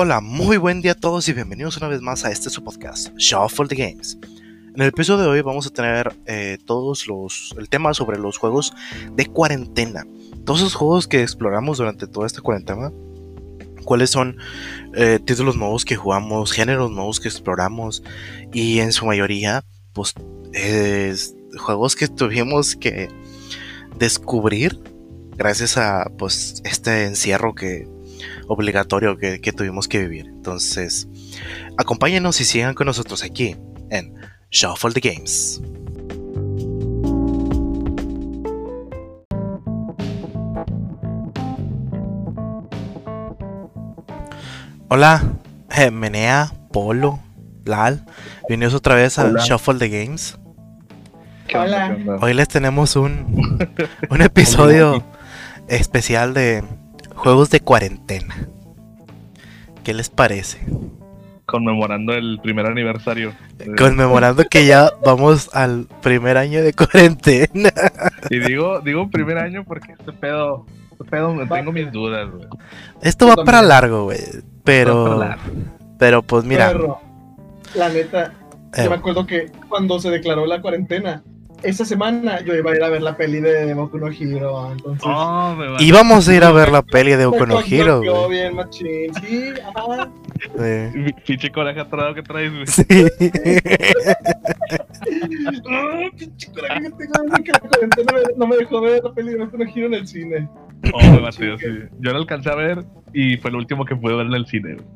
Hola, muy buen día a todos y bienvenidos una vez más a este su podcast, Shuffle the Games. En el episodio de hoy vamos a tener eh, todos los el tema sobre los juegos de cuarentena. Todos esos juegos que exploramos durante toda esta cuarentena. Cuáles son eh, títulos nuevos que jugamos, géneros nuevos que exploramos y en su mayoría, pues, es juegos que tuvimos que descubrir gracias a pues este encierro que obligatorio que, que tuvimos que vivir. Entonces, acompáñenos y sigan con nosotros aquí en Shuffle the Games. Hola, eh, Menea, Polo, Lal, bienvenidos otra vez a Hola. Shuffle the Games. ¿Qué onda, Hola. Hoy les tenemos un, un episodio especial de juegos de cuarentena. ¿Qué les parece? Conmemorando el primer aniversario. Eh, Conmemorando que ya vamos al primer año de cuarentena. Y digo, digo primer año porque este pedo, este pedo me tengo mis dudas, güey. Esto va para largo, güey. Pero, pero pues mira, Perro, la neta, eh, yo me acuerdo que cuando se declaró la cuarentena, esa semana yo iba a ir a ver la peli de Boku no Hero, entonces... Oh, íbamos a ir a ver la peli de Boku no Hero, güey. bien, machín, sí, ajá. Sí. Pinche coraje atorado que traes, güey. Sí. Ah, pinche coraje que tengo, que la cuarentena no me dejó ver la peli de Boku no Hero en el cine. Oh, me sí. Yo lo alcancé a ver y fue el último que pude ver en el cine, güey.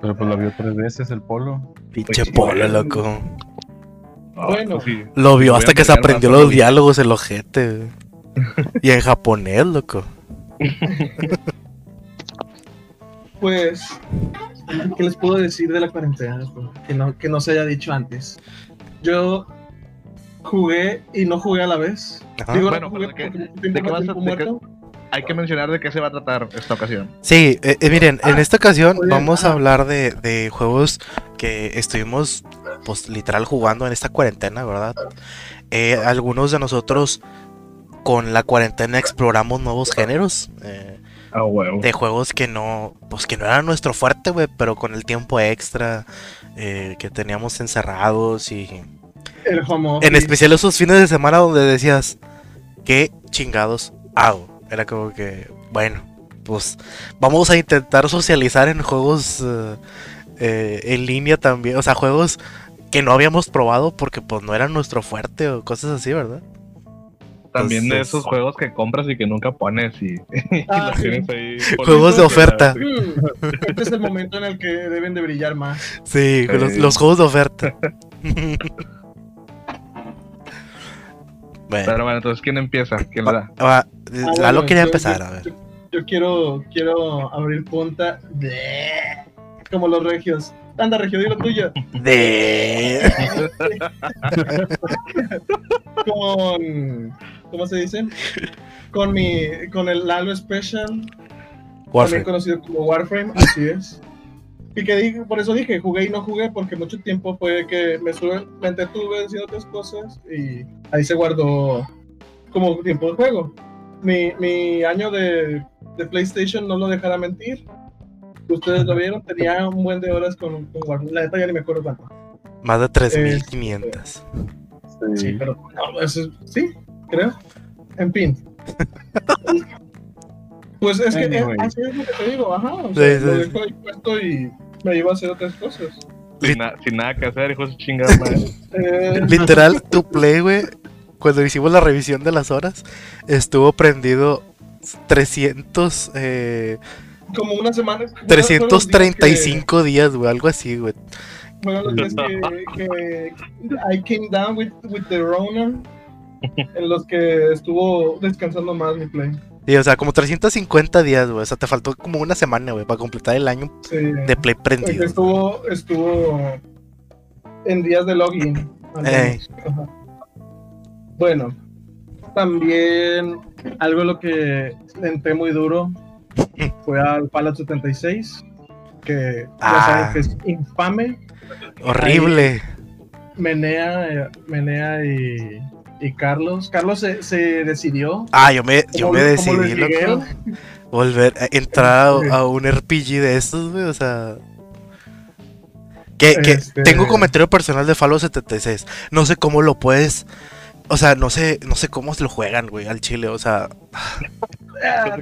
Pero pues lo vio tres veces el polo. Pinche polo, loco. Oh, Bueno. pues sí. Lo vio hasta que se aprendió los diálogos el ojete. Y en japonés, loco. Pues, ¿qué les puedo decir de la cuarentena? Que no, que no se haya dicho antes. Yo jugué y no jugué a la vez. Ajá. Digo, Bueno, no jugué pero ¿de qué- porque mucho de tiempo qué vas a- muerto. Hay que mencionar de qué se va a tratar esta ocasión. Sí, eh, eh, miren, en esta ocasión Oye, vamos a hablar de, de juegos que estuvimos, pues, literal jugando en esta cuarentena, ¿verdad? Eh, algunos de nosotros con la cuarentena exploramos nuevos géneros eh, Ah, de juegos que no, pues, que no eran nuestro fuerte, güey, pero con el tiempo extra eh, que teníamos encerrados y El en especial esos fines de semana donde decías, ¿qué chingados hago? Era como que, bueno, pues vamos a intentar socializar en juegos eh, en línea también, o sea, juegos que no habíamos probado porque pues no eran nuestro fuerte o cosas así, ¿verdad? También de esos juegos que compras y que nunca pones y, y Ah, los sí. tienes ahí. Juegos de oferta. Mm, Este es el momento en el que deben de brillar más. Sí, los, juegos de oferta. bueno, Pero bueno, entonces, ¿quién empieza? ¿Quién le da? ah, Ah, Lalo quería yo- empezar, yo- a ver. Yo, yo quiero, quiero abrir punta. Como los regios. Anda, regio, di lo tuyo. De... Con. ¿Cómo se dice? Con mi. Con el Lalo Special. También Warframe. conocido como Warframe, así es. Y que dije, por eso dije, jugué y no jugué, porque mucho tiempo fue que me, sube, me entretuve haciendo otras cosas y ahí se guardó como tiempo de juego. Mi, mi año de, de PlayStation no lo dejará mentir. Ustedes lo vieron, tenía un buen de horas con, con Warframe. La neta ya ni me acuerdo cuánto. Más de 3500. Sí, pero no, eso- sí, creo. En fin. Pues es que eh, Anyway. así es lo que te digo, ajá. O Sí, sea, sí, lo sí. dejo ahí puesto y me iba a hacer otras cosas. Sin, na- sin nada que hacer, hijo de chingada madre. Eh, Literal, tu play, güey, cuando hicimos la revisión de las horas, estuvo prendido 300, eh, como una semana. fueron- fueron los días 335 días, güey, algo así, güey. Fueron los días que, que I came down with, with the Rona, en los que estuvo descansando más mi play. Y, o sea, como 350 días, güey. O sea, te faltó como una semana, güey, para completar el año Sí. de play prendido. estuvo, estuvo en días de login. Bueno, también algo en lo que entré muy duro fue al Fallout 76, que Ah. ya saben que es infame. Horrible. Menea, eh, Menea y y Carlos. Carlos se, se decidió. Ah, yo me, yo me decidí, loco. Volver a entrar a, a un RPG de estos, güey, o sea. Que, que Este- tengo un comentario personal de Fallout 76. No sé cómo lo puedes. O sea, no sé, no sé cómo se lo juegan, güey, al chile. O sea, Ah,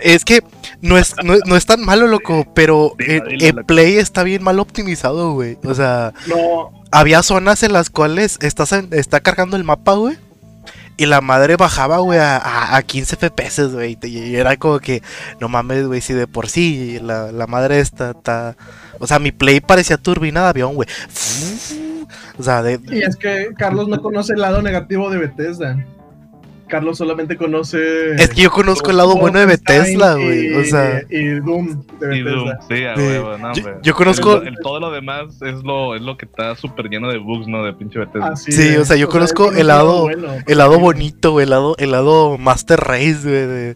es que no es, no, no es tan malo, loco, pero loco. Play está bien mal optimizado, güey. O sea, No, había zonas en las cuales estás en- está cargando el mapa, güey. Y la madre bajaba, güey, a, a, a 15 FPS, güey. Y era como que, no mames, güey, si de por sí la, la madre esta está... O sea, mi play parecía turbina de avión, güey. O sea, de... y es que Carlos no conoce el lado negativo de Bethesda. Carlos solamente conoce. Es que yo conozco el lado bueno de Bethesda, güey. O sea, Y Doom de Y Doom, Bethesda. sí, a Sí. huevo, no, yo, conozco... El- el- todo lo demás es lo, es lo que está súper lleno de bugs, ¿no? De pinche Bethesda. Así Sí, es. o sea, yo conozco el lado- bueno, El lado bonito, güey, el lado, el lado Master Race, güey. de-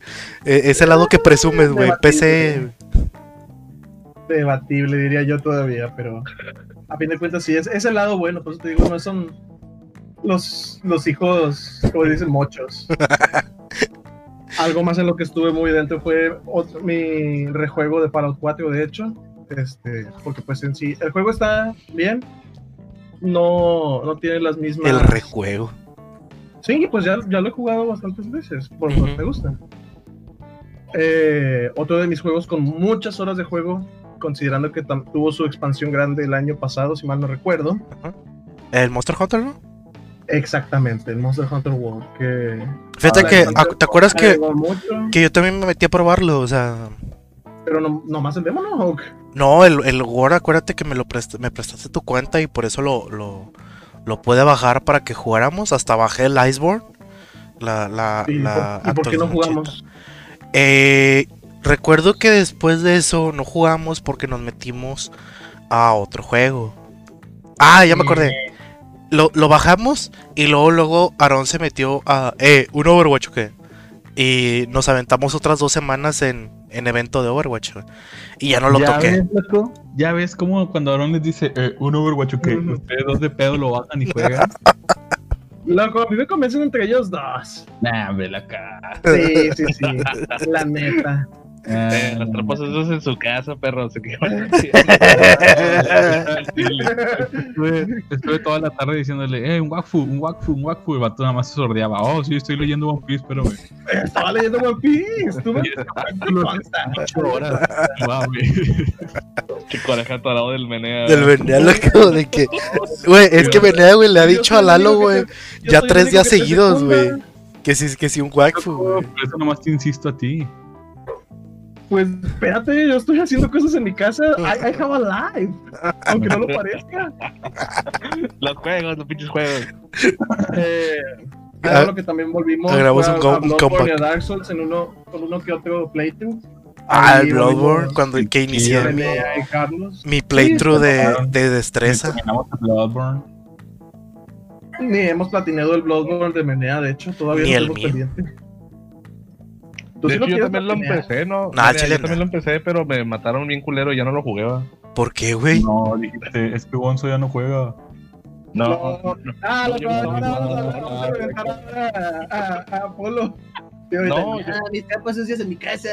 eh, ese lado que presumes, güey. PC. Debatible, diría yo todavía, pero a fin de cuentas sí es, es el lado bueno, por eso te digo, no son los, los hijos, como dicen, mochos. Algo más en lo que estuve muy dentro fue otro- mi rejuego de Fallout 4, de hecho, este, porque pues en sí, el juego está bien, no, no tiene las mismas... El rejuego. Sí, pues ya, ya lo he jugado bastantes veces, por lo que Ujú. me gusta. Eh, otro de mis juegos con muchas horas de juego, considerando que tuvo su expansión grande el año pasado, si mal no recuerdo. El Monster Hunter, ¿no? Exactamente, el Monster Hunter World, que... Fíjate que, ¿te acuerdas que, que yo también me metí a probarlo? O sea, pero no, nomás el demo, ¿no? No, el, el Word, acuérdate que me lo prest- me prestaste tu cuenta y por eso lo, lo, lo pude bajar para que jugáramos. Hasta bajé el Iceborne. La, la, ¿Y, la por, y por qué no jugamos? Eh, recuerdo que después de eso no jugamos porque nos metimos a otro juego. Ah, ya me acordé. Lo, lo bajamos y luego, luego Aaron se metió a... Eh, un Overwatch, ¿o qué? Y nos aventamos otras dos semanas en, en evento de Overwatch. güey. Y ya no lo ¿Ya toqué. ves, loco? ¿Ya ves cómo cuando Aaron les dice eh, un Overwatch que ustedes dos de pedo lo bajan y juegan? Loco, a mí me convencen entre ellos dos. nah, hombre, la cara. Sí, sí, sí, la neta. Eh, Ah, las trampas esas en su casa, perro. Así que... Estuve, estuve toda la tarde diciéndole, eh, un wakfu, un wakfu, un wakfu. Y el vato nada más se sordeaba. Oh, sí, estoy leyendo One Piece, pero güey. Estaba leyendo One Piece. Tú me Ocho horas. Oreja todo al lado del menea. Del Venea, loco, de que... Güey, es que Venea, güey, le ha dicho a Lalo, güey, ya tres días seguidos, güey. Que sí, que sí, un waifu, güey. Por eso nomás te insisto a ti. Pues espérate, yo estoy haciendo cosas en mi casa. I, I have a life. Aunque no lo parezca. Los juegos, los pinches juegos. Eh, Ah, claro que también volvimos fue un a, un a. Dark Souls en uno, con uno que otro playthrough. Ah, el Bloodborne, cuando que inicié mi, mi playthrough de, claro. de destreza. Terminamos el Bloodborne. Ni hemos platinado el Bloodborne de Menea, de hecho, todavía Ni no el mío. pendiente. ¿Tú De sí hecho, yo también lo empecé, ¿no? Nah, Mira, chile, yo también lo empecé, pero me mataron bien culero y ya no lo jugué, va. ¿Por qué, güey? No, dijiste, es que Gonzo ya no juega. No, No, Ah, lo no- a Apolo. No, "Ah, mis capas sucias en mi casa.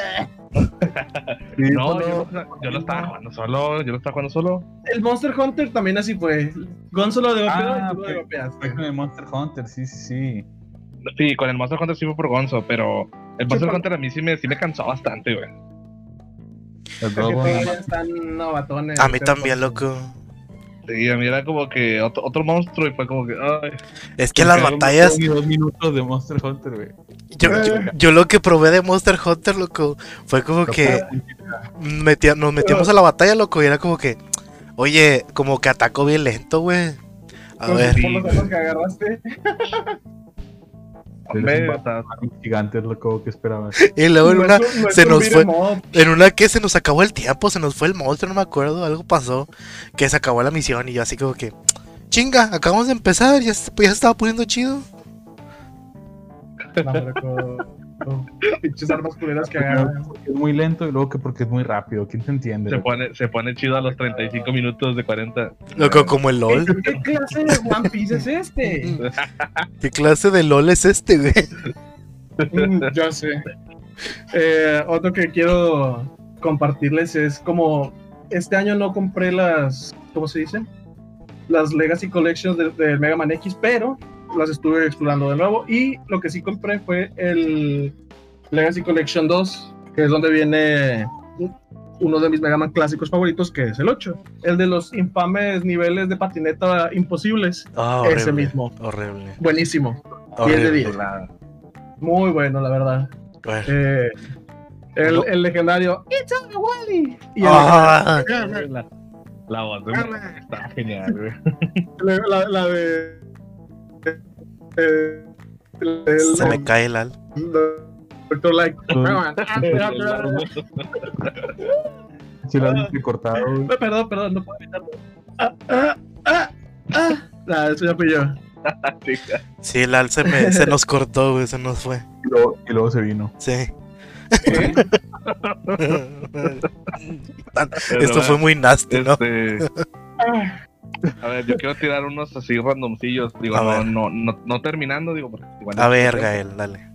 no, yo, lo- yo lo estaba jugando solo, yo lo estaba jugando solo. El Monster Hunter también así fue. Gonzo lo de Ah, y tú lo fue- golpeaste. Fue con el Monster Hunter, sí, sí, sí. Sí, con el Monster Hunter sí fue por Gonzo, pero el Monster Hunter a mí sí me, sí me cansó bastante, güey. Están novatones. A mí también, con- loco. Sí, a mí era como que otro, otro monstruo y fue como que, ay, Es que las batallas, Ni dos minutos de Monster Hunter, güey. yo, yo, yo lo que probé de Monster Hunter, loco, fue como que metía- nos metíamos a la batalla, loco, y era como que, oye, como que ataco bien lento, güey. A ver, por los ojos que agarraste. que esperabas. y luego en una, se nos fue, 'em en una que se nos acabó el tiempo, se nos fue el monstruo, no me acuerdo, algo pasó, que se acabó la misión y yo así como que, chinga, acabamos de empezar, ya, se- ya se estaba poniendo chido. No, loco. Pinches armas culeras que agarran. Porque es muy lento y luego que porque es muy rápido. ¿Quién te entiende? Se pone, se pone chido a los 35 minutos de 40. Loco, como el LOL. ¿Qué clase de One Piece es este? ¿Qué clase de LOL es este, güey? Mm, ya sé. Eh, otro que quiero compartirles es como este año no compré las, ¿cómo se dice? Las Legacy Collections del de Mega Man X, pero las estuve explorando de nuevo y lo que sí compré fue el Legacy Collection 2, que es donde viene uno de mis Mega Man clásicos favoritos, que es el 8, el de los infames niveles de patineta imposibles. Ah, Ese horrible, mismo. Horrible. Buenísimo, 10 de horrible. 10. muy bueno, la verdad. Bueno. Eh, el, el legendario It's a Wally. Y el- Ah, La, la voz de- está genial, güey. la, la- la de. Eh, el- el- se me cae el al. Doctor Like. Si lo has cortado. Perdón, perdón, no puedo evitarlo. Ah, ah, ah, ah. Ah, eso ya pilló. Sí, el al se, me, se nos cortó, güey, se nos fue. Y luego, y luego se vino. Sí. ¿Qué? Esto fue muy nasty, ¿no? Este, Ah, a ver, yo quiero tirar unos así randomcillos. Digo, no, no, no, no terminando, digo, porque igual. A ver, Gael, dale.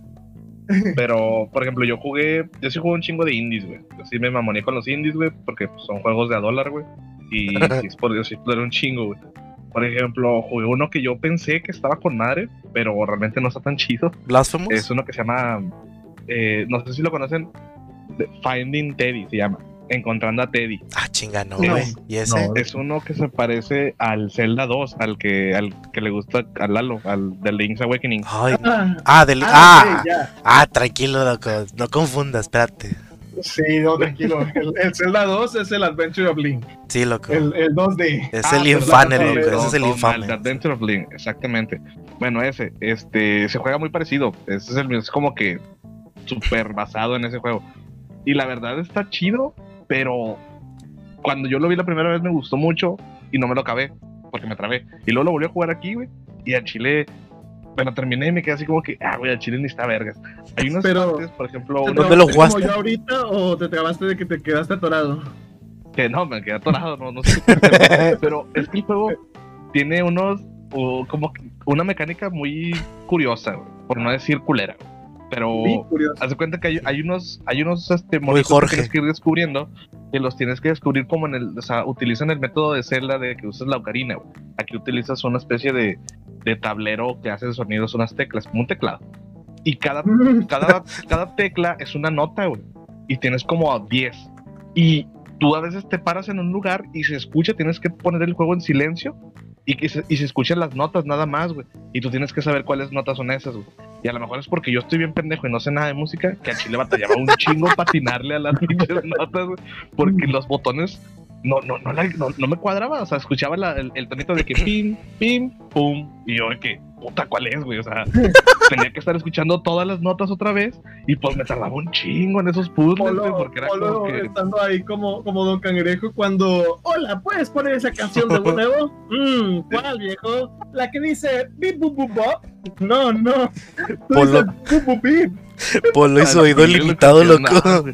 Pero, por ejemplo, yo jugué, yo sí jugué un chingo de indies, güey. Yo sí me mamoné con los indies, güey, porque pues, son juegos de a dólar, güey. Y sí, es por Dios, sí exploré un chingo, güey. Por ejemplo, jugué uno que yo pensé que estaba con madre, pero realmente no está tan chido. ¿Blasphemous? Es uno que se llama, eh, no sé si lo conocen, Finding Teddy se llama. Encontrando a Teddy. Ah, chinga, no, No. güey. ¿Y ese? No. Es uno que se parece al Zelda 2, al que, al que le gusta a Lalo, al de Link's Awakening. Ay, ah, ah, del... ah, Ah, ah, tranquilo, loco. No confundas, espérate. Sí, no, tranquilo. El, el Zelda 2 es el Adventure of Link. Sí, loco. El, el 2D. Es Ah, el infame, loco. Ese es el infame. The Adventure of Link, exactamente. Bueno, ese, este, se juega muy parecido. Es el es como que súper basado en ese juego. Y la verdad está chido, pero cuando yo lo vi la primera vez me gustó mucho y no me lo acabé porque me trabé. Y luego lo volví a jugar aquí, güey. Y a Chile, bueno, terminé y me quedé así como que, ah, güey, a Chile ni está vergas. Hay unas Pero- partes, por ejemplo, ¿Te uno ¿Dónde lo jugaste? como yo ahorita o te trabaste de que te quedaste atorado? que no, me quedé atorado, no, no sé. Pero, es que el juego tiene unos, o como que una mecánica muy curiosa, güey, por no decir culera. güey. Pero haz de cuenta que hay, hay unos, hay unos este, Muy monitos que tienes que ir descubriendo, que los tienes que descubrir como en el, o sea, utilizan el método de Zelda de que usas la ocarina, güey. Aquí utilizas una especie de, de tablero que hace sonidos, unas teclas, como un teclado. Y cada cada, cada tecla es una nota, güey. Y tienes como 10. Y tú a veces te paras en un lugar y se escucha, tienes que poner el juego en silencio y que se, y se escuchan las notas nada más, güey. Y tú tienes que saber cuáles notas son esas, güey. Y a lo mejor es porque yo estoy bien pendejo y no sé nada de música, que a Chile batallaba un chingo patinarle a las notas, güey. Porque los botones no, no, no, la- no, me cuadraba. O sea, escuchaba el tonito de que pim, pim, pum. Y yo de que, puta, ¿cuál es, güey? O sea, tenía que estar escuchando todas las notas otra vez. Y pues me tardaba un chingo en esos puzzles, Polo, porque era Polo como que. estando ahí como, como Don Cangrejo cuando, hola, ¿puedes poner esa canción de nuevo? Mmm, ¿cuál, viejo? La que dice, bip, bup, bup, bop. No, no. Polo. dices, bup, bup, bip. Polo hizo oído limitado, loco.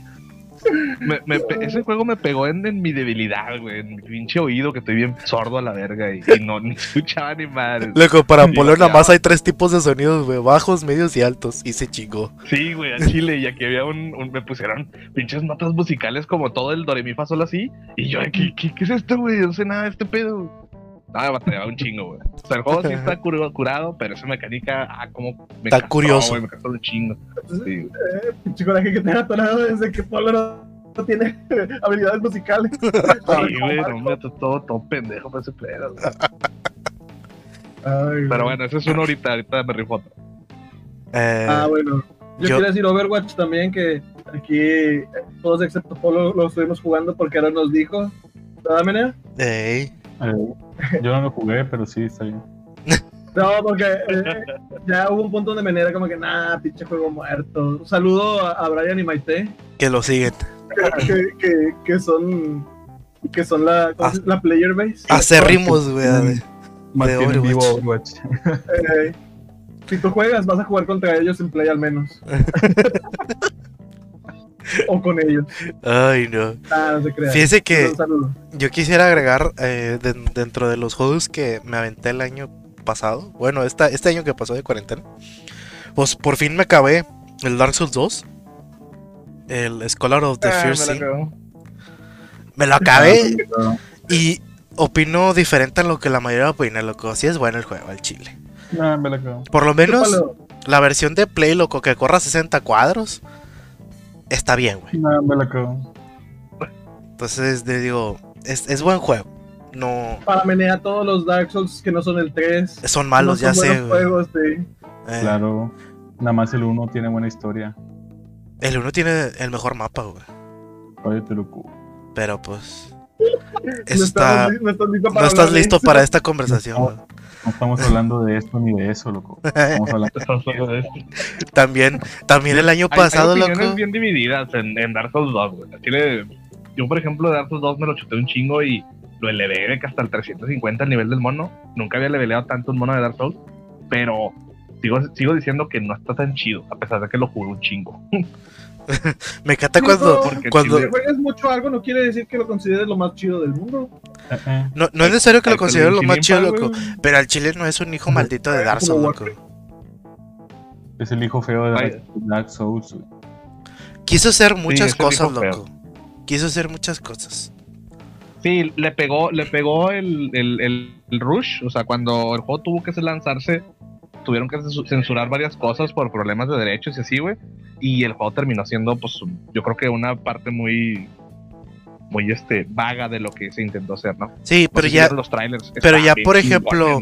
Me- me pe- ese juego me pegó en, en mi debilidad, güey, en mi pinche oído que estoy bien sordo a la verga y, y no ni escuchaba ni madre. Loco, para Polo nada más hay tres tipos de sonidos, güey. Bajos, medios y altos. Y se chingó. Sí, güey, a Chile, y aquí había un, un- me pusieron pinches notas musicales como todo el do re mi fa sol así, y yo, ¿qué, qué, qué es esto, güey? No sé nada de este pedo. No, batallaba un chingo, güey. O sea, el juego sí está cur- curado, pero esa mecánica, ah, como me Está curioso. güey, me castró un chingo. Sí, güey. Pinche coraje que te ha atorado desde que Polo no, tiene habilidades musicales. Sí, güey, no, me todo, todo pendejo para ese güey. Ay. Pero bueno, ese es uno ahorita, ahorita me rifo otro. Eh, Ah, bueno. Yo, yo- quiero decir Overwatch también, que aquí eh, todos excepto Polo lo estuvimos jugando porque ahora nos dijo. ¿Verdad, Menea? ey. Eh, yo no lo jugué, pero sí, está bien. No, porque eh, ya hubo un punto donde Menea era como que, nah, pinche juego muerto. Un saludo a, a Brian y Maite, Que lo siguen. que, que, que son que son la, ¿cómo se dice? la player base. Acérrimos, güey. de- Mantiene Overwatch. vivo Overwatch. Eh, Si tú juegas, vas a jugar contra ellos en play al menos. o con ellos. Ay, no. Ah, no se crean. Fíjese que yo quisiera agregar eh, den- dentro de los juegos que me aventé el año pasado, bueno, esta, este año que pasó de cuarentena, pues por fin me acabé el Dark Souls 2, el Scholar of the Ah, me First la Sin. cago. Me lo acabé y opino diferente a lo que la mayoría opina, loco. Sí es bueno el juego, el chile. No, me la cago. Por lo menos la versión de Play, loco, que corra 60 cuadros, está bien, güey. No, me la cago. Entonces, te digo, es, es buen juego. No, Para menear todos los Dark Souls que no son el 3. son malos, no ya son sé, buenos güey. juegos, sí. Eh, Claro. Nada más el uno tiene buena historia. El 1 tiene el mejor mapa, güey. Cállate, loco. Pero pues. No está. estás no estás listo para No estás listo para esta conversación, güey. No estamos hablando de esto ni de eso, loco. Estamos hablando de eso. También, también el año Hay- pasado, hay opiniones loco. bien divididas en, en Dark Souls 2, güey. Yo, por ejemplo, de Dark Souls 2 me lo chuté un chingo y lo elevé hasta el 350 al nivel del mono. Nunca había leveleado tanto un mono de Dark Souls, pero sigo, sigo diciendo que no está tan chido, a pesar de que lo jugué un chingo. Me encanta Sí, cuando. Porque cuando Si juegas mucho algo, no quiere decir que lo consideres lo más chido del mundo. No, no es necesario que lo Ay, con considere el lo más chido, loco. Pero al chile no es un hijo maldito de Dark Souls, loco. Es el hijo feo de Ay. Dark Souls. güey. Quiso hacer muchas cosas, loco. Quiso hacer muchas cosas. Sí, le pegó, le pegó el, el, el- el rush, o sea, cuando el juego tuvo que lanzarse, tuvieron que censu- censurar varias cosas por problemas de derechos y así, güey. Y el juego terminó siendo, pues, yo creo que una parte muy, muy, este, vaga de lo que se intentó hacer, ¿no? Sí, No pero sé ya. los trailers, pero ya, por ejemplo,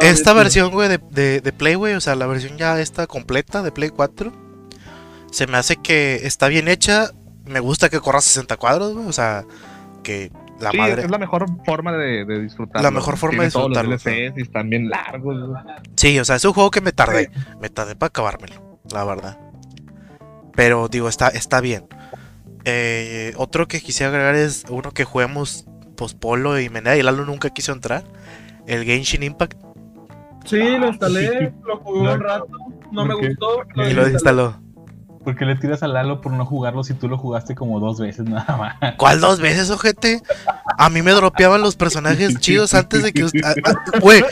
Esta versión, güey, de, de, de Play, güey, o sea, la versión ya está completa de Play 4. Se me hace que está bien hecha. Me gusta que corra 60 cuadros, güey. O sea, que la sí, madre. es la mejor forma de, de disfrutarlo. La mejor forma de Tiene todos los disfrutarlo, DLCs y están bien largos. Sí, o sea, es un juego que me tardé. Me tardé para acabármelo, la verdad. Pero digo, está, está bien. Eh, otro que quisiera agregar es uno que juguemos pospolo y Menea y Lalo nunca quiso entrar. El Genshin Impact. Sí, lo instalé, lo jugué un rato, no me gustó. qué? Y lo lo instaló. ¿Por qué le tiras a Lalo por no jugarlo si tú lo jugaste como dos veces nada más? ¿Cuál dos veces, ojete? A mí me dropeaban los personajes chidos antes de que... Güey,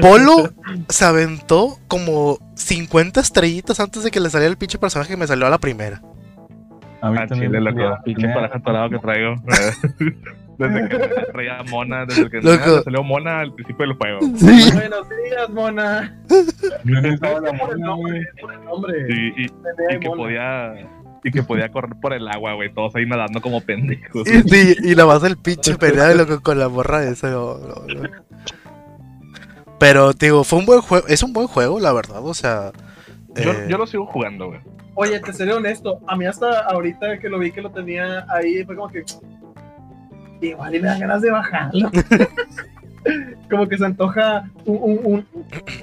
Polo se aventó como 50 estrellitas antes de que le saliera el pinche personaje que me salió a la primera. A mí Ah, también chile, loco. Pinche atorado que traigo. desde que traía mona, desde que Loco. me salió mona al principio del juego. Sí. Buenos días, mona. No estaba la Por el mona, güey. nombre, por el nombre. Y, que podía y que podía correr por el agua, güey. Todos ahí nadando como pendejos. Y, y, y la vas del pinche pelea loco con la morra esa. no, no, no. Pero, digo, fue un buen juego. Es un buen juego, la verdad. O sea. Yo, eh, yo lo sigo jugando, güey. Oye, te seré honesto, a mí hasta ahorita que lo vi que lo tenía ahí, fue como que igual y me dan ganas de bajarlo. como que se antoja un, un- un-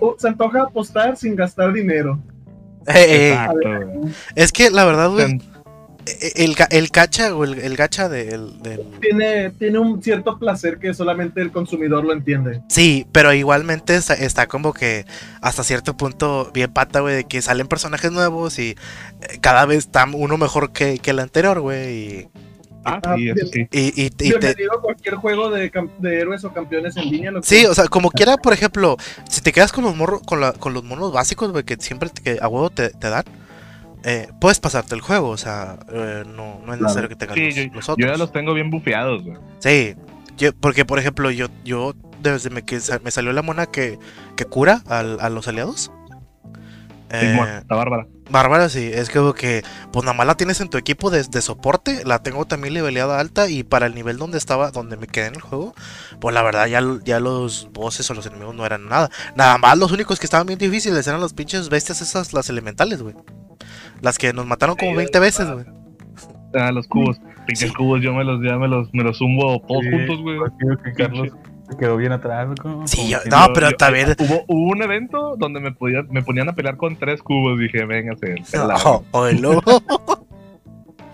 un- se antoja apostar sin gastar dinero. eh, eh, Exacto, güey. es que la verdad, güey. Sen- eh, El, el cacha o el, el gacha del, Tiene, tiene un cierto placer que solamente el consumidor lo entiende. Sí, pero igualmente está, está como que hasta cierto punto bien pata, güey, de que salen personajes nuevos y eh, cada vez está uno mejor que, que el anterior, güey. Y, Ah, sí, eso sí. y, y- y te, a cualquier juego de, héroes o campeones en línea. lo que- Sí, o sea, como quiera, por ejemplo, si te quedas con los morros, con, la- con los monos básicos, güey, que siempre te- que a huevo te, te dan, eh, puedes pasarte el juego, o sea, eh, no, no es necesario que tengas Sí, los, yo, los yo otros. ya los tengo bien bufeados, güey. Sí, yo- porque por ejemplo, yo, yo desde me, que sa- me salió la mona que, que cura al- a los aliados. Eh, está bárbara. Bárbara, sí, es como que, pues nada más la tienes en tu equipo de, de soporte, la tengo también leveleada alta y para el nivel donde estaba, donde me quedé en el juego, pues la verdad ya, ya los bosses o los enemigos no eran nada. Nada más los únicos que estaban bien difíciles eran los pinches bestias esas, las elementales, güey. Las que nos mataron como 20 veces, güey. Ah, los cubos. Pinches Sí. cubos, yo me los, ya me los, me los zumbo todos Sí, juntos, güey. Carlos quedó bien atrás. ¿no? Sí, Como yo- no, pero yo- también... Hubo, hubo un evento donde me, podía, me ponían a pelear con tres cubos. Dije. Oh, oh, el lobo.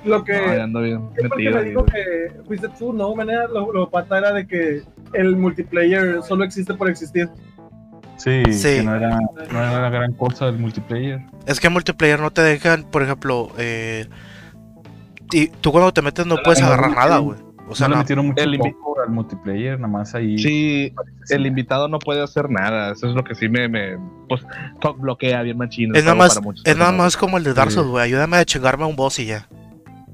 Lo que, No, ando bien metido me dijo que fuiste tú, ¿no? Manera, lo, lo pata era de que el multiplayer solo existe por existir. Sí, Sí. que no era, no era la gran cosa del multiplayer. Es que en multiplayer no te dejan, por ejemplo, eh, y tú cuando te metes no puedes agarrar nada, güey. O sea, no le no, metieron mucho el al multiplayer, nada más ahí. Sí, el invitado no puede hacer nada. Eso es lo que sí me, me pues, bloquea bien machino. es nada más, es nada más como el de Dark. Souls, güey. Ayúdame a chingarme a un boss y ya.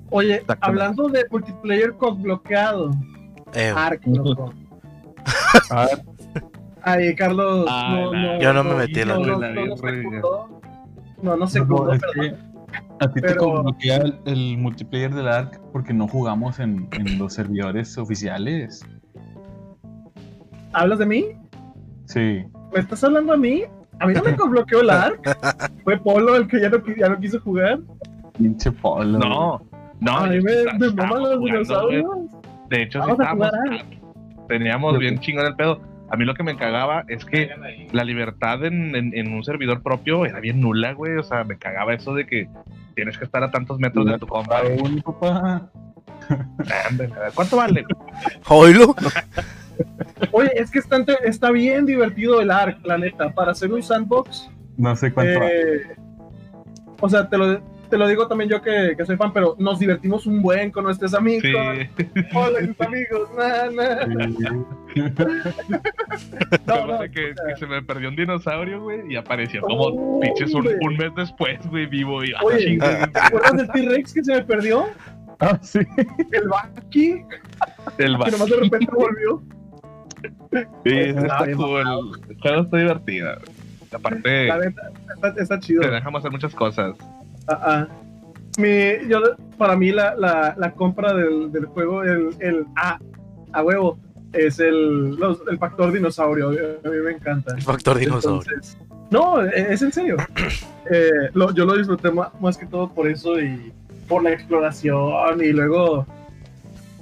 Oye, hablando de multiplayer con bloqueado, Eh, Ark, loco. Ah, Ay, Carlos, Ah, no, no, Yo no me metí en la- no, no, no, no. No, no no, a ti te bloquea el, el multiplayer del ARC porque no jugamos en, en los servidores oficiales. ¿Hablas de mí? Sí. ¿Me estás hablando a mí? A mí no me bloqueó el ARC. Fue Polo el que ya no, qui- ya no quiso jugar. Pinche polo. No, no. a mí me, me maman los dinosaurios. De hecho, sí estábamos. Teníamos bien chingón el pedo. A mí lo que me cagaba es que la libertad en, en- en un servidor propio era bien nula, güey. O sea, me cagaba eso de que tienes que estar a tantos metros de tu compa. Un papá. ¿Cuánto vale? oílo. Oye, es que está, bien divertido el ARC, la neta. Para hacer un sandbox, No sé cuánto. Eh, o sea, te lo, te lo digo también yo que, que soy fan, pero nos divertimos un buen con nuestros amigos. Sí. Hola, mis amigos. Na, na. No, no, que, que se me perdió un dinosaurio, güey, y apareció Oh, como pinches un, mes después, güey, vivo. Y, ah, Oye, ¿te acuerdas del T-Rex que se me perdió? Ah, sí. El Baki, el va- que nomás de repente volvió. Sí, está cool. El juego está divertido. Aparte, La neta, está, está chido. te dejamos hacer muchas cosas. Ah, ah. Mi, yo, para mí la, la, la compra del, del juego, el, el A, a huevo, es el, los- el factor dinosaurio. A mí me encanta. El factor dinosaurio. Entonces, no, e- es en serio. Eh, lo- yo lo disfruté ma- más, que todo por eso y por la exploración y luego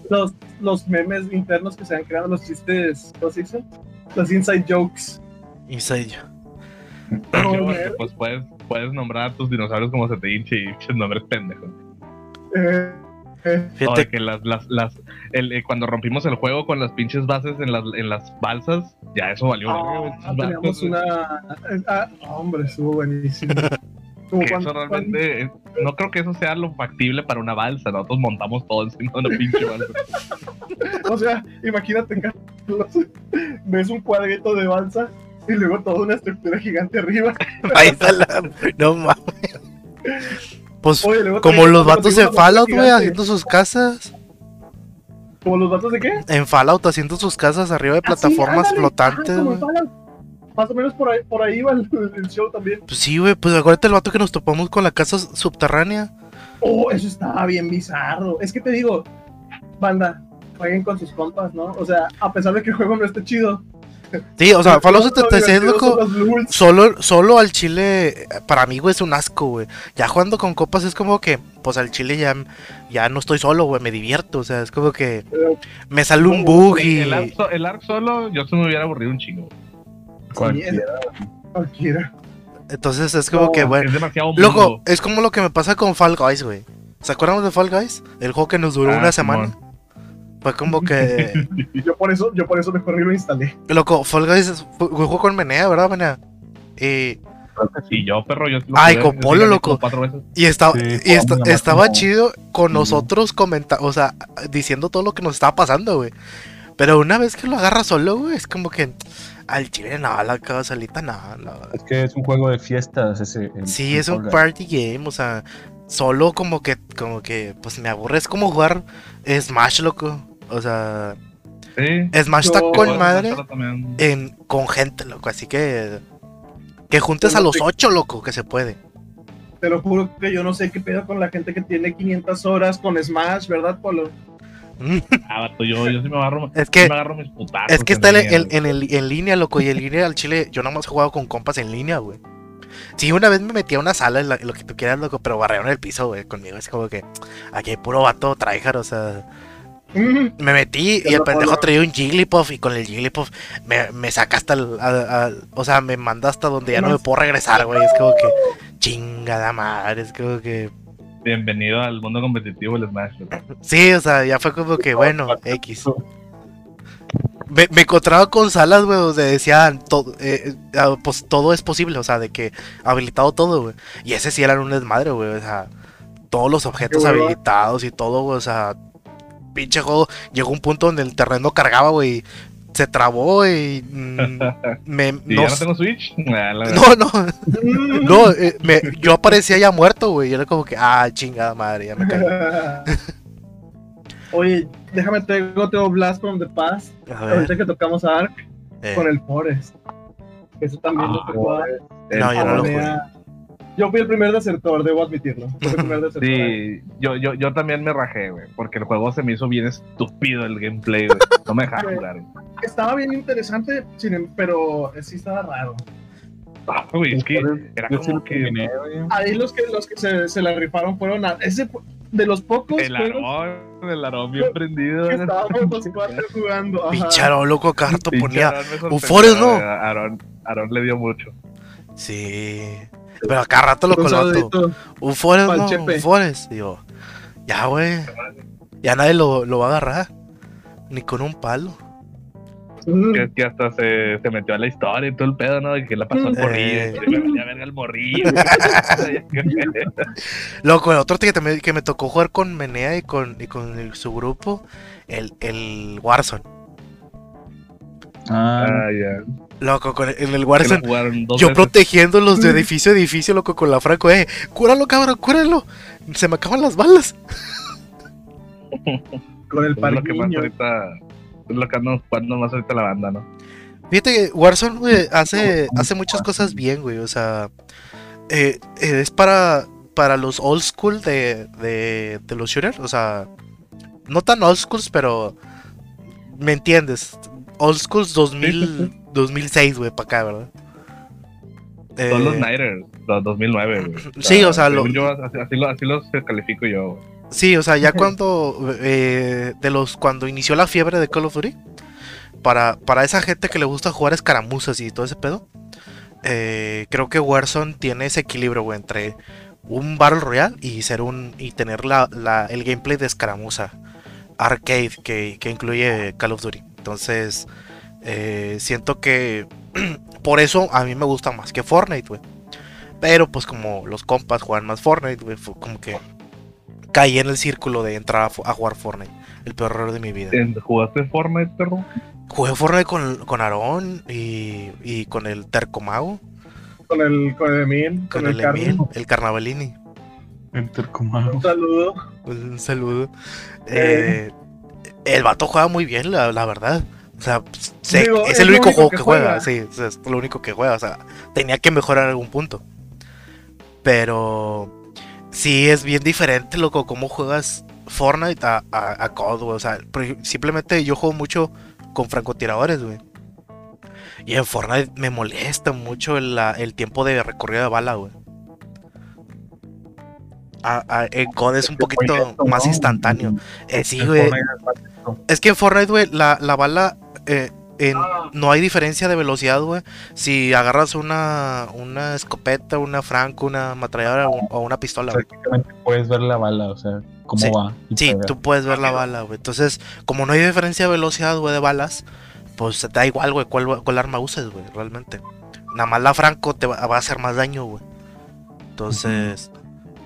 los, los memes internos que se han creado, los chistes, ¿cómo se dice? Los inside jokes. Inside. No, bueno, man. pues puedes, puedes nombrar a tus dinosaurios como se te hinche y pinches nombres pendejos. Eh, eh, Fíjate, que las, las, las, el, eh, cuando rompimos el juego con las pinches bases en las, en las balsas, ya eso valió. ah, teníamos una. ah, hombre, estuvo buenísimo. Como Que cuando- eso realmente, eh, no creo que eso sea lo factible para una balsa. Nosotros montamos todo encima de una pinche balsa. o sea, imagínate, Carlos, ves un cuadrito de balsa y luego toda una estructura gigante arriba. ahí está la. No mames. Pues Oye, luego como los vatos en Fallout, güey, haciendo sus casas. ¿Como los vatos de qué? En Fallout haciendo sus casas arriba de Ah, plataformas flotantes, Ah. Más o menos por ahí, por ahí va el, el show también. Pues sí, güey, pues acuérdate el vato que nos topamos con la casa subterránea. Oh, eso estaba bien bizarro. Es que te digo, banda, jueguen con sus compas, ¿no? O sea, a pesar de que el juego no esté chido. Sí, o sea, Fallout lo 76, divertido loco. Solo, solo al chile, para mí, güey, es un asco, güey. Ya jugando con copas es como que, pues al chile ya, ya no estoy solo, güey, me divierto. O sea, es como que me sale un bug y. El arc, so- el arc solo, yo se me hubiera aburrido un chingo. Cualquiera. Cualquiera. Entonces es como No, que, bueno. Es demasiado Loco, es como lo que me pasa con Fall Guys, güey. ¿Se acuerdan de Fall Guys? El juego que nos duró Ah, una semana. Fue como que. Yo por eso, yo por eso mejor ni lo instalé. Loco, Fall Guys juego con Menea, ¿verdad, Menea? Y, Y yo, perro, yo. lo Ay, con Polo, loco. y, estaba, Sí, y esta- nada estaba como- chido con nosotros comentando, o sea, diciendo todo lo que nos estaba pasando, güey. Pero una vez que lo agarras solo, güey, es como que al chile no, la casalita no, no. Es que es un juego de fiestas ese. el- Sí, el es un party game, o sea, solo como que, como que, pues me aburre, es como jugar Smash, loco. O sea, Sí. Smash está con madre en, con gente, loco, así que... Que juntes a los ocho, loco, que se puede. Te lo juro que yo no sé qué pedo con la gente que tiene 500 horas con Smash, ¿verdad, Polo? Ah, vato, yo, yo sí me agarro, Es sí que, me agarro mis putazos. es que está en, línea, en- el- en línea, loco, y en línea al chile, yo nada más he jugado con compas en línea, güey. Sí, una vez me metí a una sala, en la- lo que tú quieras, loco, pero barrearon el piso, güey, conmigo. Es como que aquí hay puro vato tryhard, o sea... Me metí y el pendejo traía un Jigglypuff y con el Jigglypuff me, me saca hasta el... al- al- o sea, me manda hasta donde ya no me puedo regresar, güey. Es como que... Chingada madre, es como que... Bienvenido al mundo competitivo del Smash. Sí, o sea, ya fue como que, bueno, X. me, me encontraba con salas, güey, donde decían todo, eh, ah, pues todo es posible, o sea, de que habilitado todo, güey. Y ese sí era un desmadre, güey, o sea, todos los objetos habilitados y todo, güey, o sea, pinche juego. Llegó un punto donde el terreno cargaba, güey, se trabó y mm, me, ¿Y no, ya no tengo Switch? Ah, no, no, no, eh, me- yo aparecía ya muerto, güey, y era como que, ah, chingada madre, ya me caí. Oye, déjame tengo otro Blast from the Past. Ahorita que tocamos a Ark eh, con el Forest. Eso también lo Ah, tocó a- no, yo no lo jugué. Yo fui el primer desertor, debo admitirlo. Fui el primer desertor. Sí, yo, yo, yo también me rajé, güey, porque el juego se me hizo bien estúpido el gameplay, güey. No me dejaba jugar. güey. Estaba bien interesante, em- pero sí estaba raro. Ah, güey, es que era como que. Ahí los que los que se, se la rifaron fueron a, ese de los pocos el arón, el arón bien prendido. estábamos los cuatro jugando. Pincharo, loco, Pinche ponía. Forest, ¿no? güey. Aarón, Aarón le dio mucho. Sí. Pero a cada rato lo saludito. Un Forest, no, un Forest. Digo, ya, güey. Ya nadie lo, lo va a agarrar. Ni con un palo. Mm. Que, que hasta se, se metió a la historia y todo el pedo, ¿no? Y que la pasó al Eh. morrillo. le valía verga al morrillo. Loco, el otro que me, que me tocó jugar con Menea y con, y con el- su grupo, el, el Warzone. Ah, ah, ya. Loco, con el, en el Warzone. jugaron dos Yo veces. protegiéndolos de edificio a edificio, loco, con la franco, eh. Cúralo, cabrón, cúralo. Se me acaban las balas. Con el Es lo que más ahorita. Es lo que ando jugando más ahorita la banda, ¿no? Fíjate que Warzone, güey, hace, hace muchas cosas bien, güey. O sea, eh, eh, es para, para los old school de, de, de los shooters. O sea, no tan old schools, pero me entiendes. Old schools 2000, 2006, güey, para acá, ¿verdad? Todos los Eh, Nighters, los 2009, güey. Sí, o sea, lo- según yo, así, así, lo- así los califico yo. Sí, o sea, ya cuando eh, de los cuando inició la fiebre de Call of Duty, para, para esa gente que le gusta jugar escaramuzas y todo ese pedo, eh, creo que Warzone tiene ese equilibrio, güey, entre un Battle Royale y ser un y tener la, la- el gameplay de escaramuza arcade que, que incluye Call of Duty. Entonces, eh, siento que por eso a mí me gusta más que Fortnite, güey. Pero pues como los compas juegan más Fortnite, güey, fue como que caí en el círculo de entrar a, jugar Fortnite. El peor error de mi vida. ¿En- ¿Jugaste Fortnite, perro? Jugué Fortnite con, con Aarón y, y con el Tercomago, Con el, con el Emil, con, con, el, el, Emil, el Carnavalini. intercomado. Un saludo. Un saludo. Eh, el vato juega muy bien, la, la verdad. O sea, Digo, es es el único único juego que que juega, juega. sí, o sea, es lo único que juega. O sea, tenía que mejorar algún punto. Pero sí es bien diferente, loco, cómo juegas Fortnite a, a, a COD, güey. O sea, simplemente yo juego mucho con francotiradores, güey. Y en Fortnite me molesta mucho el, la- el tiempo de recorrido de bala, güey. A- a- en COD es un poquito más instantáneo. Eh, sí, güey. Es que en Fortnite, güey, la, la bala. eh, en- Ah. no hay diferencia de velocidad, güey. Si agarras una, una escopeta, una franco, una ametralladora o, o una pistola, güey. Prácticamente puedes ver la bala, o sea, cómo Sí, va. Sí, pega. tú puedes ver la bala, güey. Entonces, como no hay diferencia de velocidad, güey, de balas, pues te da igual, güey, cuál, cuál arma uses, güey, realmente. Nada más la franco te va, va a hacer más daño, güey. Entonces,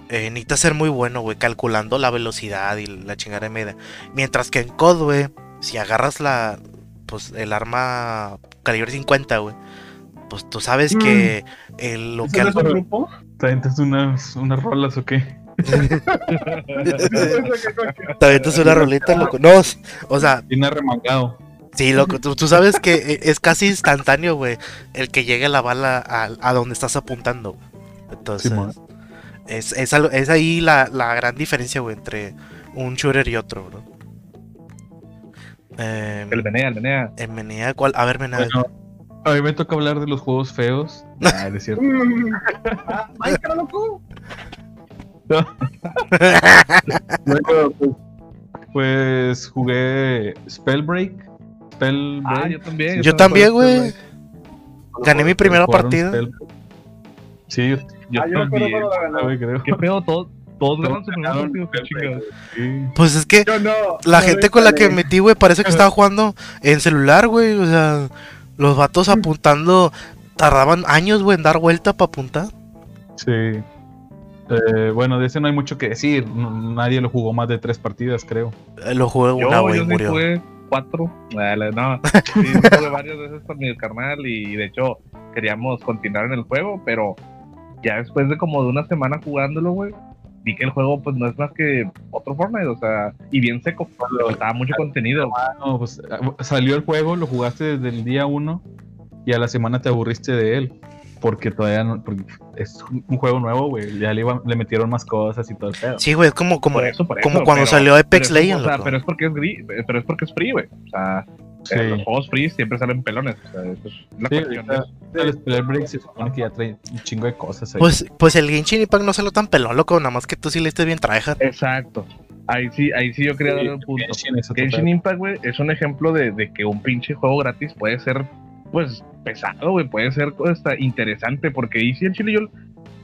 eh, necesitas ser muy bueno, güey, calculando la velocidad y la chingada de media. Mientras que en COD, güey, si agarras la, pues, el arma calibre 50, güey, pues tú sabes que el- lo ¿Ese que... es un grupo? ¿Te aventas unas, unas rolas o qué? Te avientas una rolita, loco. No, o sea, Bien arremangado. Sí, loco, tú, tú sabes que eh, es casi instantáneo, güey, el que llegue la bala a, a donde estás apuntando. Entonces. Es, es, ahí la, la gran diferencia, güey, entre un shooter y otro, bro. Eh, El Menea, el Menea. en Menea, ¿cuál? A ver, Menea. Bueno, a mí me toca hablar de los juegos feos. Ah, es cierto. Mm. Ah, ¡Ay, cara loco! Bueno, pues, pues jugué Spellbreak. Spellbreak. Ah, yo también. Yo también, güey. Gané mi primera ¿Jugaron partida. Spellbreak? Sí, yo, Yo Ah, yo también. güey, creo. ¿Qué pedo? Todo- Todos ganan su primer ganaron partido, qué Spellbreak, chingados. Sí. Pues es que Yo no. la no gente con la que metí, güey, parece que estaba jugando en celular, güey. O sea, los vatos apuntando tardaban años, güey, en dar vuelta para apuntar. Sí. Eh, bueno, de ese no hay mucho que decir. no- nadie lo jugó más de tres partidas, creo. Eh, Lo jugué una, Yo, güey, yo sí murió. jugué cuatro. Dale, no, sí, sí jugué varias veces con mi carnal y de hecho queríamos continuar en el juego, pero ya después de como de una semana jugándolo, güey, vi que el juego pues no es más que otro Fortnite, o sea, y bien seco, le faltaba mucho contenido. No, pues salió el juego, lo jugaste desde el día uno y a la semana te aburriste de él. Porque todavía no. Porque es un juego nuevo, güey. Ya le, iba- le metieron más cosas y todo el pedo. Sí, güey, es como, como, Por eso, por como eso, cuando pero- salió pero Apex Legends. O sea, loco. pero es porque es pero es porque es free, güey. O sea, Sí. los juegos free siempre salen pelones. O sea, eso es la Sí, cuestión. el Spell Break se supone que ya trae un chingo de cosas ahí. Pues, pues el Genshin Impact no salió tan pelón, loco. Nada más que tú sí le estés bien tryhard. Exacto. Ahí sí, ahí sí yo quería Sí, dar un punto. Genshin. Impact, güey, es un ejemplo de, de que un pinche juego gratis puede ser, pues, pesado, güey, puede ser hasta interesante, porque ahí sí el chile yo,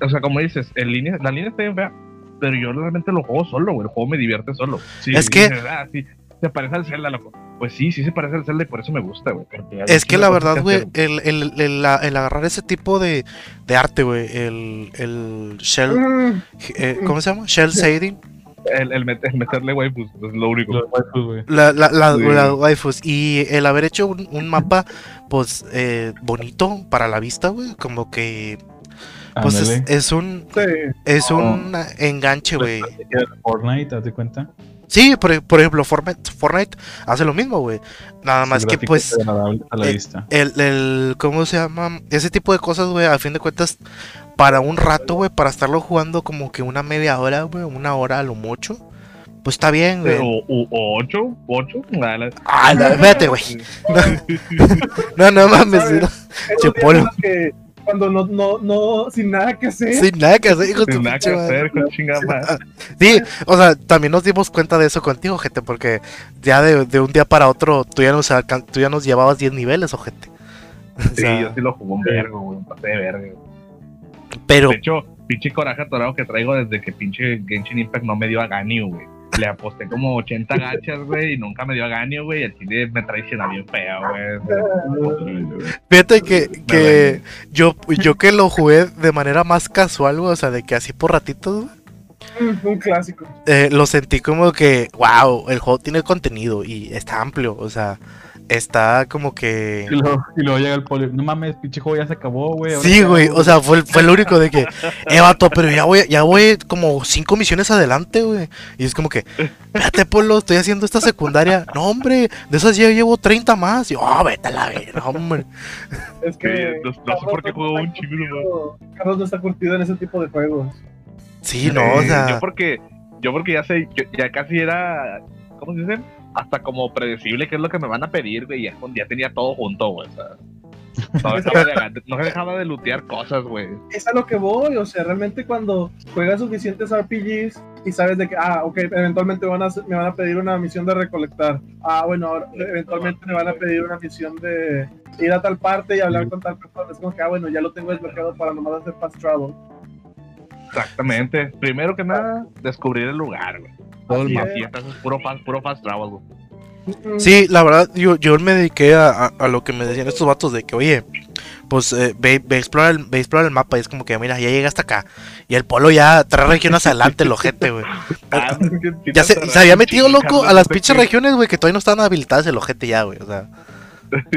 o sea, como dices, en línea, la línea está bien fea, pero yo realmente lo juego solo, güey, el juego me divierte solo. Sí, Es que- dices, ah, sí, se parece al Zelda, loco. Pues sí, sí se parece al Zelda y por eso me gusta, güey. Es que la verdad, güey, el, el, el, agarrar ese tipo de, de arte, güey, el, el shell, Mm, eh, ¿cómo se llama? Shell shading, El, el, met- el meterle, güey, pues es lo único. Los waifus, güey. la, la, la, Sí. la waifus, y el haber hecho un, un mapa, pues, eh, bonito para la vista, güey, como que, pues, es, un, sí. es Oh. un enganche, güey. Fortnite, ¿te das cuenta? Sí, por, por ejemplo, Fortnite, Fortnite hace lo mismo, güey. Nada más que, pues, a la eh, vista. el, el, ¿cómo se llama? Ese tipo de cosas, güey, a fin de cuentas, para un rato, güey, para estarlo jugando como que una media hora, güey, una hora a lo mucho, pues está bien, güey. O, o, o ocho, ocho. Ah, no, espérate, güey. No, no mames, ¿Sabes? no, Esos Che, días Polo. en los que cuando no, no, no, sin nada que hacer. sin nada que hacer, hijo Sin nada que hacer, con chingada madre. Sí, o sea, también nos dimos cuenta de eso contigo, gente, porque ya de, de un día para otro tú ya nos, tú ya nos llevabas 10 niveles, ojete. O Sí, sea, yo sí lo jugué un vergo, güey, un pasé de verga. güey. pero, De hecho, pinche coraje atorado que traigo desde que pinche Genshin Impact no me dio a Ganyu, güey. Le aposté como 80 gachas, güey, y nunca me dio a Ganyu, güey. Y el chile me traiciona bien feo, güey. fíjate que, que yo, yo que lo jugué de manera más casual, güey, o sea, de que así por ratitos, güey, Un clásico. eh, lo sentí como que, wow, el juego tiene contenido y está amplio, o sea, está como que... Y luego, y luego llega el poli. No mames, pinche juego ya se acabó, güey. Sí, güey, hago?" o sea, fue, el- fue el único de que, eh, vato, pero ya voy, ya voy como cinco misiones adelante, güey. Y es como que, espérate, Polo, estoy haciendo esta secundaria. No, hombre, de esas ya llevo 30 más. Y, oh, vete a la verga, hombre. Es que. Sí, no- no sé por qué juego un chingo, Carlos no está curtido en ese tipo de juegos. Sí, no, o Eh, sea, Yo porque, yo porque ya sé, yo- ya casi era, ¿cómo se dice? Hasta como predecible qué es lo que me van a pedir, güey. Ya, ya tenía todo junto, güey. O sea, no dejaba de, no dejaba de lootear cosas, güey. Es a lo que voy, o sea, realmente cuando juegas suficientes RPGs y sabes de que, ah, ok, eventualmente van a, hacer- me van a pedir una misión de recolectar. Ah, bueno, ahora eventualmente me van a pedir una misión de ir a tal parte y hablar con tal persona. Es como que, ah, bueno, ya lo tengo desbloqueado para nomás hacer fast travel. Exactamente. Primero que nada, descubrir el lugar, güey. Todo el mapa. es. Puro fast, puro fast travel, güey. Sí, la verdad, yo, yo me dediqué a, a- a lo que me decían estos vatos de que, oye, pues eh, ve, ve, explora el, ve, explora el mapa. Y es como que, mira, ya llegaste acá. Y el Polo ya, tres regiones adelante, el ojete, güey. Ah, Ya se, se había metido loco a las pinches regiones, güey, que todavía no estaban habilitadas el ojete ya, güey. O sea,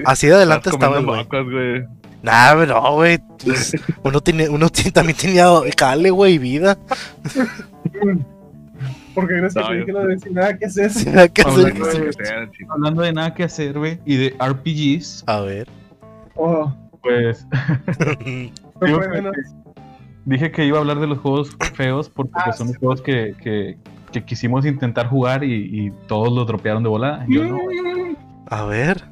así de adelante estaba el güey. Güey. Nah, pero no, güey. pues, Uno, tiene, uno tiene- también tenía jale, güey, y vida. Porque crees No, te yo- dije lo de sin nada que hacer. Sí, nada que hacer. Hablando de nada que hacer, güey, y de RPGs, A ver. Oh, pues dije que iba a hablar de los juegos feos porque Ah, pues, son sí. los juegos que, que, que quisimos intentar jugar y, y todos los dropearon de volada. Yo no. Mm, A ver.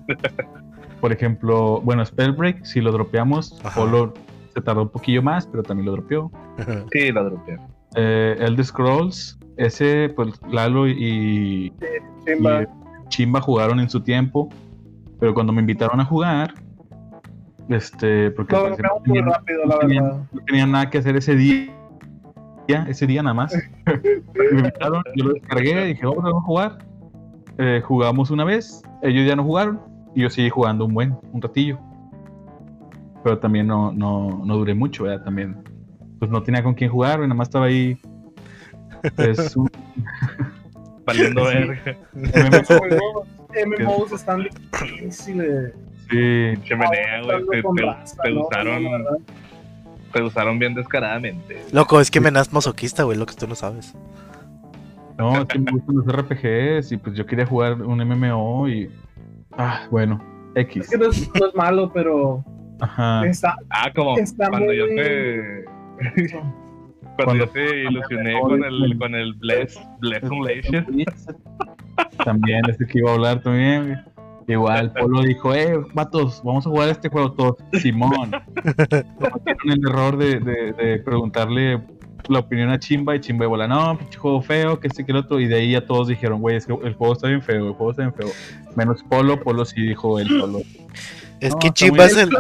Por ejemplo, bueno, Spellbreak, si lo dropeamos, Ajá. Polo se tardó un poquillo más, pero también lo dropeó. Sí, la dropeé. Eh, Elder Scrolls, ese, pues Lalo y, chimba. y Chimba jugaron en su tiempo, pero cuando me invitaron a jugar, este, porque Lo pues, no, tenían, rápido, la no tenían- verdad. no tenían nada que hacer ese día, ese día nada más. me invitaron, yo lo descargué, dije, vamos a jugar. Eh, jugamos una vez, ellos ya no jugaron y yo seguí jugando un buen, un ratillo. Pero también no, no, no duré mucho, ¿verdad? También, pues no tenía con quién jugar, nada más estaba ahí. Es un, Valiendo verga. MMOs están difíciles. sí, Chimenea, güey. Te, te- usaron, te usaron bien descaradamente. Loco, es que me das masoquista, güey, lo que tú no sabes. no, es que me gustan los RPGs y pues yo quería jugar un MMO y. Ah, bueno, X. Es que no es, no es malo, pero Ajá. está. Ah, como Está cuando yo te. Cuando, Cuando- yo te ilusioné con el, con el Bless, Bless Unleashed. También, ese que iba a hablar también. Igual, Polo dijo, eh, vatos, vamos a jugar este juego todos. Simón. Cometieron el error de, de, de preguntarle la opinión a Chimba y Chimba de bola, no, pinche juego feo, que este que el otro. Y de ahí ya todos dijeron, güey, es que el juego está bien feo, el juego está bien feo. Menos Polo, Polo sí dijo el solo. Es No, que Chimba es el.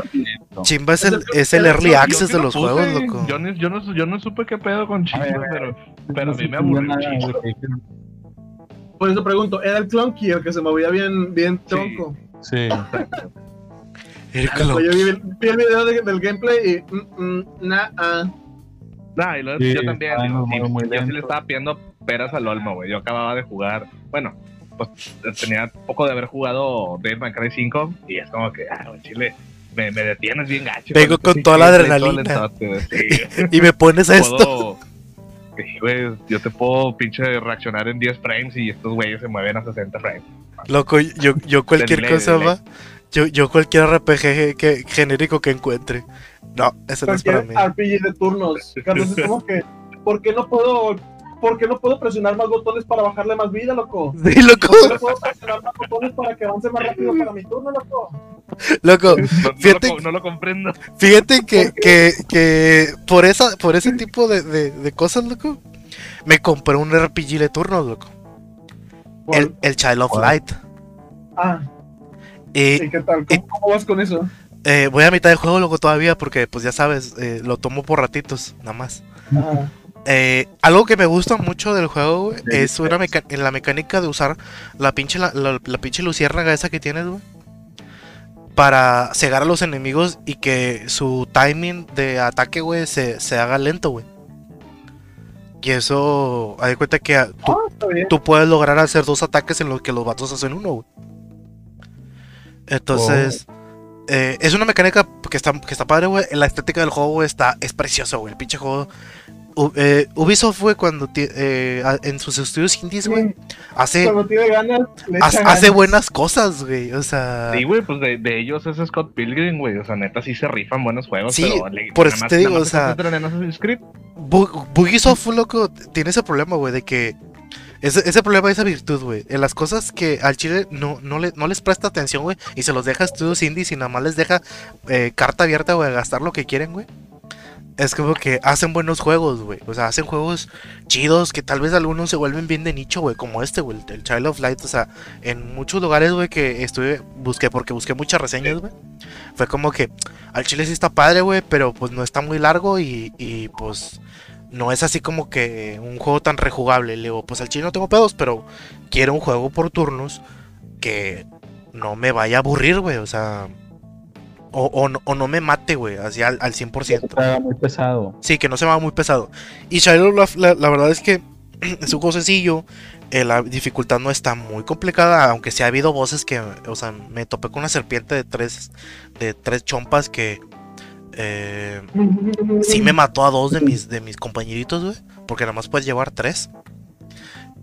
Chimba es el, es el Yo- early yo access sí de lo los puse, juegos, loco. Yo, yo, no, yo no supe qué pedo con Chimba, ver, pero, pero a mí me aburrió de lo. Por eso pregunto, ¿era el Clunky el que se movía bien, bien tronco? Sí. El Pues clon. yo vi, el- vi el video de- del gameplay y. Mm, mm, nah, ah. Nah, y luego Sí, yo también, digo, sí, muy yo sí le estaba pidiendo peras al olmo, güey. Yo acababa de jugar, bueno, pues tenía poco de haber jugado Devil May Cry 5 y es como que, ah, chile, me, me detienes bien gacho. Vengo con toda la adrenalina. Y me pones esto. sí, güey, yo te puedo pinche reaccionar en 10 frames y estos güeyes se mueven a 60 frames. Loco, yo, yo cualquier cosa va. Yo, yo cualquier RPG que, genérico que encuentre. No, ese no es para mí. RPG de turnos. Carlos, es como que. ¿Por qué no puedo.? ¿Por qué no puedo presionar más botones para bajarle más vida, loco? Sí, loco, ¿Por qué no puedo presionar más botones para que avance más rápido para mi turno, loco? loco. No, lo, co- no lo comprendo. Fíjate que, que, que por esa, por ese tipo de, de, de cosas, loco, me compré un RPG de turnos, loco. El, el Child of ¿Cuál? Light. Ah, Y ¿y qué tal? ¿Cómo, cómo vas con eso? eh, voy a mitad del juego, loco, todavía, porque pues ya sabes, eh, lo tomo por ratitos, nada más. Ah, Eh, algo que me gusta mucho del juego, güey, es una meca- en la mecánica de usar la pinche, la, la- la pinche luciérnaga esa que tienes, güey. Para cegar a los enemigos y que su timing de ataque, güey, se, se haga lento, güey. Y eso, de cuenta que ah, tú, puedes lograr hacer dos ataques en los que los vatos hacen uno, güey. Entonces, eh, es una mecánica que está, que está padre, güey. La estética del juego, güey, está, es precioso, güey. El pinche juego. Eh, Ubisoft, güey, cuando eh, en sus estudios indies, güey, Sí, hace, Cuando tiene ganas, hace, ganas. buenas cosas, güey. O sea, Sí, güey, pues de, de ellos es Scott Pilgrim, güey. O sea, neta, sí se rifan buenos juegos. Sí, pero le- por eso más- te digo, o sea- Bugisoft, loco, tiene ese problema, güey, de que. Ese, ese problema, esa virtud, güey. En las cosas que al chile no, no, le- no les presta atención, güey. Y se los deja a estudios indies y nada más les deja eh, carta abierta, güey, a gastar lo que quieren, güey. Es como que hacen buenos juegos, güey. O sea, hacen juegos chidos que tal vez algunos se vuelven bien de nicho, güey. Como este, güey, el Child of Light. O sea, en muchos lugares, güey, que estuve, busqué, porque busqué muchas reseñas, güey. Fue como que al chile sí está padre, güey, pero pues no está muy largo y, y pues no es así como que un juego tan rejugable. Le digo, pues al chile no tengo pedos, pero quiero un juego por turnos que no me vaya a aburrir, güey. O sea, o, o no, o no me mate, güey, así al, al 100%. Está muy pesado. Sí, que no se me va muy pesado. Y Shadow of la, la verdad es que es un juego sencillo. eh, la dificultad no está muy complicada, aunque sí ha habido voces que, o sea, me topé con una serpiente de tres, de tres chompas que eh, sí me mató a dos de mis, de mis compañeritos, güey, porque nada más puedes llevar tres.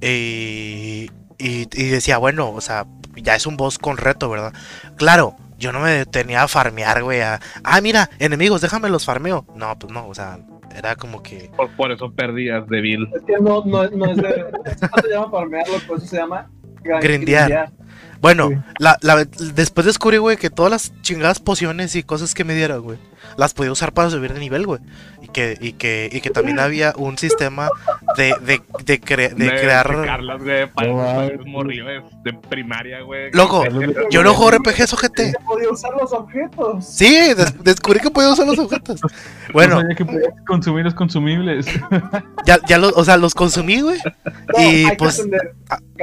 Y, y decía, bueno, o sea, ya es un boss con reto, ¿verdad? Claro, yo no me detenía a farmear, güey, a, ah, mira, enemigos, déjame los farmeo. No, pues no, o sea, era como que... Por, por eso perdías de Bill. Es que no, no, no es de. Eso no se llama farmearlo, por eso se llama. Grindear. Bueno, Sí. la, la- después descubrí, güey, que todas las chingadas pociones y cosas que me dieron, güey, las podía usar para subir de nivel, güey. Y que, y, que, y que también había un sistema de, de, de, cre- de De- crear... de Carlos, güey, para No morrillos de primaria, güey. Loco, yo no juego RPGs, ojete. Podía usar los objetos. Sí, des- descubrí que podía usar los objetos. No Bueno, sabía que podías consumir los consumibles. ya, ya los, o sea, los consumí, güey. No, Y, pues.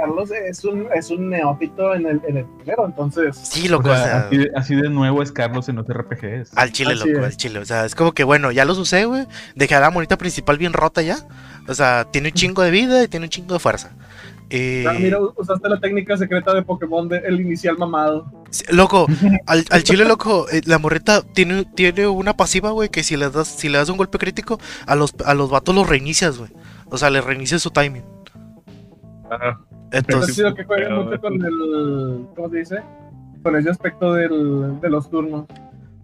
Carlos es un, es un neófito en el, en el primero, entonces. Sí, loco, o sea, sea, así, de, así de nuevo es Carlos en los RPGs. al chile, Así loco, es. al chile. O sea, es como que, bueno, ya los usé, güey. Dejé a la monita principal bien rota ya. O sea, tiene un chingo de vida y tiene un chingo de fuerza. Eh, Ah, mira, usaste la técnica secreta de Pokémon de el inicial mamado. sí, loco, al, al chile, loco, eh, la morrita tiene, tiene una pasiva, güey, que si le das, si le das un golpe crítico, a los, a los vatos los reinicias, güey. O sea, le reinicias su timing. Ajá. Sí, lo que juega pero- mucho con el. ¿Cómo se dice? Con ese aspecto del, de los turnos.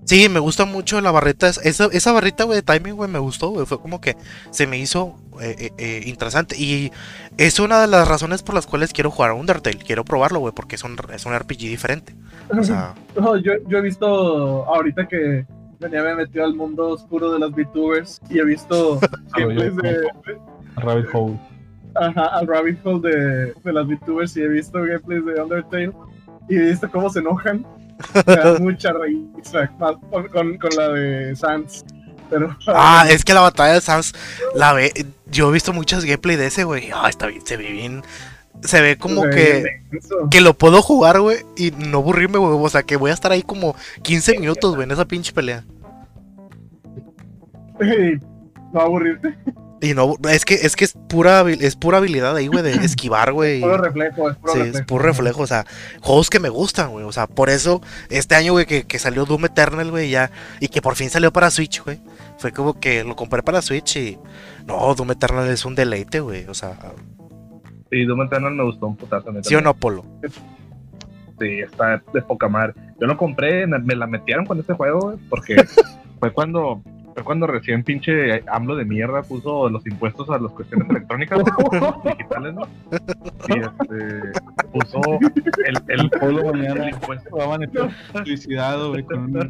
Sí, me gusta mucho la barrita. es- Esa, esa barrita, güey, de timing, güey, me gustó, güey. Fue como que se me hizo eh, eh, eh, interesante. Y es una de las razones por las cuales quiero jugar a Undertale. Quiero probarlo, güey, porque es un, es un RPG diferente. O sea, No, yo, yo he visto ahorita que venía me metido al mundo oscuro de las VTubers y he visto gameplays de, Rabbit Hole. Ajá, al rabbit hole de, de las VTubers y he visto gameplays de Undertale y he visto cómo se enojan. Me da mucha risa con, con, con la de Sans. Pero ah, es que la batalla de Sans, la ve. Yo he visto muchas gameplay de ese, güey. Ah, está bien, se ve bien. Se ve como se que, que lo puedo jugar, güey, y no aburrirme, güey. O sea, que voy a estar ahí como 15 minutos, güey, en esa pinche pelea. No aburrirte. Y no, es que es que es pura, es pura habilidad ahí, güey, de esquivar, güey. y- Puro reflejo, es puro Sí, reflejo. es puro reflejo, o sea, juegos que me gustan, güey. O sea, por eso este año, güey, que, que salió Doom Eternal, güey, ya, y que por fin salió para Switch, güey. Fue como que lo compré para Switch y. No, Doom Eternal es un deleite, güey. O sea, Y Doom Eternal me gustó un putazo. ¿sí o no, Polo? Sí, está de poca madre. Yo lo compré, me me la metieron con este juego, güey, porque fue cuando fue cuando recién pinche AMLO de mierda puso los impuestos a las cuestiones electrónicas digitales, ¿no? Y este, puso el, el, el mañana impuesto. va a suicidado, güey, con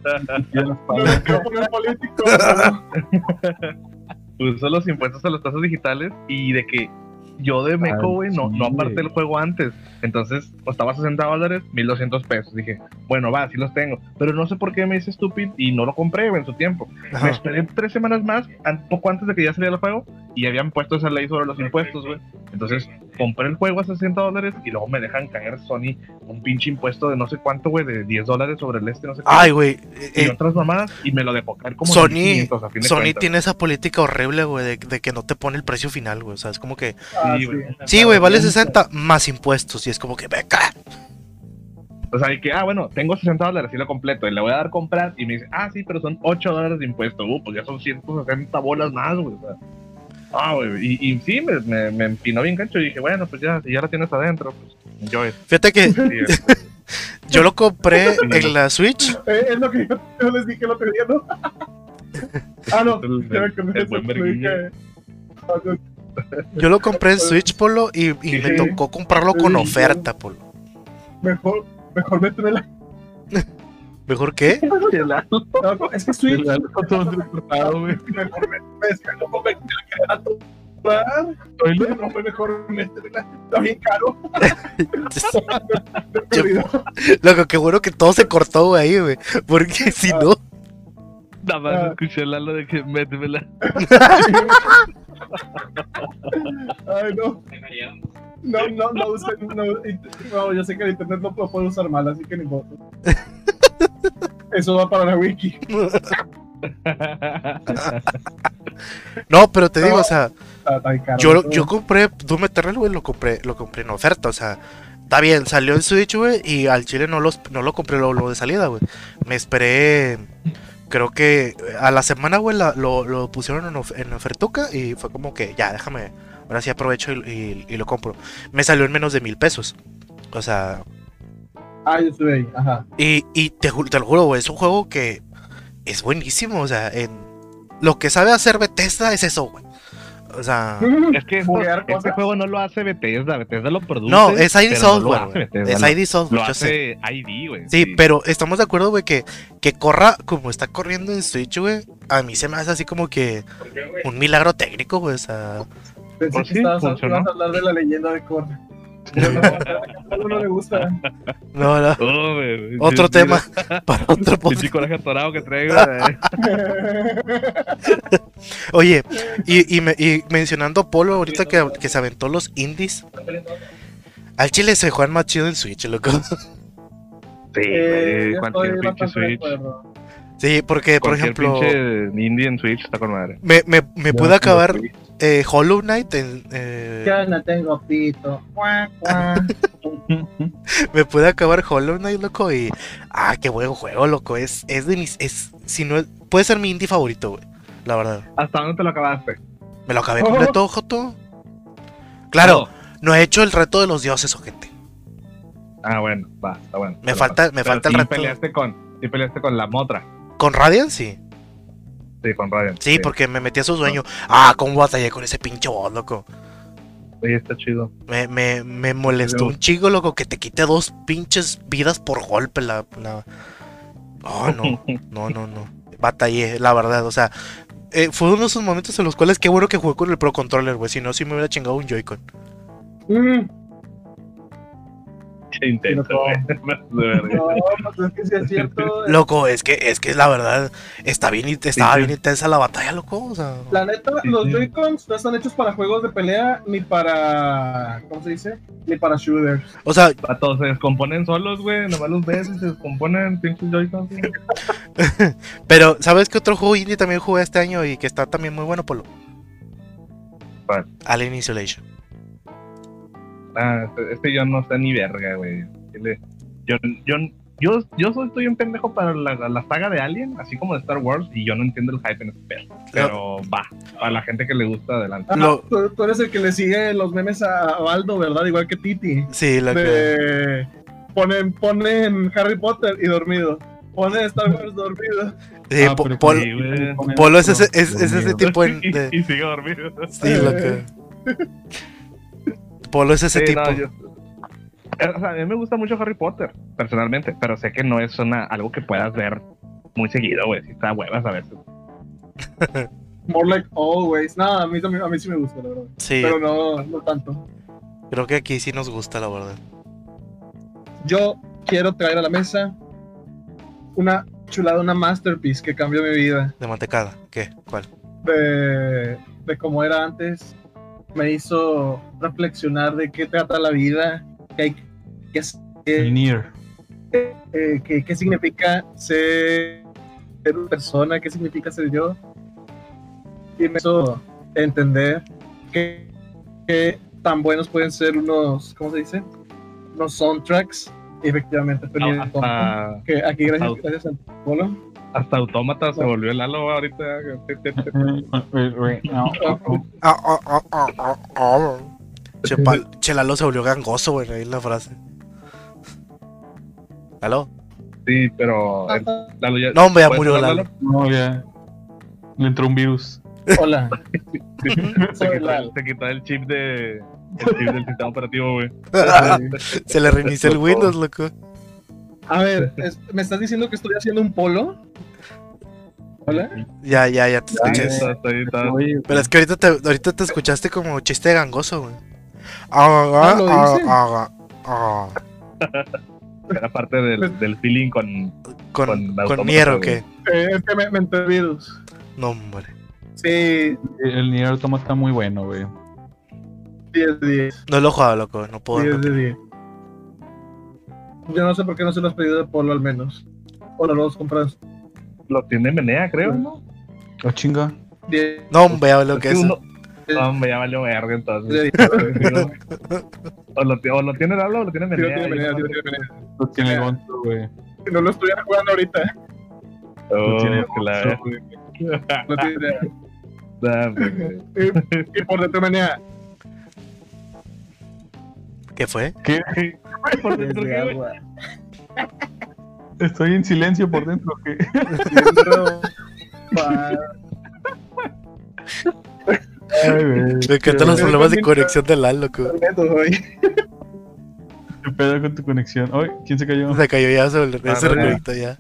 puso los impuestos a los tazos digitales y de que yo de meco, güey, no, no aparté el juego antes. Entonces costaba 60 dólares, 1200 pesos. Dije, bueno, va, sí los tengo. Pero no sé por qué me hice estúpido y no lo compré en su tiempo. Me esperé tres semanas más, poco antes de que ya saliera el juego, y habían puesto esa ley sobre los impuestos, güey. Entonces compré el juego a 60 dólares y luego me dejan caer Sony un pinche impuesto de no sé cuánto, güey, de 10 dólares sobre el este, no sé qué. Ay, güey. y eh, otras mamadas, y me lo dejó caer como Sony- 1500 a fin de Sony cuentas. tiene esa política horrible, güey, de, de que no te pone el precio final, güey. O sea, es como que. Ah, Sí, sí. güey. Sí, güey, vale 60 más impuestos. Y es como que, beca. O sea, y que, ah, bueno, tengo 60 dólares y lo completo, y le voy a dar comprar, y me dice, ah, sí, pero son 8 dólares de impuesto. Uh, pues ya son 160 bolas más, güey. O sea, ah, güey. Y, y sí, me, me, me empinó bien gancho, y dije, bueno, pues ya, si ya la tienes adentro, pues enjoy. Fíjate que Sí, yo lo compré en la Switch. Eh, es lo que yo, yo les dije el otro día, ¿no? ah, no. El- buen dije. Yo lo compré en Switch, Polo, y, y me tocó comprarlo con oferta, Polo. Mejor, mejor métemela. ¿Mejor qué? No, es que. Está todo transportado, güey. Mejor me es que no me la. No fue mejor métemela. Está bien caro. Yo- Loco, qué bueno que todo se cortó, güey, ahí, güey. Porque si no. Nada más Ah. escuché la lo de que métemela. Ay, no. No, no, no usen, no, no, yo sé que el internet no lo puede usar mal, así que ni modo. Eso va para la wiki. No, pero te digo, o sea, caro. yo, yo compré Doom Eternal, güey, lo compré, lo compré en oferta, o sea, está bien, salió en Switch, güey, y al chile no, los, no lo compré lo, lo de salida, güey. Me esperé, creo que a la semana, güey, lo, lo pusieron en, of- en ofertuca y fue como que, ya, déjame, ahora sí aprovecho y, y- y lo compro. Me salió en menos de mil pesos. O sea, Ah, yo estuve ahí, ajá. y, y te, lo juro, güey, es un juego que es buenísimo, o sea, en lo que sabe hacer Bethesda es eso, güey. O sea, Es que esto- este juego no lo hace Bethesda, Bethesda lo produce. no, es ID Software, No lo hace güey. Bethesda, Es ID Software, Lo yo sé. hace ID, güey. Sí, pero estamos de acuerdo, güey, que, que corra como está corriendo en Switch, güey. A mí se me hace así como que un milagro técnico, güey. O sea, Pensé Pues que sí, estabas a hablar de la leyenda de Korra. No, a uno no le gusta. no, no. Oh, Otro tema para otro podcast. coraje atorado que traigo. Oye, y, y, me- y mencionando Polo, ahorita que, que se aventó los indies, al chile se juegan más chido en Switch, loco. Sí, Eh, cualquier pinche Switch. Sí, porque, por Cualquier ejemplo, pinche indie en Switch está con madre. me, me, me pude acabar. Eh, Hollow Knight en, eh, Ya no tengo pito. Me pude acabar Hollow Knight, loco, y ah, qué buen juego, loco, es, es de mis, es, si no es- puede ser mi indie favorito, güey, la verdad. ¿Hasta dónde te lo acabaste? Me lo acabé completo, Joto. Claro, no he hecho el reto de los dioses, ojete. Ah, bueno, va, está bueno. Me falta, me pero falta el reto. peleaste con, sí peleaste con la motra. ¿Con Radiant? Sí. Sí, con Radiant. Sí, porque me metí a su sueño. Ah, cómo batallé con ese pinche boss, loco. Sí, está chido. Me, me, me molestó un chico, loco, que te quite dos pinches vidas por golpe. La, la... Oh, no, no, no, no. Batallé, la verdad, o sea. eh, fue uno de esos momentos en los cuales qué bueno que jugué con el Pro Controller, güey. Si no, sí me hubiera chingado un Joy-Con. Mm, Verga. No, pues es que sí es cierto. Loco, es que, es que la verdad, está bien, estaba Sí, sí. bien intensa la batalla, loco. O sea, La neta, Sí, los sí. Joy-Cons no están hechos para juegos de pelea ni para. ¿Cómo se dice? Ni para shooters. o sea, Vato, se descomponen solos, güey. Nomás los ves y se descomponen pinches Joy-Cons. pero ¿sabes qué otro juego indie también jugué este año y que está también muy bueno, Polo? ¿Cuál? Alien Isolation. Ah, este, este yo no sé ni verga, güey. Yo, yo, yo, yo soy, estoy un pendejo para la, la saga de Alien, así como de Star Wars, y yo no entiendo el hype en ese pedo. Pero va, para la gente que le gusta, adelante. Ah, Lo- tú, tú eres el que le sigue los memes a Baldo, ¿verdad? Igual que Titi. Sí, la que... De... Ponen, ponen Harry Potter y dormido. Ponen Star Wars dormido. Sí, Ah, Po- Polo, Sí, güey. Polo es ese, es, es ese tipo en- y, de... y sigue dormido. Sí, lo que... Polo es ese Sí, tipo. no, yo- eh, o sea, a mí me gusta mucho Harry Potter, personalmente, pero sé que no es una, algo que puedas ver muy seguido, güey. Si está huevas a veces. More like always. No, a mí, también- a mí sí me gusta, la verdad. Sí, Pero no, no tanto. creo que aquí sí nos gusta, la verdad. Yo quiero traer a la mesa una chulada, una masterpiece que cambió mi vida. De mantecada. ¿Qué? ¿Cuál? de, de cómo era antes, me hizo reflexionar de qué trata la vida, qué, hay, qué, Nier. eh, qué- qué significa ser, una persona, qué significa ser yo. Y me hizo entender que, que tan buenos pueden ser unos, ¿cómo se dice? Unos soundtracks. Y efectivamente, tonto. Hasta, que aquí gracias, Auto. gracias al Polo. Hasta Autómata se volvió el halo ahorita. No, Ah, ah, ah, ah, ah, ah. Che, pal- che, Lalo se volvió gangoso, güey, ahí la frase. ¿Aló? Sí, pero el- Lalo ya- No, hombre, ya ¿puedes murió hablar, Lalo. no, ya. Le entró un virus. Hola. Se Soy quitó, Lalo. se quitó el chip de el chip del sistema operativo, güey. Se le reinició el Windows, loco. A ver, es- ¿me estás diciendo que estoy haciendo un polo? ¿Hola? Ya, ya, ya te escuché. está- está- está- Oye, Pero es que ahorita te, ahorita te escuchaste como chiste de gangoso, güey. Ah, ah, ¿lo ah, dice? ah, ah. Era parte del, del feeling con Con, Con con Nier o qué. Eh, es que me, me entró el virus. No, hombre. Sí, el Nier Automata está muy bueno, güey. 10 de 10. No lo he jugado, loco. No puedo. 10 de 10. Yo no sé por qué no se los has pedido de polo al menos. O no los compras. lo tiene Menea, creo, ¿no? Oh, chinga. 10 No, hombre, lo que Es uno- No, hombre, ya valió verga entonces. 10. o, lo, o lo tiene Lalo o lo tiene Sí, lo Menea. tiene Menea, no sí, lo tiene Menea. Lo tiene Gonzo, güey. Si no lo estuviera jugando ahorita. Oh, Lo tiene güey. Lo tiene. Ah, güey. y, y por dentro menea. ¿Qué fue? ¿Qué? Por dentro. Estoy en silencio por dentro. güey. Me encantan los problemas de conexión del güey. ¿Qué pedo con tu conexión? Ay, ¿quién se cayó? Se cayó ya, se, ya Ah, se ya. reconectó ya.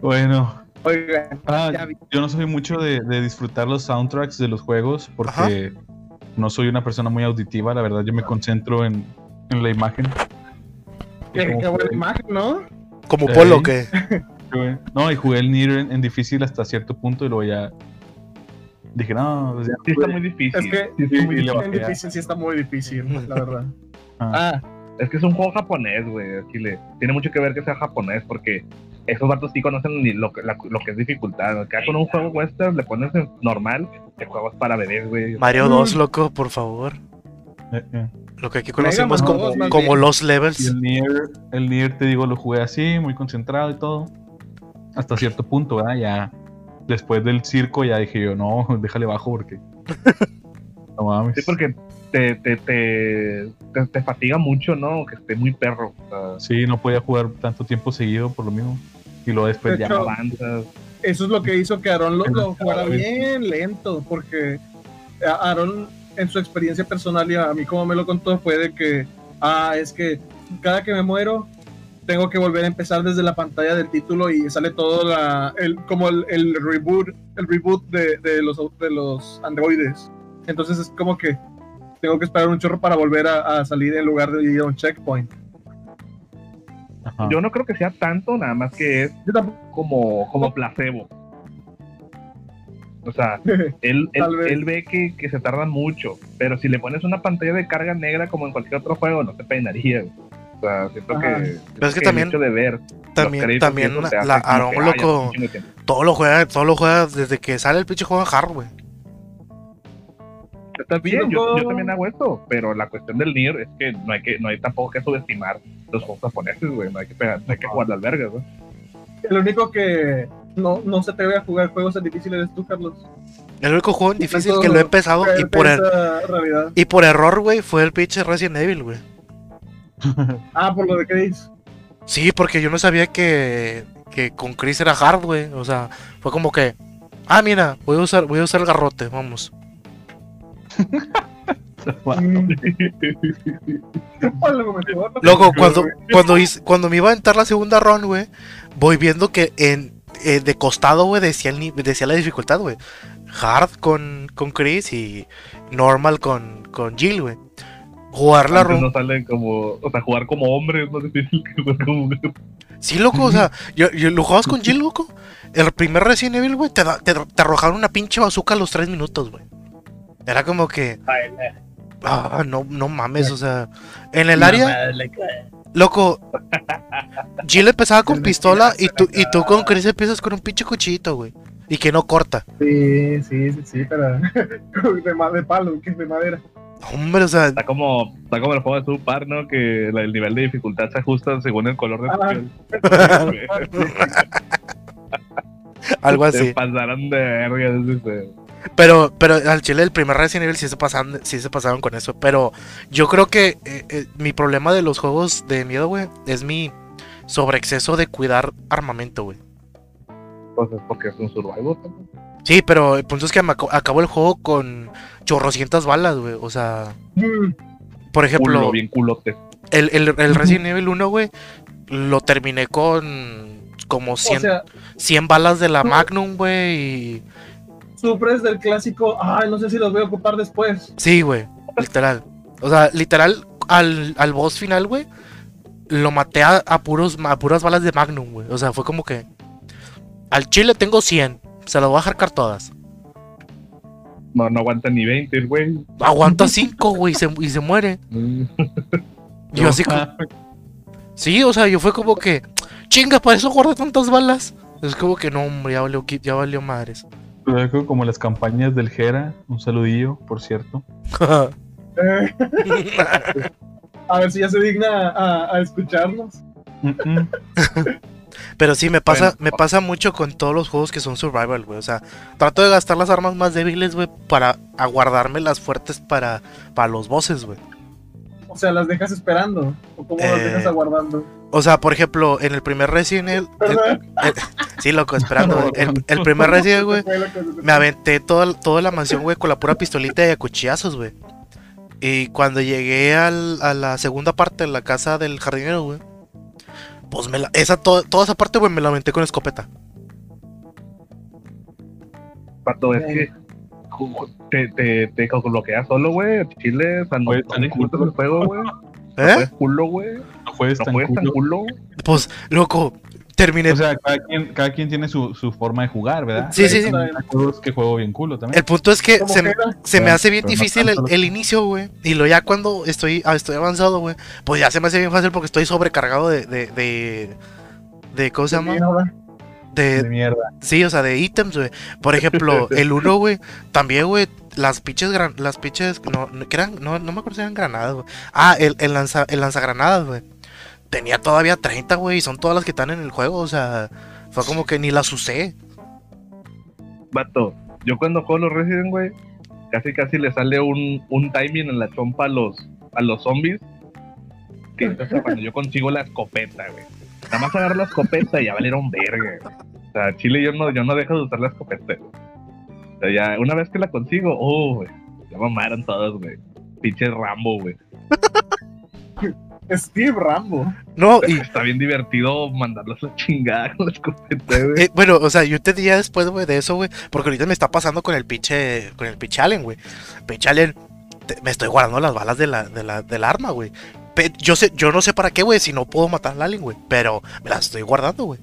Bueno, Oigan, ah, yo no soy mucho de, de disfrutar los soundtracks de los juegos porque no soy una persona muy auditiva. La verdad, yo me concentro en, en la imagen. Qué, buena jugué- imagen, ¿no? Como Sí. Polo, que. No, y jugué el Nier en, en difícil hasta cierto punto y luego ya dije, no, pues ya Sí, está muy difícil. Es que Sí, está muy difícil. sí está muy difícil, la verdad. Ah. Ah, Es que es un juego japonés, güey. Aquí le tiene mucho que ver que sea japonés porque esos vatos sí conocen ni lo que, la- lo que es dificultad. ¿no? Acá con un juego western le pones en normal, el juego es para bebés, güey. Mario Mm. 2, loco, por favor. Lo que aquí Mega conocemos Man como, 2, más como los Y levels. el Nier, el Nier, te digo, lo jugué así, muy concentrado y todo. Hasta cierto punto, ¿verdad? Ya después del circo ya dije yo, no, déjale bajo porque... No mames. Sí, porque te, te, te, te, te fatiga mucho, ¿no? Que esté muy perro. O sea, Sí, no podía jugar tanto tiempo seguido por lo mismo. Y luego después De ya... hecho, avanzas. eso es lo que hizo que Aaron lo, lo jugara bien. lento, porque Aaron, en su experiencia personal y a mí como me lo contó, fue de que, ah, es que cada que me muero, tengo que volver a empezar desde la pantalla del título y sale todo la, el, como el, el reboot, el reboot de, de los, de los androides. Entonces es como que tengo que esperar un chorro para volver a, a salir en lugar de ir a un checkpoint. Ajá. Yo no creo que sea tanto, nada más que es como, como placebo. O sea, él, él, él ve que, que se tardan mucho, pero si le pones una pantalla de carga negra como en cualquier otro juego, no te peinaría. güey. O sea, siento Ajá. que, Pero es que también- hecho de ver También, también la como Aaron, que, "Ah, ya loco, un chingo de tiempo". todo lo juega, todo lo juega desde que sale el pinche juego en hard, güey. Está bien, yo también hago esto, pero la cuestión del Nier es que no hay que no hay tampoco que subestimar los juegos japoneses, güey, no hay que pegar, no hay que jugar las vergas, güey. El único que no, no se atreve a jugar juegos tan difíciles tú, Carlos. El único juego difícil que lo he empezado y por, er- y por error, güey, fue el pinche Resident Evil, güey. Ah, por lo de Chris. Sí, porque yo no sabía que, que con Chris era hard, güey. O sea, fue como que, ah, mira, voy a usar, voy a usar el garrote, vamos. A lo mejor, ¿no? Luego, cuando, cuando, hice- cuando me iba a entrar la segunda run, güey, voy viendo que en eh, de costado, güey, decía, el ni- decía la dificultad, güey. Hard con, con Chris y normal con, con Jill, güey. Jugar la run. no sale como, o sea, jugar como hombre es más difícil que jugar como mujer. Sí, loco, o sea, yo, yo- lo jugabas con Jill, loco. El primer Resident Evil, güey, te, da- te, te arrojaron una pinche bazooka a los tres minutos, güey. Era como que, ah, no, no mames, o sea, en el área, loco, Jill empezaba con pistola y tú, y tú con Chris empiezas con un pinche cuchillito, güey. Y que no corta. Sí, sí, sí, sí, pero de, de palo, que es de madera. Hombre, o sea, Está como, está como el juego de Super, ¿no? Que la- el nivel de dificultad se ajusta según el color de tu Ah. piel. algo Se así. pasaron de verga. Pero, pero al chile el primer Resident Evil sí se pasaron, sí se pasaron con eso. Pero yo creo que eh, eh, mi problema de los juegos de miedo, güey, es mi sobreexceso de cuidar armamento, güey. Pues es porque es un survival. ¿no? Sí, pero el punto es que me acabo el juego con chorrocientas balas, güey. O sea, Mm, por ejemplo, Culo, bien culote. el, el, el Resident Evil 1, güey, lo terminé con como 100, O sea, 100 balas de la. Magnum, güey. Y... sufres del clásico, ay, no sé si los voy a ocupar después. Sí, güey, literal. O sea, literal, al, al boss final, güey, lo maté a, a puros, a puras balas de Magnum, güey. O sea, fue como que... Al chile tengo 100, se las voy a jarcar todas. No, no aguanta ni 20, el güey. Aguanta 5, güey, y se, y se muere. Yo así como... Sí, o sea, yo fue como que, chinga, para eso guardé tantas balas. Es como que no, hombre, ya valió, ya valió madres. Luego, como las campañas del Jera, un saludillo, por cierto. A ver si ya se digna a, a escucharnos. Pero sí, me pasa, Bueno. me pasa mucho con todos los juegos que son survival, güey. O sea, trato de gastar las armas más débiles, güey, para aguardarme las fuertes para, para los bosses, güey. O sea, las dejas esperando. O cómo las Eh, dejas aguardando. O sea, por ejemplo, en el primer Resident Evil. el- el- sí, loco, esperando. El, el primer Resident, güey. Me aventé toda, toda la mansión, güey, con la pura pistolita y a cuchillazos, güey. Y cuando llegué al- a la segunda parte de la casa del jardinero, güey. Pues me la, esa, to- toda esa parte, güey, me la aventé con escopeta. Pato, es que te, te, te bloqueas solo, güey. Chile, o sea, no, no el juego, güey. No ¿Eh? puedes culo, güey. No juegues No tan tan culo. Pues, loco, terminé. O sea, cada quien, cada quien tiene su, su forma de jugar, ¿verdad? Sí, sí, sí. Juegos que juego bien culo también. el punto es que se, era. se me hace bien pero no difícil el inicio, güey. Y lo ya cuando estoy, ah, estoy avanzado, güey. Pues ya se me hace bien fácil porque estoy sobrecargado de. de, de, de ¿Cómo se llama? De, De mierda. Sí, o sea, de ítems, güey. Por ejemplo, el 1, güey. También, güey. Las pinches gran, las pinches. No, no, que eran, no, no me acuerdo si eran granadas, güey. Ah, el, el, lanza, el lanzagranadas, güey. Tenía todavía 30, güey. Y son todas las que están en el juego. O sea, fue como que ni las usé. Vato, yo cuando juego los Resident, güey, casi casi le sale un, un timing en la chompa a los, a los zombies. Que es hasta cuando yo consigo la escopeta, güey. Nada más agarrar la escopeta y ya valieron verga. O sea, Chile yo no, yo no dejo de usar la escopeta. O sea, ya una vez que la consigo, oh, güey. Ya mamaron todos, güey. Pinche Rambo, güey. Steve Rambo. No, y. Está bien divertido mandarlos a chingar con la escopeta, güey. eh, bueno, o sea, yo te diría después, güey, de eso, güey. Porque ahorita me está pasando con el pinche. Con el pinche Allen, güey. Pinche Allen. te- me estoy guardando las balas de la, de la, del arma, güey. Yo sé, yo no sé para qué, güey, si no puedo matar al Alien, güey. Pero me las estoy guardando, güey.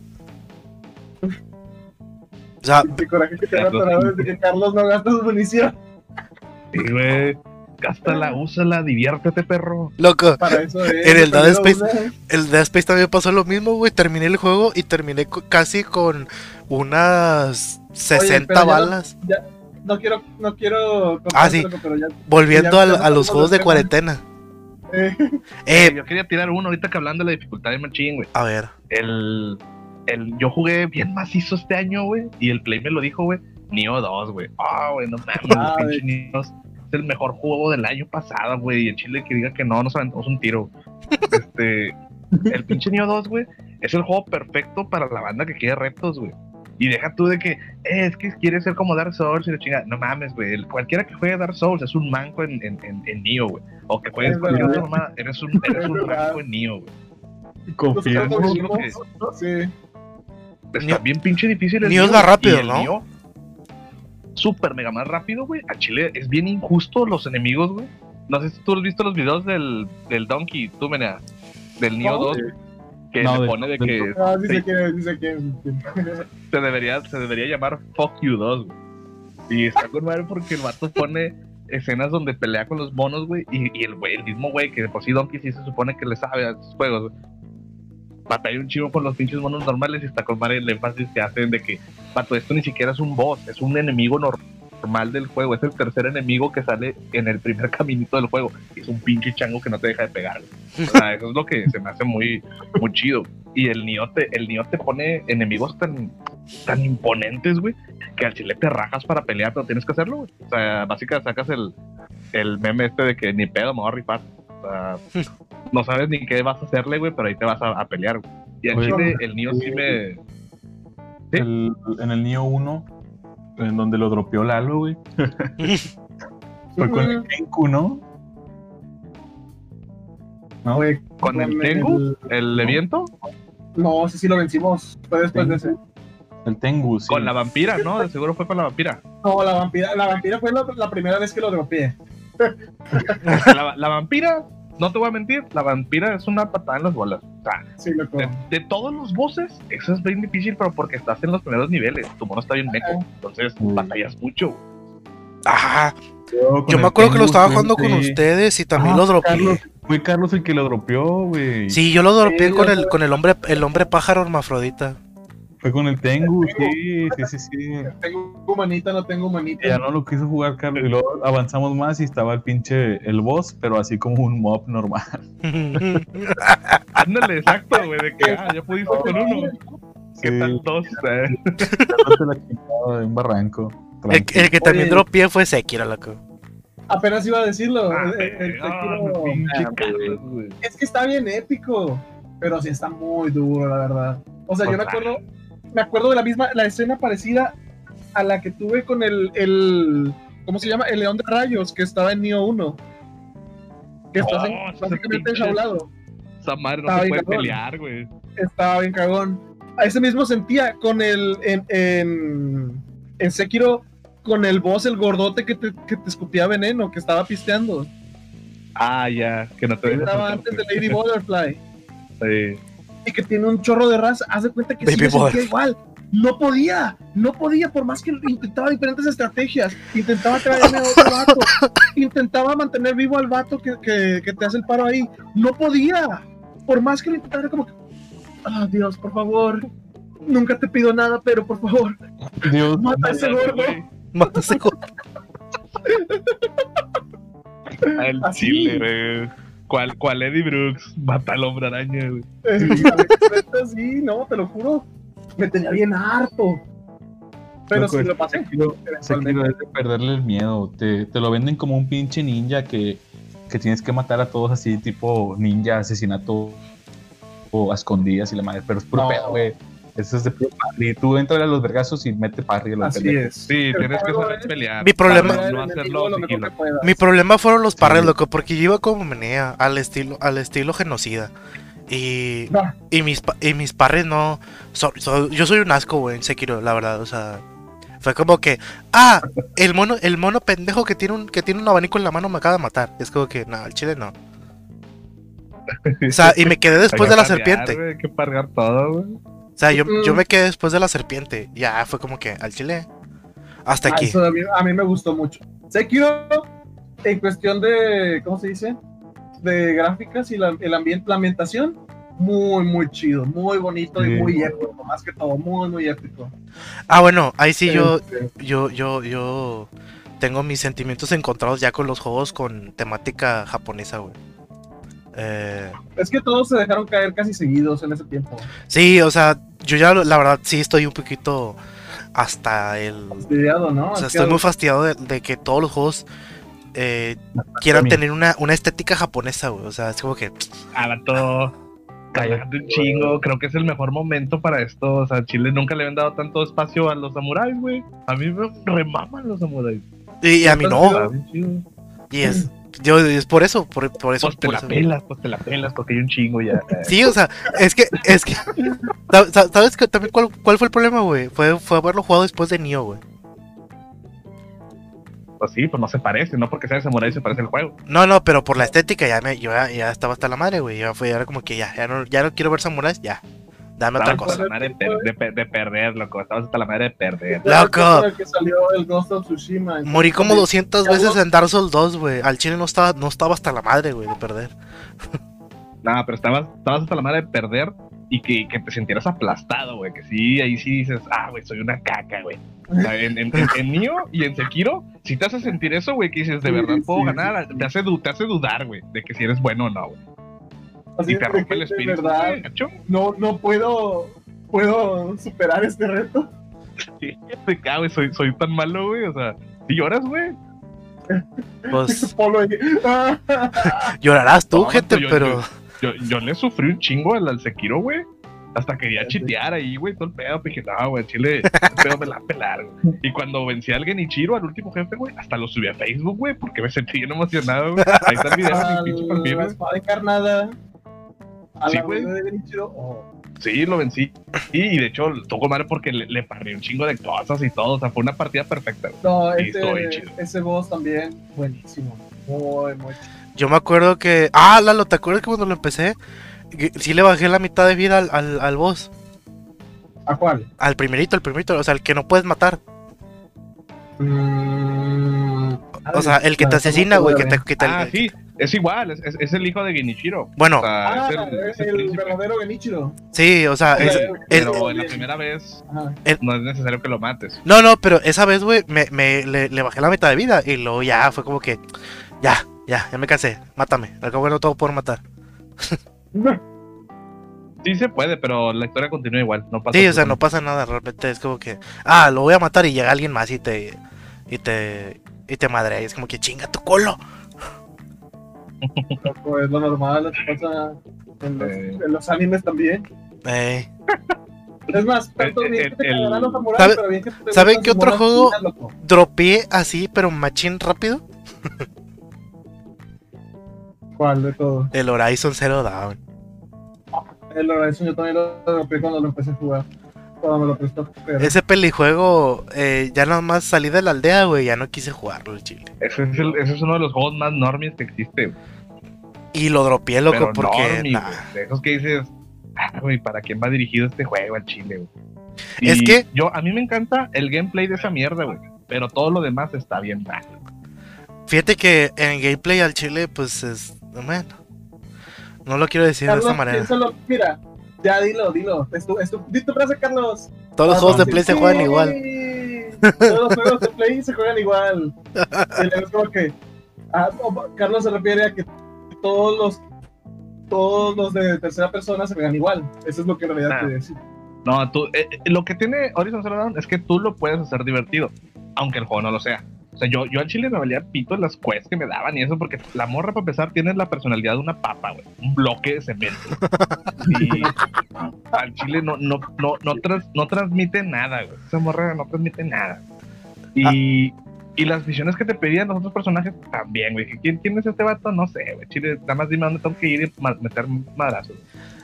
O sea, Qué coraje que te Carlos, atorado desde que Carlos no gasta su munición. Sí, güey. Gástala, úsala, diviértete, perro. loco, Para eso es. En el Dead Space- el Dead Space también pasó lo mismo, güey. Terminé el juego y terminé casi con unas 60 pero ya no- balas. No quiero, no quiero. Ah, sí. contártelo, pero ya- Volviendo ya a, los juegos de cuarentena. Eh, Eh, yo quería tirar uno ahorita que hablando de la dificultad de machín, güey. a ver. El, el, yo jugué bien macizo este año, güey. Y el Play me lo dijo, güey. Nioh 2, güey. Ah, güey, no mames. Ah, pinche Nioh es el mejor juego del año pasado, güey. Y el Chile que diga que no, nos aventamos un tiro. Este, el pinche Nioh 2, güey, es el juego perfecto para la banda que quiere retos, güey. Y deja tú de que, eh, es que quiere ser como Dark Souls y la chingada. No mames, güey. Cualquiera que juegue Dark Souls es un manco en, en, en, en Nioh, güey. O que juegues Es cualquier otra mamada, eres un, eres Es un manco en Nioh, güey. Vimos, Sí. Está bien pinche difícil el Nioh es más rápido, ¿no? Súper mega más rápido, güey. A Chile es bien injusto los enemigos, güey. No sé si tú has visto los videos del, del Donkey, tú, Menea, del Nioh No, 2, que No, pone de del- que Ah, dice Sí. que, dice que. se debería, se debería llamar Fuck You 2, güey. Y está con madre porque el vato pone escenas donde pelea con los monos, güey. Y, y el güey, el mismo güey, que de por sí Donkey sí se supone que le sabe a estos juegos, güey. Batalla un chivo con los pinches monos normales y está con madre el énfasis que hacen de que, vato, esto ni siquiera es un boss, es un enemigo nor- normal del juego. Es el tercer enemigo que sale en el primer caminito del juego. Y es un pinche chango que no te deja de pegar. O sea, eso es lo que se me hace muy, muy chido. Y el Nioh te, el Nioh te pone enemigos tan, tan imponentes, güey, que al chile te rajas para pelear, pero tienes que hacerlo, güey. O sea, básicamente sacas el, el meme este de que ni pedo, me voy a rifar. O sea, no sabes ni qué vas a hacerle, güey, pero ahí te vas a, a pelear, güey. Y al chile, el Nioh sí me... ¿Sí? El- en el Nio 1, en donde lo dropeó Lalo, güey. Fue con el Kenku, ¿no? ¿No? Güey, ¿Con el Tengu? ¿El evento? No, ese sí lo vencimos. Fue después de ese. El Tengu, sí. Con la vampira, ¿no? De seguro fue con la vampira. No, la vampira, la vampira fue la, la primera vez que lo dropeé. La, la vampira, no te voy a mentir, la vampira es una patada en las bolas. O sea, Sí, loco. de, de todos los bosses, eso es bien difícil, pero porque estás en los primeros niveles. Tu mono está bien meco, entonces Mm. batallas mucho. Ah, Yo, me acuerdo que lo estaba jugando con ustedes y también Ah, lo dropeé. Carlos, fue Carlos el que lo dropeó, güey. Sí, yo lo dropeé Sí, con el, con el hombre, el hombre pájaro hermafrodita. Fue con el Tengu, sí, sí, sí, sí. Tengo humanita, no tengo humanita. Ya no lo quiso jugar Carlos. Y luego avanzamos más y estaba el pinche el boss, pero así como un mob normal. Ándale, exacto, güey, de que ah, ya pudiste con uno. ¿Qué Sí, tal dos? Eh, la de un barranco. el, que- el que también Oye. dropeé fue Sekiro, loco. Apenas iba a decirlo. ah, el- el- el ah, Sekiro- pinche Ah, Carlos, güey. Es que está bien épico. pero sí está muy duro, la verdad. O sea, yo me acuerdo, me acuerdo de la misma, la escena parecida a la que tuve con el, el ¿cómo se llama? El león de rayos que estaba en Neo 1. Que estás en- Oh, básicamente enjaulado. Esa madre no Está se puede pelear, güey. Estaba bien cagón. A ese mismo sentía con el, en, en, en Sekiro, con el boss, el gordote que te, que te escupía veneno, que estaba pisteando. Ah, ya, que no te Estaba antes de Lady Butterfly. Sí. Y que tiene un chorro de raza, haz de cuenta que sí Baby me sentía igual. No podía, no podía, por más que intentaba diferentes estrategias, intentaba traerme a otro vato, intentaba mantener vivo al vato que, que, que te hace el paro ahí, no podía, por más que lo intentara, como que, ah, Dios, por favor, nunca te pido nada, pero por favor, Dios, mata a ese gordo. Mata ese gordo. Al chile, güey. ¿Cuál, ¿Cuál Eddie Brooks? Mata al hombre araña, güey. Eh, sí, no, te lo juro, me tenía bien harto. Pero Loco, es lo pasé. Sekiro es de perderle el miedo. Te, te lo venden como un pinche ninja que, que tienes que matar a todos así, tipo ninja, asesinato o a escondidas y la madre. Pero es puro No. pedo, güey. Eso es de puro parry. Tú entras a los vergazos y mete parry a los Así pendejos. es. Sí, El tienes que juego saber es pelear. Mi problema- no hacerlo lo mejor sigilo. que puedas. Mi problema fueron los parres, Sí. loco, porque yo iba como menea, al estilo, al estilo genocida. Y, Ah. y mis pa- y mis parres no. so- so- yo soy un asco, güey, en Sekiro, la verdad. O sea. Fue como que. Ah, el mono, el mono pendejo que tiene un, que tiene un abanico en la mano me acaba de matar. Es como que, no, el chile no. O sea, y me quedé después Hay de que la parrear, serpiente. güey, Hay que pargar todo, güey. O sea, yo, yo Mm. me quedé después de la serpiente. Ya fue como que al chile. Hasta Ah, aquí. eso a, mí, a mí me gustó mucho. Sekiro, en cuestión de, ¿cómo se dice? De gráficas y la, el ambiente, la ambientación, muy, muy chido, muy bonito Sí. y muy épico, más que todo, muy, muy épico. Ah, bueno, ahí sí yo, Este, yo, yo, yo tengo mis sentimientos encontrados ya con los juegos con temática japonesa, güey. Eh, es que todos se dejaron caer casi seguidos en ese tiempo. sí, o sea, yo ya la verdad sí estoy un poquito hasta el... Fastidiado, ¿no? O sea, estoy muy fastidiado de, de que todos los juegos eh, quieran tener una, una estética japonesa, güey. O sea, es como que... Ah, vato. Cállate un chingo. Creo que es el mejor momento para esto. O sea, Chile nunca le habían dado tanto espacio a los samuráis, güey. A mí me remaman los samuráis. Y, y a mí no. Chido. Y es, yo, es por eso, por, por eso. Pues te por la eso. pelas, pues te la pelas, porque hay un chingo ya. Sí, o sea, es que, es que, ¿sab- sab- ¿sabes que también cuál, cuál fue el problema, güey? Fue, fue haberlo jugado después de Nioh, güey. Pues sí, pues no se parece, no porque sea de samurái se parece el juego. No, no, pero por la estética ya me, yo ya, ya estaba hasta la madre, güey. Ya fue, ya era como que ya, ya no, ya no quiero ver samuráis, ya. Dame otra Estabas hasta cosa. la madre de, per- de per- de perder, loco. Estabas hasta la madre de perder. Loco. tiempo en el que salió el Ghost of Tsushima. entonces Morí como también- 200 Ya veces no- en Dark Souls 2, güey. Al chile no estaba, no estaba hasta la madre, güey, de perder. No, pero estabas, estabas hasta la madre de perder y que, que te sintieras aplastado, güey. Que sí, ahí sí dices, ah, güey, soy una caca, güey. O sea, en, en, en, en Nioh y en Sekiro, si te hace sentir eso, güey, que dices, de Sí, verdad puedo sí, ganar, sí. te hace, te hace dudar, güey, de que si eres bueno o no, güey. Así Y te rompe el de espíritu, verdad, no, no puedo, puedo superar este reto. Sí, te cago, güey, soy, soy tan malo, güey, o sea, si lloras, güey. Pues llorarás tú, No, gente, yo- pero. Yo, yo le sufrí un chingo al, al Sekiro, güey. Hasta quería chitear ahí, güey, todo el pedo. Dije, no, güey, chile, el pedo me la a pelar, güey. Y cuando vencí al Genichiro, al último jefe, güey, hasta lo subí a Facebook, güey, porque me sentí bien emocionado, güey. Ahí está el video de mi pinche a la güey. espada encarnada. A Sí, güey. Oh. Sí, lo vencí. Y, y de hecho, tocó madre porque le, le parré un chingo de cosas y todo. O sea, fue una partida perfecta, güey. No, ese, chido. ese boss también, buenísimo. Muy, muy chido. Yo me acuerdo que. Ah, Lalo, ¿te acuerdas que cuando lo empecé? Sí le bajé la mitad de vida al, al, al boss. ¿A cuál? Al primerito, al primerito. O sea, el que no puedes matar. Mm, O sea, el que te asesina, ¿cómo güey. Que te, que te- Ah, sí, es igual, es, es- el hijo de Genichiro. Bueno, O sea, Ah, es el, es el verdadero Genichiro. sí, o sea, es- Pero en la primera vez no es necesario que lo mates. No, no, pero esa vez, güey, me, me- le, le bajé la mitad de vida y luego ya fue como que, ya, ya, ya me cansé, mátame, al cabo no todo por matar. Sí se puede, pero la historia continúa igual. No pasa Sí, o sea, no pasa nada, realmente es como que, ah, lo voy a matar y llega alguien más y te, y te, y te madre, y es como que chinga tu colo. Loco, es lo normal, lo que pasa. En los, Eh. en los animes también. Eh, Es más, tanto El- bien el- que te el- cagarán los samuráis, ¿Sabe- pero bien que te ¿saben qué otro juego? chinas, loco. dropeé así, pero machín rápido. ¿Cuál de todos? El Horizon Zero Dawn. El Horizon yo también lo dropeé cuando lo empecé a jugar. Cuando me lo prestó. Pero... Ese pelijuego, eh, ya nada más salí de la aldea, güey, ya no quise jugarlo, el chile. Ese es, el- ese es uno de los juegos más normies que existe. güey. Y lo dropeé, loco, Pero porque... normie, nah. güey. De esos que dices, ah, güey, ¿para quién va dirigido este juego al chile, güey? Es que- Yo, a mí me encanta el gameplay de esa mierda, güey. Pero todo lo demás está bien mal. Fíjate que en gameplay al chile, pues es... Bueno, no lo quiero decir de esta manera. piénsalo, mira, ya dilo, dilo. Es tu, es tu, di tu frase, Carlos. Todos los Ah, juegos de sí, Play se juegan igual. Todos los juegos de Play se juegan igual. Es como que. ah, Carlos se refiere a que todos los. Todos los de tercera persona se juegan igual. Eso es lo que en realidad Ah. quiere decir. No, tú, eh, eh, lo que tiene Horizon Zero Dawn es que tú lo puedes hacer divertido, aunque el juego no lo sea. O sea, yo, yo al chile me valía pito las quests que me daban y eso porque la morra, para empezar, tiene la personalidad de una papa, güey. Un bloque de cemento. Y al chile no, no, no, no, trans- no transmite nada, güey. Esa morra no transmite nada. Y, y las misiones que te pedían los otros personajes también, güey. ¿Quién, ¿Quién es este vato? No sé, güey. Chile, nada más dime dónde tengo que ir y ma- meter madrazos.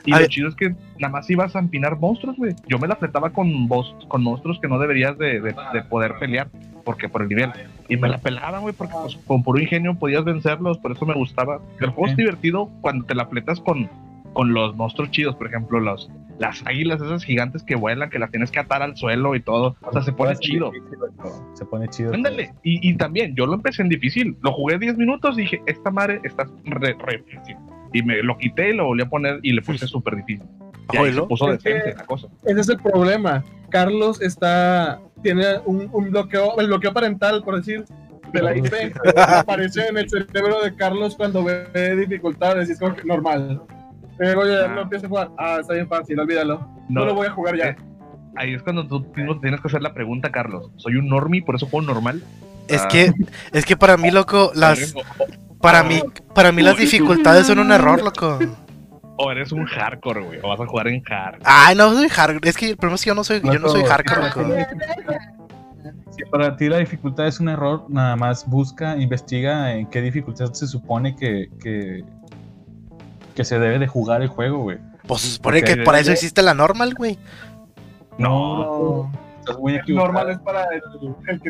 Y A lo ver. chido es que nada más ibas a empinar monstruos, güey. Yo me la fletaba con, con monstruos que no deberías de, de- de poder pelear, porque por el nivel. Y me la pelaban, güey, porque pues, con puro ingenio podías vencerlos, por eso me gustaba. El juego es divertido cuando te la fletas con, con los monstruos chidos, por ejemplo, los, las águilas esas gigantes que vuelan, que las tienes que atar al suelo y todo. O sea, se pone chido. Se pone chido. Ándale. Y, y también, yo lo empecé en difícil. Lo jugué 10 minutos y dije, esta madre está re, re difícil. Y me lo quité y lo volví a poner y le puse súper difícil. Que- decente la cosa. Ese es el problema. Carlos está. Tiene un, un bloqueo. El bloqueo parental, por decir. De la IP. aparece en el cerebro de Carlos cuando ve dificultades y es como que normal. Luego ya Ah. empieza a jugar. Ah, está bien fácil, olvídalo. No, No, lo voy a jugar ya. eh, Ahí es cuando tú mismo tienes que hacer la pregunta, Carlos. ¿Soy un normie, por eso juego normal? Es Ah. que, es que para mí, loco, las... Para mí, para mí las dificultades son un error, loco. O eres un hardcore, güey. O vas a jugar en hard. Ay, no soy hardcore. Es que el problema es que yo no soy, yo no soy hardcore. Si para ti la dificultad es un error, nada más busca, investiga en qué dificultad se supone que, que, que se debe de jugar el juego, güey. Pues se supone que para eso existe la normal, güey. No. Estás muy Es equivocado. normal es para el, el que.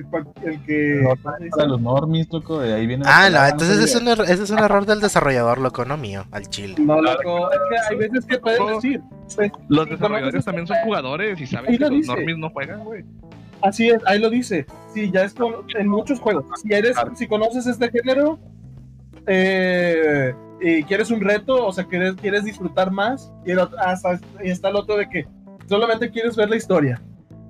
El que Normal Para los normies, loco, de ahí viene Ah, no, entonces es un, ese es un error del desarrollador, loco, no mío, al chile. No, loco. Es que hay veces que pueden decir. pues, Los desarrolladores también son jugadores y saben que lo los normies no juegan, güey. Así es, ahí lo dice. Sí, ya es con, en muchos juegos. Si eres, si conoces este género eh, y quieres un reto, o sea, quieres, quieres disfrutar más, y, el otro- hasta, y está el otro de que solamente quieres ver la historia.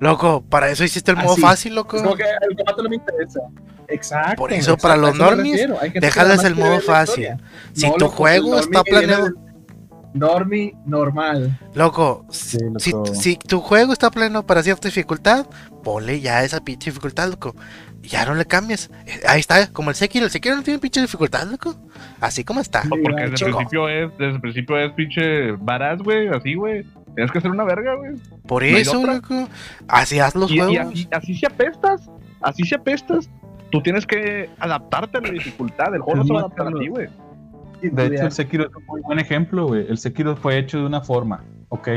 Loco, para eso hiciste el modo Así. fácil, loco. Es como que el combate no me interesa. Exacto. Por eso, exacto, para los normies, déjales el modo fácil. Si No, tu loco, juego está planeado, del Normie normal. loco, si, Sí, si- loco. si tu juego está pleno para cierta dificultad, ponle ya esa pinche dificultad, loco. Ya no le cambies. Eh, Ahí está, como el Sekiro. El Sekiro no tiene pinche dificultad, loco. Así como está. Sí, Porque desde el principio es, desde el principio es pinche varaz, güey, así, güey. Tienes que ser una verga, güey. Por ¿No hay eso, loco. Así haz los Y, y juegos. así, así si apestas, así si apestas, tú tienes que adaptarte a la dificultad. El juego no se va a adaptar a ti, güey. De hecho, el Sekiro es un muy buen ejemplo, güey. El Sekiro fue hecho de una forma, ok.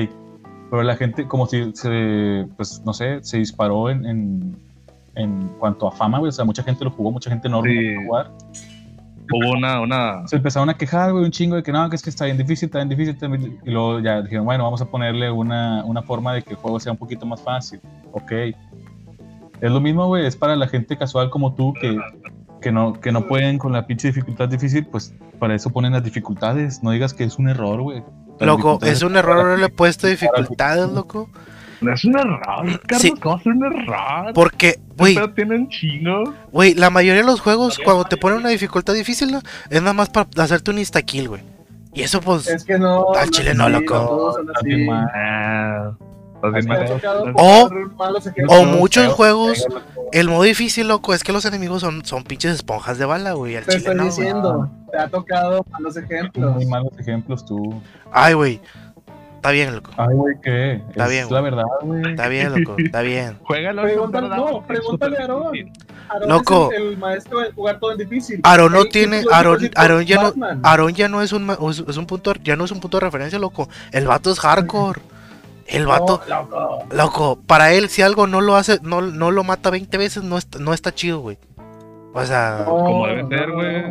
Pero la gente, como si se, pues, no sé, se disparó en, en, en cuanto a fama, güey. O sea, mucha gente lo jugó, mucha gente no lo Sí. pudo jugar. Hubo una, una. Se empezaron a quejar, güey, un chingo de que no, que es que está bien difícil, está bien difícil. está bien difícil. Y luego ya dijeron, bueno, vamos a ponerle una, una forma de que el juego sea un poquito más fácil. Ok. Es lo mismo, güey, es para la gente casual como tú que, que, no, que no pueden con la pinche dificultad difícil, pues para eso ponen las dificultades. No digas que es un error, güey. Loco, es un error haberle puesto dificultades, loco. Es un error, Carlos. Sí. ¿Cómo es un error? Porque, güey, Pero tienen chingo. güey, la mayoría de los juegos, cuando te ponen una dificultad difícil, ¿no? es nada más para hacerte un insta-kill, güey. Y eso, pues, Es que no. Al chile no, así, loco. O- poner malos ejemplos. o muchos feo, juegos, feo, el modo difícil, loco, es que los enemigos son, son pinches esponjas de bala, güey. Al Te chile estoy no, diciendo. te ha tocado malos ejemplos. Muy malos ejemplos tú. Ay, güey. Está bien, loco. Ay, güey, ¿qué? Está es bien, la verdad, güey. Está bien, loco. Está bien. Juégalo. Pregúntale- no, pregúntale a difícil. Aaron Loco. es el, el maestro de jugar todo en difícil. Aaron no tiene. Aaron, Aaron ya no. Aaron ya no es un, ma- es un punto. Ya no es un punto de referencia, loco. El vato es hardcore. El vato. No, loco. Loco, para él, si algo no lo hace, no, no lo mata 20 veces, no está, no está chido, güey. O sea, No, Como debe ser, güey.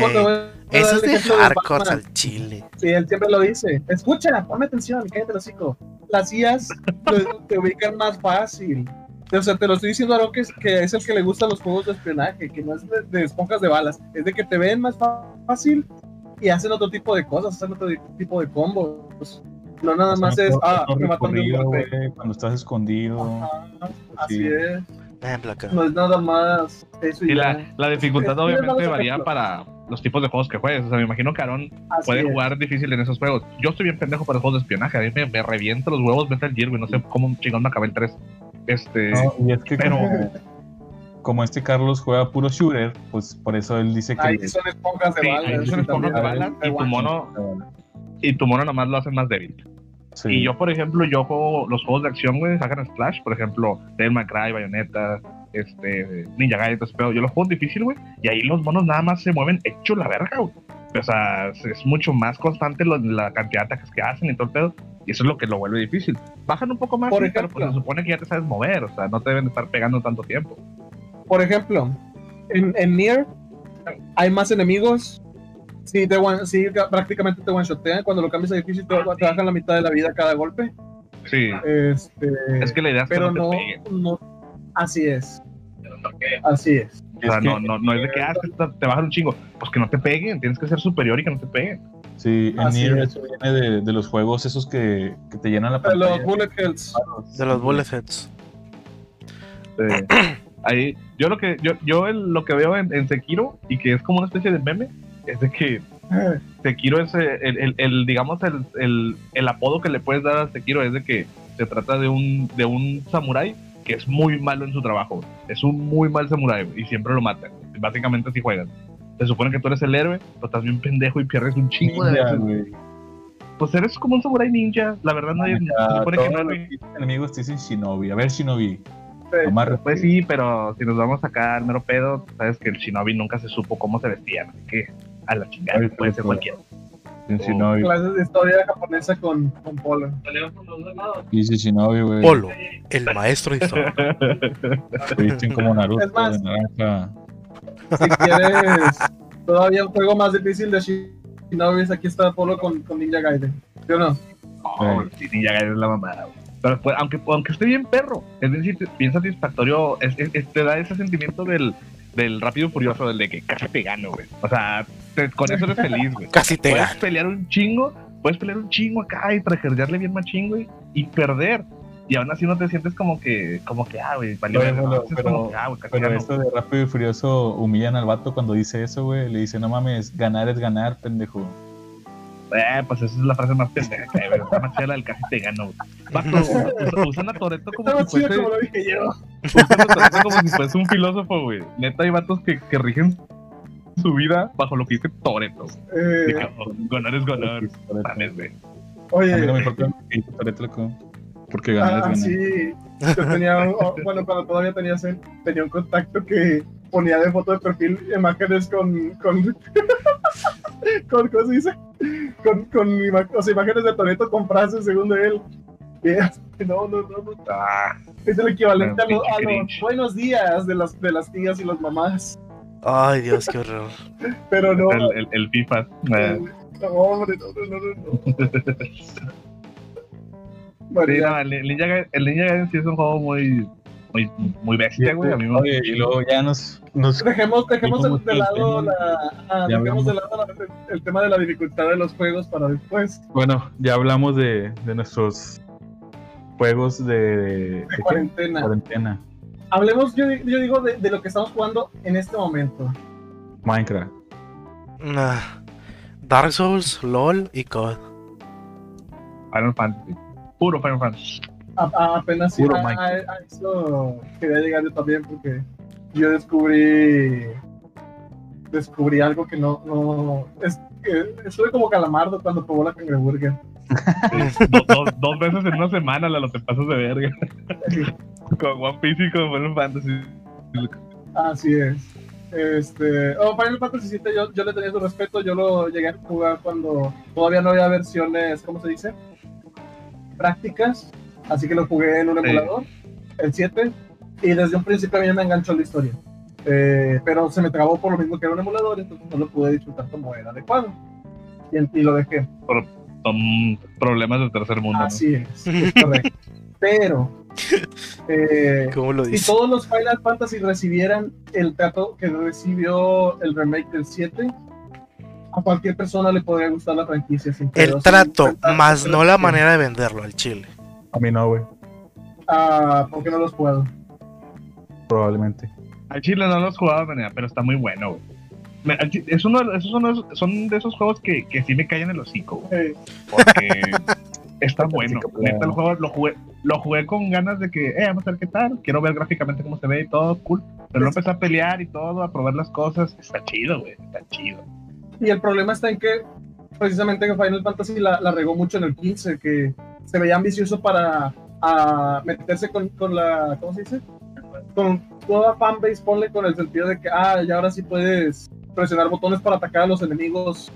por güey. Eso es de hardcore al chile. Sí, él siempre lo dice. Escucha, ponme atención, cállate el hocico. Las IAs te ubican más fácil. O sea, te lo estoy diciendo a que es, que es el que le gustan los juegos de espionaje, que no es de, de esponjas de balas, es de que te ven más fácil y hacen otro tipo de cosas, hacen otro tipo de combos. No nada más es, ah, me matan de un golpe. cuando estás escondido. Ajá, así Sí. es. Eh, placa. No es nada más eso y la, la dificultad Es- obviamente varía para los tipos de juegos que juegues. O sea, me imagino que Aaron Así puede es. jugar difícil en esos juegos. Yo estoy bien pendejo para los juegos de espionaje. A mí me, me revienta los huevos Metal Gear, güey. No sé cómo chingón me acabé el 3. Este. No, y es que Pero- como, como este Carlos juega puro shooter, pues por eso él dice que... Ahí son esponjas de Sí, balas. ahí son esponjas de balas y tu mono, y tu mono nomás lo hace más débil. Sí. Y yo, por ejemplo, yo juego los juegos de acción, güey, sacan Splash, por ejemplo, Devil May Cry, Bayonetta, este, Ninja Gaiden, todo ese pedo. Yo los juego en difícil, güey, y ahí los monos nada más se mueven hecho la verga, güey. O sea, es- mucho más constante lo- la cantidad de ataques que hacen y todo el pedo, y eso es lo que lo vuelve difícil. Bajan un poco más, Por sí, pero ejemplo. pues se supone que ya te sabes mover, o sea, no te deben de estar pegando tanto tiempo. Por ejemplo, en, en Nier hay más enemigos. Sí, te one- sí, ca- prácticamente te one-shotean. Cuando lo cambias a difícil, te, te bajan la mitad de la vida cada golpe. Sí, Este, es que la idea es que pero no no, te peguen. no. Así es. Así es. O sea, Es que- no, no, no es de que ah, que te bajan un chingo. Pues que no te peguen, tienes que ser superior y que no te peguen. Sí, en Nier es. eso viene de, de los juegos esos que, que te llenan la De los pantalla. bullet hells. De los bullet heads. Ahí, yo lo que yo, yo el- lo que veo en, en Sekiro y que es como una especie de meme es de que Sekiro es el, el- el, digamos el, el, el apodo que le puedes dar a Sekiro es de que se trata de un de un samurái que es muy malo en su trabajo. Es un muy mal samurái y siempre lo matan. Básicamente así juegan. Se supone que tú eres el héroe pero estás bien pendejo y pierdes un chingo de veces. pues eres como un samurái ninja. La verdad nadie se supone que no los enemigos te dicen Shinobi. A ver, Shinobi. Nomás Pues sí, pero si nos vamos a sacar mero pedo, sabes que el shinobi nunca se supo cómo se vestían, así que a la chingada Ay, puede ser cualquiera. en Shinobi. Clases de historia japonesa con, con Polo. Dice Shinobi, güey. Polo, el maestro de historia. Te visten como Naruto Es más- de naranja. Si quieres todavía un juego más difícil de Shinobi, aquí está Polo con, con Ninja Gaiden. ¿Sí o no? No, sí, Ninja Gaiden es la mamada. güey. Pero pues, aunque, aunque esté bien perro, es decir, bien satisfactorio, es- es- es- te da ese sentimiento del, del rápido y furioso, del de que casi te gano, güey. O sea, te- con eso eres feliz, güey. Casi te Puedes gano. pelear un chingo, puedes pelear un chingo acá y trajerdearle bien machín, güey, y perder. Y aún así no te sientes como que, como que, ah, güey, valió pero- ah, güey, Pero esto de Rápido y Furioso humillan al vato cuando dice eso, güey. Le dice, no mames, ganar es ganar, pendejo. Eh, pues esa es la frase más pendeja que hay, güey. Está más chida la del casi te gano, güey. Usan a Toreto como si fuese, como lo dije yo. usan a Toretto como si fuese un filósofo, güey. Neta, hay vatos que, que rigen su vida bajo lo que dice Toreto. Eh, ganar es ganar. Mames, güey. oye, A mí no me importa. Porque ganar ah, es ganar. sí. Yo tenía, oh, bueno, cuando todavía tenía tenía un contacto que ponía de foto de perfil imágenes con, con, con ¿cómo se dice? Con, con ima- o sea, imágenes de Toreto con frases según de él. No, no, no, no. Ah, Es el equivalente a, los buenos días de las, de las tías y las mamás. Ay, Dios, qué horror. Pero no. el, el, el FIFA. eh. No, hombre, no, no, no, no. Sí, no, el, el Ninja Gaiden, el Ninja Gaiden sí es un juego muy, muy, muy bestia, güey. A mí me Oye, y luego ya nos, nos Dejemos, dejemos ¿Cómo de, lado, la, ah, dejemos de lado la- el tema de la dificultad de los juegos para después Bueno, ya hablamos de, de nuestros juegos de, de, de qué? cuarentena. cuarentena. Hablemos, yo, yo digo, de, de lo que estamos jugando en este momento. Minecraft. Nah. Dark Souls, LOL y COD. Final Fantasy. Puro Final Fantasy. A- a- apenas Puro a, Minecraft. a- a eso quería llegar yo también porque yo descubrí descubrí algo que no, no, es, que estuve como calamardo cuando probó la cangreburger. Do- do- dos veces en una semana, la lo te pasas de verga. con One Piece y con Final Fantasy. Así es. Este, oh, Final Fantasy VII yo, yo le tenía su respeto, yo lo llegué a jugar cuando todavía no había versiones, ¿cómo se dice? Prácticas, así que lo jugué en un Sí. emulador, el 7, y desde un principio a mí me enganchó la historia. Eh, pero se me trabó por lo mismo que era un emulador, entonces no lo pude disfrutar como era adecuado. Y, y lo dejé. Son problemas del tercer mundo. ¿no? Así es, es correcto. Pero, eh, ¿Cómo lo si todos los Final Fantasy recibieran el trato que recibió el remake del 7, a cualquier persona le podría gustar la franquicia. Sin El trato, más no la manera de venderlo al chile. A mí no, güey. Ah, ¿por qué no los puedo? Probablemente. Al Chile no los jugaba de manera, pero está muy bueno, güey. Es uno, esos son, de esos juegos que, que sí me caen en el hocico, güey. Porque está bueno. Neta, el juego lo jugué, lo jugué con ganas de que, eh, vamos a ver qué tal. Quiero ver gráficamente cómo se ve y todo, cool. Pero luego empecé a pelear y todo, a probar las cosas. Está chido, güey. Está chido. y el problema está en que precisamente que Final Fantasy la, la regó mucho en el 15, que se veía ambicioso para meterse con, con la, ¿cómo se dice? Con toda fanbase, ponle con el sentido de que, ah, ya ahora sí puedes presionar botones para atacar a los enemigos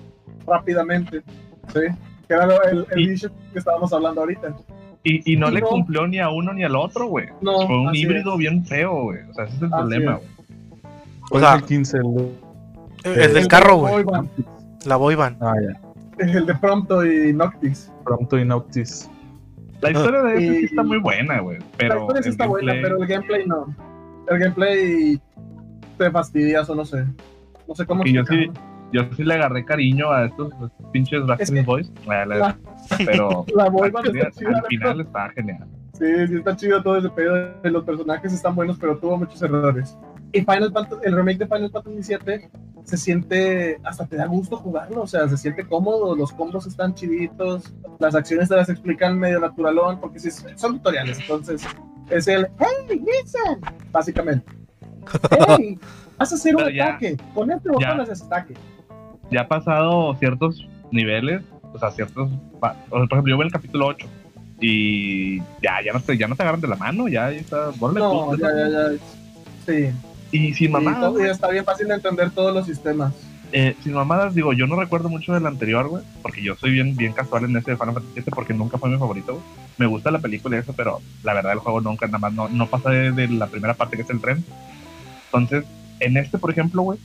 rápidamente, ¿sí? Que era el, el Y- issue que estábamos hablando ahorita. Y, y no Y le no. cumplió ni a uno ni al otro, güey. No, Fue un híbrido es. bien feo, güey. O sea, ese es el Así problema, güey. ¿Cuál sea, el 15? El... El del El carro, güey. La boyban. Ah, ya. El de Prompto y Noctis. Pronto y Noctis. La historia de ese sí está muy buena, güey. Pero la historia sí está buena, pero el gameplay no. El gameplay te fastidias o no sé. No sé cómo Y yo explicarlo. Yo sí le agarré cariño a estos pinches Backstreet que- Boys. La- la- pero La al, está chida, al final está genial. Sí, sí está chido todo ese pedo. Los personajes están buenos, pero tuvo muchos errores. Y Final Fantasy, el remake de Final Fantasy VII se siente, hasta te da gusto jugarlo, o sea, se siente cómodo, los combos están chiditos, las acciones te las explican medio naturalón, porque sí, son tutoriales, entonces es el, hey, listen, básicamente. Hey, vas a hacer un ya- ataque, con este botón haces ataque. Ya ha pasado ciertos niveles, o sea, ciertos. pa- o sea, por ejemplo, yo veo el capítulo 8 y ya, ya, no, te, ya no te agarran de la mano, ya, ya está. No, ya, ya. Sí, Y sin mamadas, y está bien fácil de entender todos los sistemas. eh, sin mamadas, digo, yo no recuerdo mucho del anterior, güey, porque yo soy bien, bien casual en ese de Final Fantasy VII porque nunca fue mi favorito, güey. Me gusta la película y eso, pero la verdad el juego nunca, nada más, no, no pasa de, de la primera parte que es el tren. Entonces, en este, por ejemplo, güey,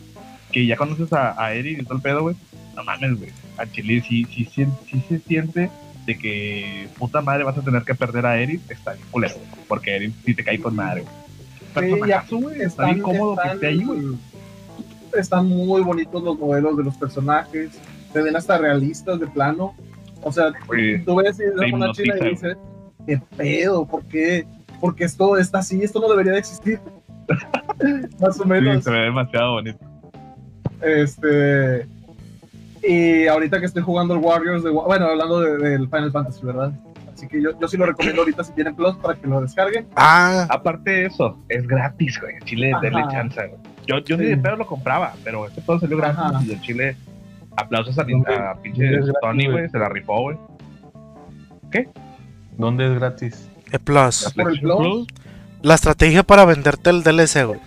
que ya conoces a, a Eric y todo el pedo, güey, no mames, güey, a Chile sí, sí, sí, sí se siente de que puta madre vas a tener que perder a Eric, está bien culero, porque Eric sí te cae con madre, güey. Sí, ya Personajazo, güey, está bien cómodo que esté ahí, güey. están muy bonitos los modelos de los personajes, se ven hasta realistas de plano. O sea, Güey, tú ves y una china y dices, ¿qué pedo? ¿Por qué? Porque esto está así, esto no debería de existir. Más o sí, menos. se ve demasiado bonito. Este. Y ahorita que estoy jugando el Warriors, de, bueno, hablando de- del Final Fantasy, ¿verdad? Así que yo, yo sí lo recomiendo ahorita si tienen Plus para que lo descarguen. Ah, Aparte de eso, es gratis, güey. En Chile, Ajá. denle chance, güey. Yo, yo ni de pedo lo compraba, pero este todo salió gratis Ajá. y en Chile, aplausos a, ¿Dónde- a pinche gratis, Tony, güey? se la rifó, güey. ¿Dónde es gratis? E Plus. Por el Plus. La estrategia para venderte el DLC, güey.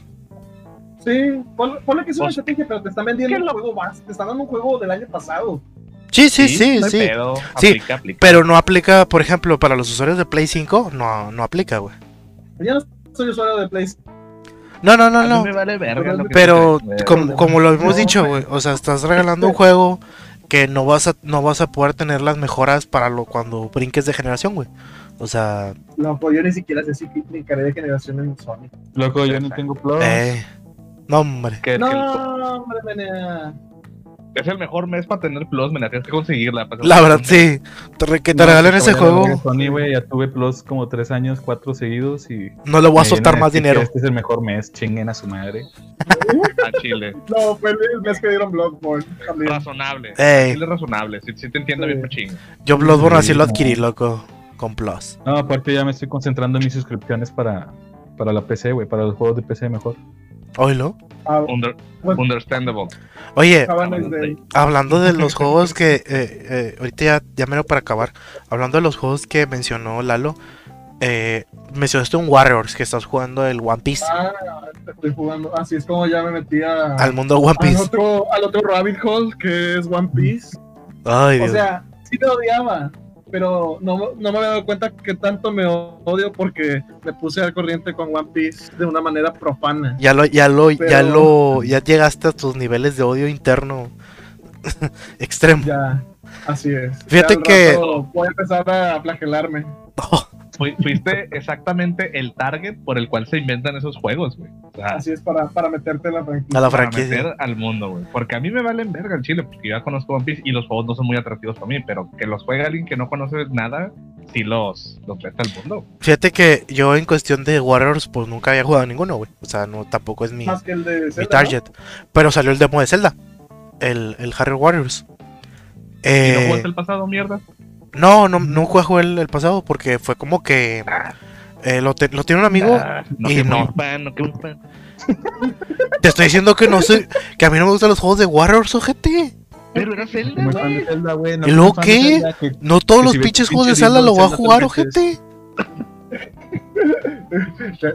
Sí, ponle, ponle que es una Pues, estrategia, pero te están vendiendo ¿qué un lo- juego más, te están dando un juego del año pasado. Sí, sí, sí, no sí. pedo, Sí, aplica, aplica. Pero no aplica, por ejemplo, para los usuarios de Play 5, no, no aplica, güey. Yo no soy usuario de Play. No, no, no, A mí no. me vale verga lo que Pero como, como lo hemos No. dicho, güey, o sea, estás regalando un juego que no vas a no vas a poder tener las mejoras para lo cuando brinques de generación, güey. O sea, No, pues yo ni siquiera sé si brincaré de generación en Sony. Loco, yo no tengo Plus. eh, no, hombre. que- que No, el- hombre, menea. Es el mejor mes para tener Plus, me la tienes que conseguirla. para- La verdad, sí. Que te No, regalen pues, ese juego, Sony, güey, ya tuve Plus como tres años, cuatro seguidos y... no le voy a soltar más dinero. Este es el mejor mes, chinguen a su madre. A Chile. No, fue el mes que dieron Bloodborne. Razonable. Ey, Chile razonable. Sí, sí te entiendo Sí. bien, machín. yo Bloodborne así Sí, lo adquirí, loco, con Plus. No, aparte ya me estoy concentrando en mis suscripciones para, para la PC, güey, para los juegos de PC mejor. Oílo. Ah, Under- understandable. Oye, Day. hablando de los juegos que. eh, eh, ahorita ya, ya mero para acabar. Hablando de los juegos que mencionó Lalo. Eh, mencionaste un Warriors que estás jugando el One Piece. Ah, estoy jugando. Así es como ya me metí a, Al mundo One al, Piece. otro, al otro rabbit hole que es One Piece. Ay, O Dios. sea, sí me odiaba, pero no, no me había dado cuenta que tanto me odio porque me puse al corriente con One Piece de una manera profana. Ya lo, ya lo, ya lo, ya llegaste a tus niveles de odio interno extremo. Ya, así es. Fíjate Ya al que- rato Voy a empezar a flagelarme. Oh, fuiste exactamente el target por el cual se inventan esos juegos, güey. O sea, Así es para, para meterte en la franquicia. a la para franquicia. meter al mundo, güey. Porque a mí me valen verga el chile, porque yo ya conozco One Piece y los juegos no son muy atractivos para mí, pero que los juegue alguien que no conoce nada, sí los, los al mundo. Fíjate que yo en cuestión de Warriors, pues nunca había jugado ninguno, güey. O sea, no, tampoco es mi, Más que el de mi target. Pero salió el demo de Zelda. El, el Harry Warriors. ¿Y no Eh, jugaste el pasado, mierda? No, no, no jugué el, el pasado porque fue como que eh, lo, te- lo tiene un amigo. Ah, no, y no. fan. Te estoy diciendo que no soy, que a mí no me gustan los juegos de Warriors, ojete. Pero era Zelda, güey. Zelda, güey. no ¿Y luego qué? Zelda, que- No todos Que los si pinches pinche juegos de Zelda lo voy a jugar, ojete.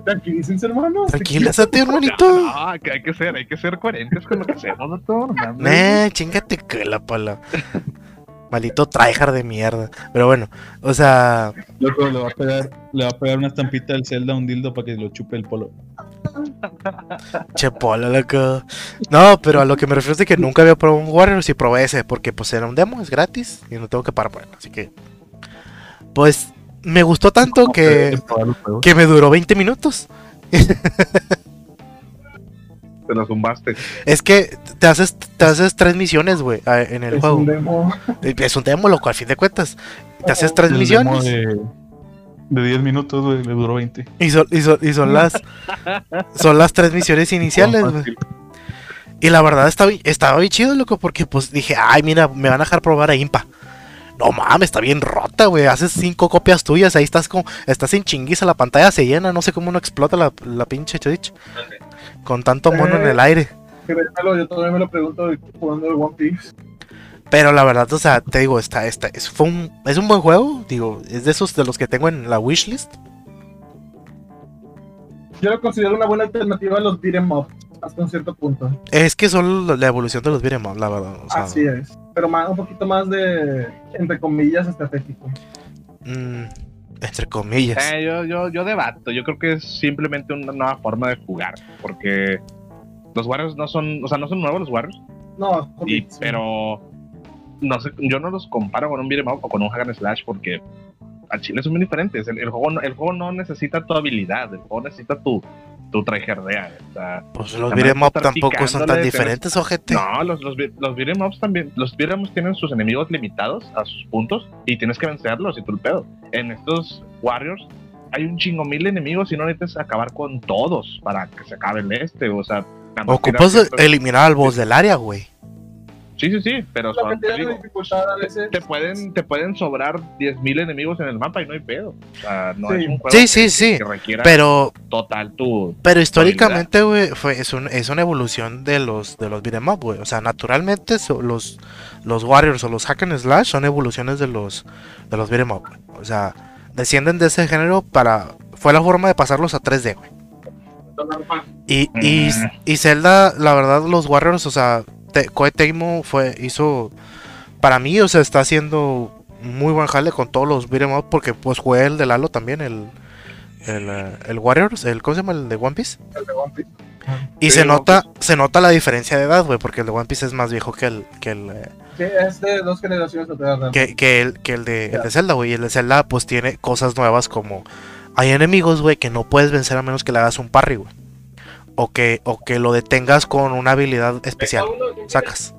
Tranquilícense, hermanos. Tranquilízate, hermanito. no, que hay que ser, hay que ser coherentes con lo que hacemos, doctor. Nah, chingate que la pala. Maldito tryhard de mierda. Pero bueno, o sea, Loco, le va a pegar, le va a pegar una estampita del Zelda a un dildo para que lo chupe el polo. che pola, loco. No, pero a lo que me refiero es de que nunca había probado un Warriors y probé ese, porque pues era un demo, es gratis y no tengo que pagar por él. Así que, pues, me gustó tanto que, que me duró 20 minutos. Te lo zumbaste. Es que te haces, te haces tres misiones, güey, en el Es juego. un demo. Es un demo, loco, al fin de cuentas. Te haces tres El demo misiones. de, de 10 minutos, güey, le duró 20. Y son, y son, y son las son las tres misiones iniciales, güey. Y la verdad estaba, estaba bien chido, loco, porque pues dije, ay, mira, me van a dejar probar a Impa. No mames, está bien rota, güey. Haces cinco copias tuyas, ahí estás como, estás en chinguiza, la pantalla se llena, no sé cómo no explota la, la pinche Twitch. Con tanto mono en el aire. Créemelo, Yo todavía me lo pregunto jugando el One Piece. Pero la verdad, o sea, te digo, está, está, es, fue un, es un buen juego, digo, es de esos de los que tengo en la wishlist. Yo lo considero una buena alternativa a los beat'em up hasta un cierto punto. Es que son la evolución de los beat'em up, la verdad. O sea, Así es. Pero más, un poquito más de, entre comillas, estratégico. mm, entre comillas. Eh, yo, yo, yo debato. Yo creo que es simplemente una nueva forma de jugar. Porque los Warriors no son, o sea, no son nuevos los Warriors. No, y- sí. pero no sé, yo no los comparo con un beat'em up o con un hack and slash porque a Chile son muy diferentes. El, el juego, el juego no necesita tu habilidad, el juego necesita tu, tu tryhardea. O sea, Pues los beat'em up tampoco son tan diferentes, ojete. no, los, los, los beat'em ups también, los beat'em ups tienen sus enemigos limitados a sus puntos y tienes que vencerlos y tú el pedo. En estos Warriors hay un chingo mil enemigos y no necesitas acabar con todos para que se acabe el este, o sea... Ocupas eliminar al boss del área, güey. Sí, sí, sí, pero que son- te tiene digo, dificultad a veces. te pueden, te pueden sobrar 10.000 enemigos en el mapa y no hay pedo. O sea, no Sí. es un juego Sí, que, sí, sí. que requiera Pero, total tu... pero históricamente, güey, fue, es, un- es una evolución de los, de los beat'em up, güey. O sea, naturalmente so- los, los Warriors o los Hack and Slash son evoluciones de los, de los beat'em up, güey. O sea, descienden de ese género para... Fue la forma de pasarlos a 3D, güey. Y, y, Mm. y Zelda, la verdad, los Warriors, o sea, te, Tecmo fue, hizo, para mí, o sea, está haciendo muy buen jale con todos los beat'em up porque pues jugué el de Lalo también, el, el, eh, el Warriors, el, ¿cómo se llama? El de One Piece. El de One Piece. Y Sí, se nota, se nota la diferencia de edad, güey, porque el de One Piece es más viejo que el, que el, eh, Sí, es de dos generaciones que, que el, que el de, el de Zelda, güey. Y el de Zelda, pues tiene cosas nuevas como hay enemigos, güey, que no puedes vencer a menos que le hagas un parry, güey. O que, o que lo detengas con una habilidad especial. Sacas.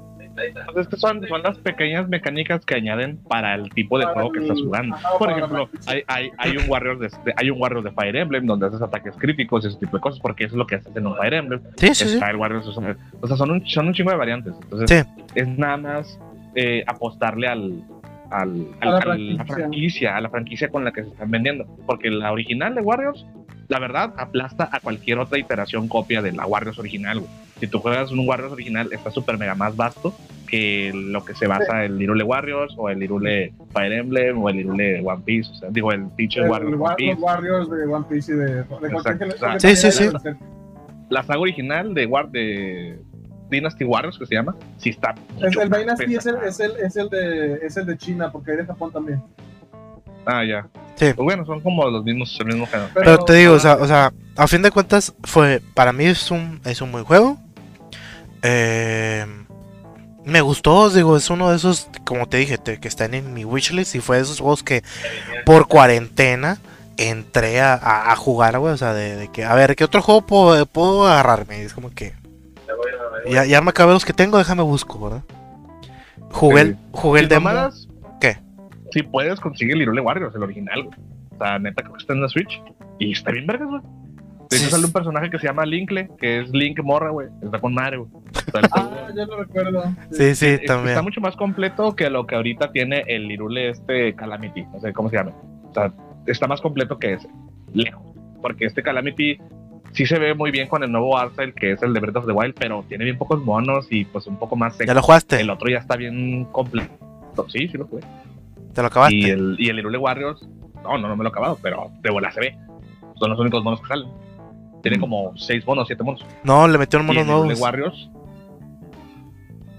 Pues es que son, son las pequeñas mecánicas que añaden para el tipo de juego que estás jugando. ajá, Por ejemplo, hay, hay, hay un Warrior de, de- hay un Warrior de Fire Emblem donde haces ataques críticos y ese tipo de cosas, porque eso es lo que haces en un Fire Emblem. Sí, sí, sí. El Warrior, o sea, son un, son un chingo de variantes. Entonces, Sí. es nada más eh, apostarle al, al, A al- la al- franquicia, a la franquicia con la que se están vendiendo. Porque la original de Warriors la verdad, aplasta a cualquier otra iteración copia de la Warriors original, güey. Si tú juegas un Warriors original, está súper mega más vasto que lo que se basa el Irule Warriors o el Irule Fire Emblem o el Irule One Piece. O sea, digo, el Teacher El- Warriors el One Wa- Piece. los Warriors de One Piece y de. Sí, sí, sí. La saga original de, War de Dynasty Warriors, que se llama, sí está. Es, el Dynasty es el, es, el, es, el de, es el de China, porque hay de Japón también. Ah, ya. Sí. Pues bueno, son como los mismos, el mismo género. Pero te digo, o sea, o sea, a fin de cuentas, fue. Para mí es un, es un buen juego. Eh, me gustó, digo, es uno de esos, como te dije, te- que están en mi wishlist. Y fue de esos juegos que por cuarentena entré a, a- a jugar, güey. O sea, de, de que, a ver, ¿qué otro juego puedo, puedo agarrarme? Es como que. Ya, ya me acabé los que tengo, déjame busco, ¿verdad? Jugué, el, Sí. jugué el demo. Si puedes conseguir el Irule Warriors, el original, güey. O sea, neta, creo que está en la Switch. Y está bien vergas, güey. De hecho, Sí. sale un personaje que se llama Linkle, que es Link Morra, güey. Está con madre, güey. Ah, ya lo recuerdo. Sí, sí, es- también. Está mucho más completo que lo que ahorita tiene el Irule este Calamity. No sé cómo se llama. O sea, está más completo que ese. Lejos. Porque este Calamity sí se ve muy bien con el nuevo art style, que es el de Breath of the Wild, pero tiene bien pocos monos y pues un poco más seco. ¿Ya lo jugaste? El otro ya está bien completo. Sí, sí lo jugué. ¿Te lo acabaste? Y el, y el Irule Warriors, no, no, no me lo he acabado, pero de bola se ve. Son los únicos monos que salen. Tiene como 6 monos, 7 monos. No, le metieron monos el Irule nuevos. Warriors,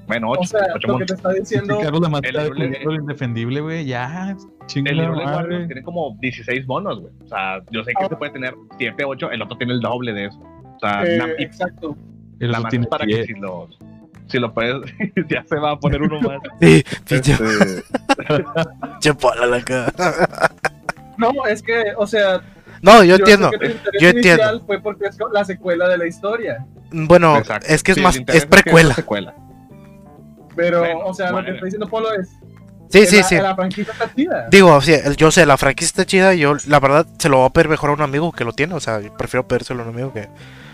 bueno, 8, O sea, lo que monos. te está diciendo. Sí, Carlos la mata el de Irule- indefendible, güey. Ya, chinga El la Irule Warriors tiene como 16 monos, güey. O sea, yo sé que este puede tener 7, 8, el otro tiene el doble de eso. O sea, eh, exacto. Otro más tiene para que 10. si lo, si lo puedes, ya se va a poner uno más. Sí, pinche Este, la cara. No, es que, o sea. No, yo sé entiendo. que tu interés yo inicial entiendo. Fue porque es la secuela de la historia. Bueno, exacto. es que es Sí, más, es precuela. secuela. Pero, Bueno, o sea, lo que está diciendo Polo es. Sí, sí, la, sí. La franquicia está chida. Digo, sí, el- yo sé, la franquicia está chida. Yo, la verdad, se lo voy a pedir mejor a un amigo que lo tiene. O sea, yo prefiero pedírselo a un amigo que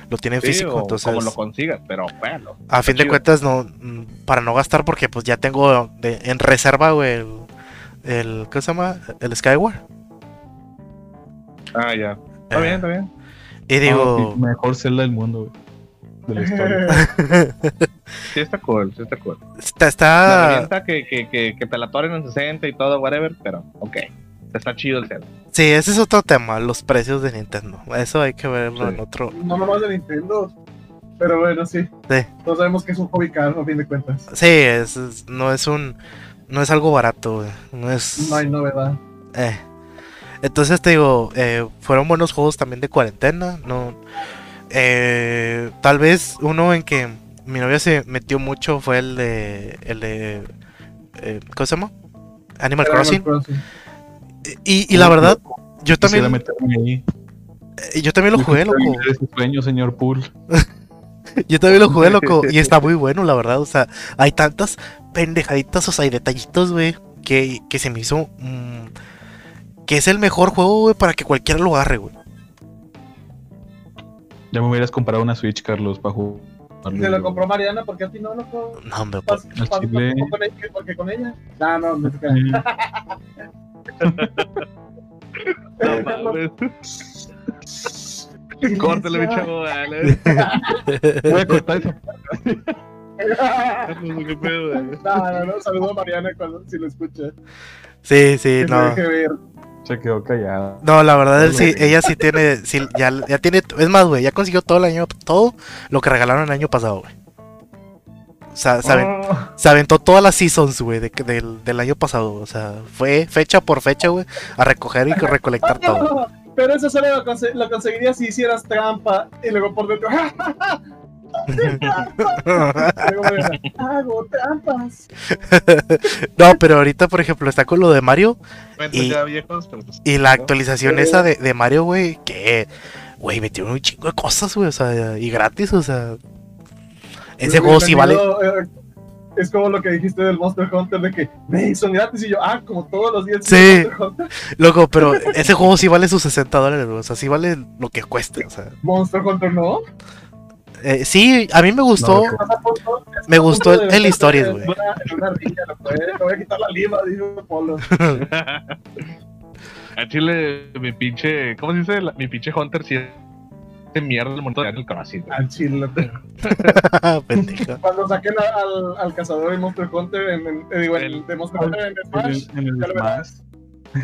lo tiene en Sí, físico. o Entonces, como lo consigas, pero bueno. a fin de chido. cuentas, no para no gastar, porque pues ya tengo de- en reserva, güey, el, el. ¿Qué se llama? El Skyward. Ah, ya. Está Eh, bien, está bien. Y digo. Ah, mejor celda del mundo, güey. De la historia. Sí, está cool, sí está cool. está. Está revienta que, que, que, que te la toren en 60 y todo, whatever, pero ok. Está chido el Zelda. sí, ese es otro tema, los precios de Nintendo. Eso hay que verlo Sí. en otro. No nomás de Nintendo. Pero bueno, sí. Sí. Todos sabemos que es un hobby caro, a fin de cuentas. Sí, es, es- no es un. No es algo barato, güey. No es. No hay novedad. Eh. Entonces te digo, eh, fueron buenos juegos también de cuarentena. No, eh, tal vez uno en que mi novia se metió mucho fue el de, el de, eh, ¿cómo se llama? Animal Crossing. Y, y la verdad, yo Quisiera también, meterme ahí. eh, yo también lo jugué, loco. Ese sueño, señor Pool. Yo también lo jugué, loco. Y está muy bueno, la verdad. O sea, hay tantas pendejaditas, o sea, hay detallitos, güey, que, que se me hizo. mm, que es el mejor juego, güey, para que cualquiera lo agarre, güey. Ya me hubieras comprado una Switch, Carlos, para jugar. Se lo compró Mariana porque a ti no lo puedo. No, hombre, pues, porque con ella. No, no, no. Mm. No mames. Córtale, mi chavo, dale. Voy a cortar esa ¿Qué pedo? No, no, no. Saludo a Mariana cuando, si lo escucha. Sí, sí, no. deje ver. Se quedó callada. No, la verdad, él sí, ella sí tiene, sí, ya, ya tiene, es más, güey, ya consiguió todo el año, todo lo que regalaron el año pasado, güey. O sea, se, aven- Oh, se aventó todas las seasons, güey, de, del, del año pasado. O sea, fue fecha por fecha, güey, a recoger y recolectar todo. Pero eso solo lo, conse- lo conseguirías si hicieras trampa y luego por dentro. Hago trampas. no, pero ahorita, por ejemplo, está con lo de Mario Cuentos Y- ya viejos, pero pues. y la actualización esa de, de Mario, güey, que, güey, metieron un chingo de cosas, güey, o sea, y gratis, o sea. Ese juego sí vale. Eh, Es como lo que dijiste del Monster Hunter de que "Ve, son gratis y yo, ah, como todos los días Sí. Loco, pero ese juego sí vale sus 60 dólares, o sea, sí vale lo que cueste, o sea. Monster Hunter no. Eh, sí, a mí me gustó. No, Me gustó el- el en güey. voy a quitar la lima, dijo Polo. A Chile, mi pinche. ¿Cómo se dice? La- mi pinche Hunter sí es de mierda el mundo de Animal Crossing. Al chile. Pendejo. Cuando saquen al, al cazador de Monster Hunter en, en- eh, digo, en el de Monster Hunter en En Smash, el, en el ya lo Smash.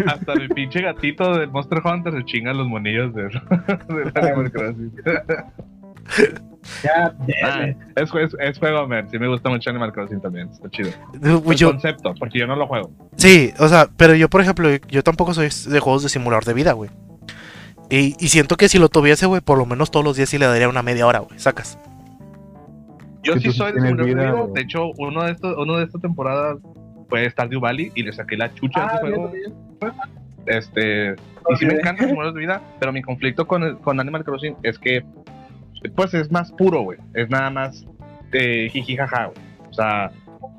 Hasta mi pinche gatito del Monster Hunter se chingan los monillos de, del Animal Crossing. Ya, Ah, es, es, es juego, man. Sí me gusta mucho Animal Crossing también. Está chido. Pues El yo- concepto, porque yo no lo juego. sí, o sea, pero yo, por ejemplo, yo tampoco soy de juegos de simulador de vida, güey. Y, y siento que si lo tuviese, güey, por lo menos todos los días sí le daría una media hora, güey. Sacas. Yo sí soy de vida, De hecho, uno de estos, uno de esta temporada fue Stardew Valley y le saqué la chucha a Ah, ese bien, juego. bien. Este, y sí me encanta simuladores de vida, pero mi conflicto con, el- con Animal Crossing es que, pues es más puro, güey. Es nada más de jiji jaja, güey. O sea,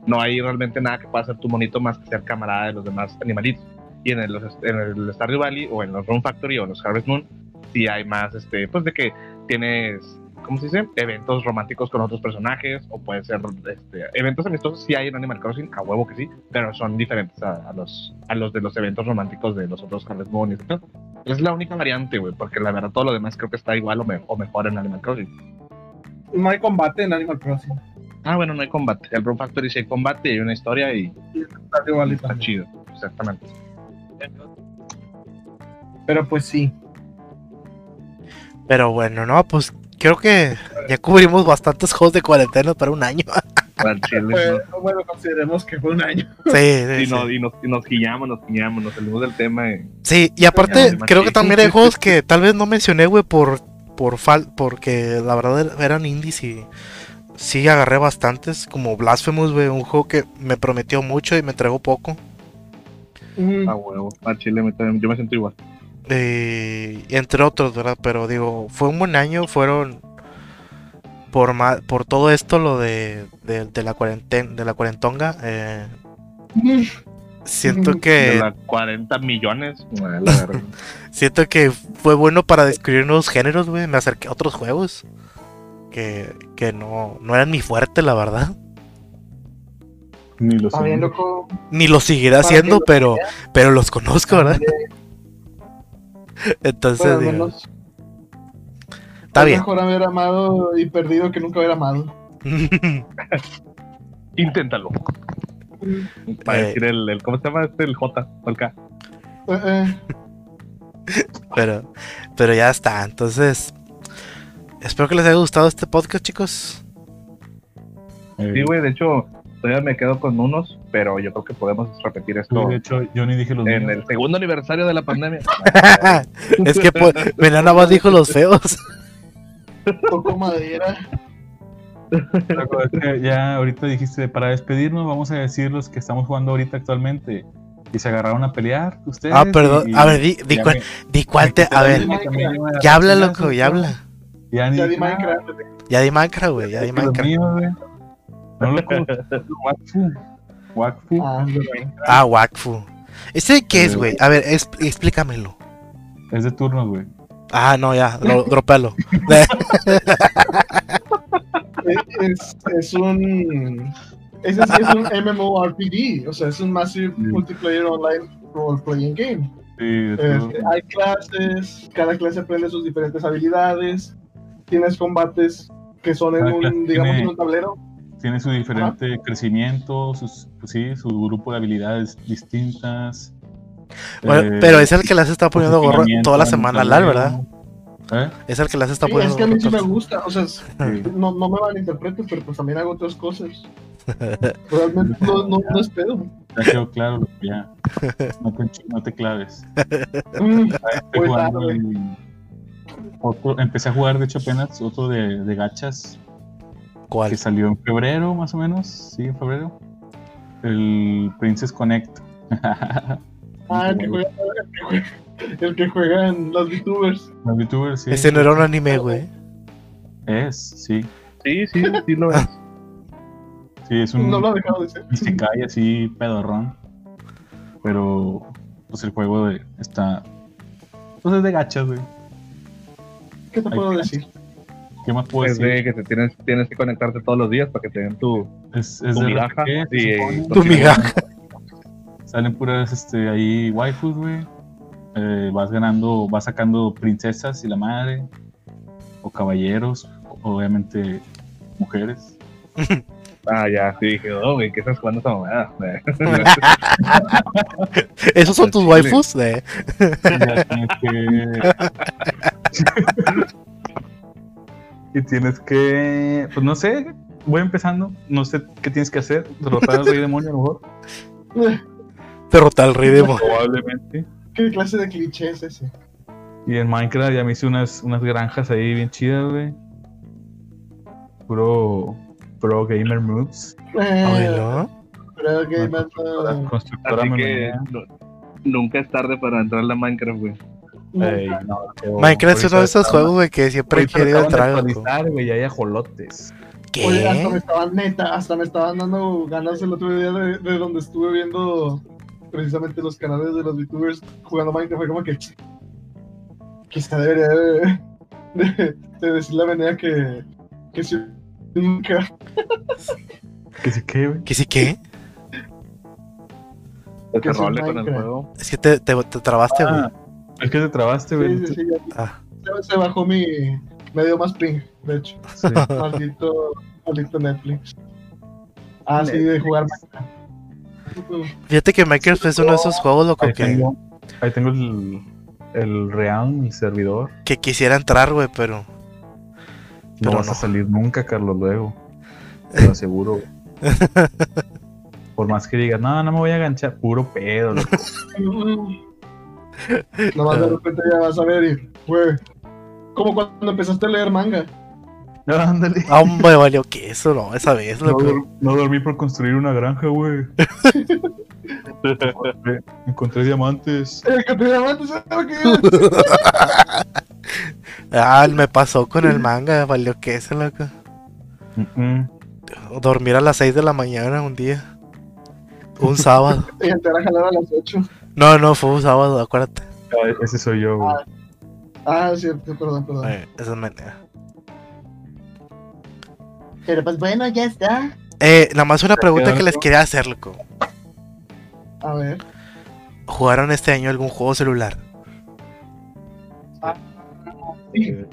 no hay realmente nada que pueda hacer tu monito más que ser camarada de los demás animalitos. Y en el, en el Stardew Valley o en los Rune Factory o en los Harvest Moon, sí hay más, este, pues de que tienes, ¿cómo se dice? Eventos románticos con otros personajes o puede ser, este, eventos amistosos, sí hay en Animal Crossing, a huevo que sí, pero son diferentes a, a los, a los de los eventos románticos de los otros Harvest Moon y todo. Es la única variante, güey, porque la verdad todo lo demás creo que está igual o, me- o mejor en Animal Crossing. No hay combate en Animal Crossing. Ah, bueno, no hay combate. El Rune Factory sí hay combate y hay una historia y Está y está chido. Exactamente. Pero pues sí. Pero bueno, no, pues creo que ya cubrimos bastantes juegos de cuarentena para un año. Al chile, Fue- ¿no? bueno, consideremos que fue un año. Sí, sí, Y, sí. nos, y, nos, y nos guiñamos, nos guiñamos, nos salimos del tema. Y... Sí, y aparte, creo que también hay juegos que tal vez no mencioné, güey, por, por fal porque la verdad eran indies y sí agarré bastantes, como Blasphemous, güey, un juego que me prometió mucho y me entregó poco. Mm, A huevo. Al chile, me- yo me siento igual. Eh, entre otros, ¿verdad? Pero digo, fue un buen año, fueron por ma- por todo esto lo de, de, de la cuarentena, de la cuarentonga, eh, mm, siento. De que las 40 millones. a la siento que fue bueno para descubrir nuevos géneros, güey, me acerqué a otros juegos que, que no, no eran mi fuerte, la verdad. Ni lo sé. loco. Ni lo que haciendo, lo pero pero los conozco, ¿verdad? Entonces, Bueno, al digo, menos está es bien. mejor haber amado y perdido que nunca haber amado. Inténtalo. Para Eh. decir el, el- ¿Cómo se llama este? El J o el K. Eh, eh, pero, pero ya está. Entonces, espero que les haya gustado este podcast, chicos. Sí, güey, de hecho, todavía me quedo con unos, pero yo creo que podemos repetir esto de hecho, yo ni dije los en míos. el segundo aniversario de la pandemia. es que pues, nada más dijo los feos. Toco madera. Ya ahorita dijiste, para despedirnos vamos a decir los que estamos jugando ahorita actualmente. Y se agarraron a pelear ustedes. Ah, perdón. y- A ver, di, di cuál, me- di cuál te. A ver, ya habla, loco, ya habla. Ya di Minecraft. Ya di Minecraft, güey, ya di Minecraft. No loco. Wakfu. Wakfu. Ah. Ah, Wakfu. ¿Ese qué es, güey? A ver, es- explícamelo. Es de turnos, güey. Ah, no, ya, dro- dropelo. Es, es un. Es un MMORPG. O sea, es un Massive Sí. Multiplayer Online Role Playing Game. Sí, Este, hay clases, cada clase aprende sus diferentes habilidades. Tienes combates que son en un, digamos, tiene- en un tablero. Tiene su diferente crecimiento, sus, pues sí, su grupo de habilidades distintas. Bueno, Eh, pero es el que las está poniendo gorro toda la semana, Lal, tablero. ¿verdad? ¿Eh? Es el que las está Sí, poniendo es que a mí sí me gusta. O sea, Sí. no, no me malinterpretes, pero pues también hago otras cosas. Realmente no, no, no es pedo. Ya quedó claro, ya. No te, ench- no te claves. Mm, Estoy Muy jugando tarde. el- otro- empecé a jugar, de hecho, apenas otro de, de gachas ¿Cuál? que salió en febrero, más o menos. Sí, en febrero. El Princess Connect. Ah, el que juega, el que juega, el que juegan los VTubers. Los youtubers, sí. Ese no era un anime, güey. Es, sí. Sí, sí, sí lo es. Sí, es un No lo ha dejado de ser. Isekai así pedorrón. Pero pues el juego de, está. Pues es de gachas, güey. ¿Qué te Hay puedo decir? ¿Qué más puedo Es decir? de que te tienes, tienes que conectarte todos los días para que te den tu. Es, es tu de migaja y-. Tu migaja. Salen puras este, ahí waifus, güey. eh, vas ganando, vas sacando princesas y la madre, o caballeros, obviamente mujeres. Ah, ya, sí, dije, oh, güey, ¿qué estás jugando esa mamada? ¿Esos son tus waifus? Eh, Ya tienes que. y tienes que. Pues no sé, voy empezando. No sé qué tienes que hacer. Derrotar al rey demonio, a lo mejor. Derrotar al rey demonio. Probablemente. ¿Qué clase de cliché es ese? Y en Minecraft ya me hice unas, unas granjas ahí bien chidas, güey. Puro. Pro gamer moves. Ay, Eh, que Una más constructora, Así que nunca es tarde para entrar a la Minecraft, güey. Ey, no, qué Minecraft es uno de esos juegos, güey, que siempre he querido entrar. güey, hay ajolotes. Oye, hasta me ¿Qué? estaban neta, hasta me estaban dando ganas el otro día de, de donde estuve viendo precisamente los canales de los VTubers jugando Minecraft. Fue como que quizá debería de, de, de decirle a Venea que, que si nunca. Que sí que, güey. ¿Qué sí qué? Que Que es role con el juego. Es que te, te, te trabaste, güey. Ah, es que te trabaste, güey. Sí, sí, sí, ya- Ah, se, bajó mi. Me dio más ping, de hecho. Sí. Maldito, maldito Netflix. Ah, sí, de jugar Minecraft. fíjate que Minecraft es uno de esos juegos, loco, Ahí que, tengo, ahí tengo el, el Realm, el servidor. que quisiera entrar, güey, pero. No Pero vas no. a salir nunca, Carlos, luego. Te lo aseguro. güey. Por más que digas, no, no me voy a enganchar, puro pedo. loco. Nomás de repente ya vas a ver y, güey, como cuando empezaste a leer manga. Ándale. Ah, me valió que eso, no, esa vez, No, no dormí por construir una granja, güey. Encontré- Encontré diamantes. Te llamaste, ¿sabes es? Ah, me pasó con el manga, valió que eso, loco. Dormir a las 6 de la mañana un día. Un sábado. Y entrar a jalar a las 8. No, no, fue un sábado, acuérdate. Ah, Ese soy yo, güey. Ah, cierto, perdón, perdón. Eh, esa es manera. Pero pues bueno, ya está. Eh, nada más una pregunta que les quería hacer, loco. A ver. ¿Jugaron este año algún juego celular? Sí, Eh,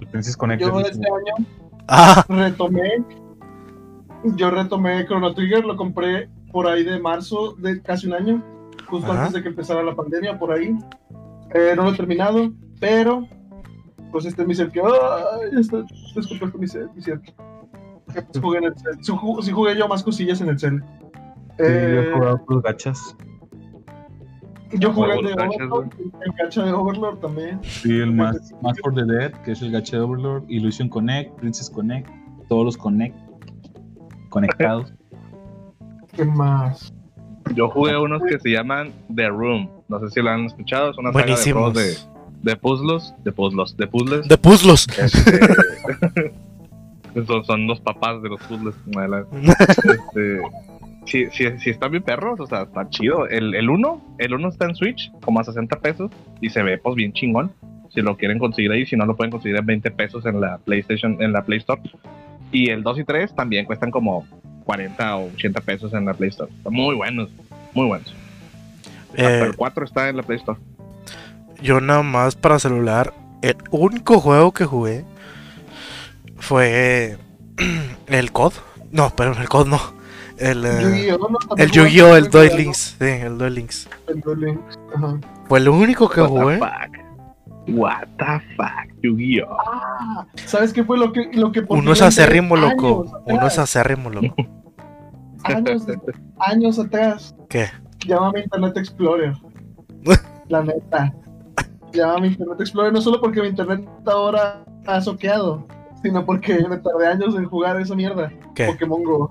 El Princess Connect. yo es este año Ah, retomé. Yo retomé Chrono Trigger, lo compré por ahí de marzo de casi un año, justo Ajá. antes de que empezara la pandemia, por ahí. Eh, no lo he terminado, pero pues este es mi ser que. ¡Ay! ya está descompuesto mi. Que, pues, jugué en el cel. Sí jugué yo más cosillas en el cel. Sí, yo he Eh, jugado con los gachas. yo jugué el de Overlord, el gacha de Overlord también. Sí, el más, más for the Dead, que es el gacha de Overlord, Illusion Connect, Princess Connect, todos los Connect conectados. ¿Qué más? Yo jugué unos que se llaman The Room. No sé si lo han escuchado. Es una saga de buenísimos. juegos de, de puzzles. De puzzles. De puzzles. De puzzlos. Este, son, son los papás de los puzzles. Este, sí, sí, sí están bien perros, o sea, está chido. El, el uno, el uno está en Switch, como a 60 pesos, y se ve pues bien chingón. Si lo quieren conseguir ahí, si no lo pueden conseguir en 20 pesos en la PlayStation, en la Play Store. Y el 2 y 3 también cuestan como 40 o 80 pesos en la Play Store. Están muy buenos, muy buenos. Hasta Eh, el 4 está en la Play Store. yo nada más para celular, el único juego que jugué fue el COD. No, pero el COD no. El, eh, Yu-Gi-Oh, ¿no? el Yu-Gi-Oh, jugaste el el Duel Links. Sí, el Duel Links. El Duel Links. Ajá. Fue el único que What the jugué. fuck. What the fuck, Yu-Gi-Oh. Ah, ¿sabes qué fue lo que, lo que por Uno es acérrimo, loco. Uno es acérrimo, loco. Años, años atrás. ¿Qué? Llámame Internet Explorer. La neta. Llámame Internet Explorer no solo porque mi internet ahora ha soqueado, sino porque me tardé años en jugar esa mierda. ¿Qué? Pokémon Go.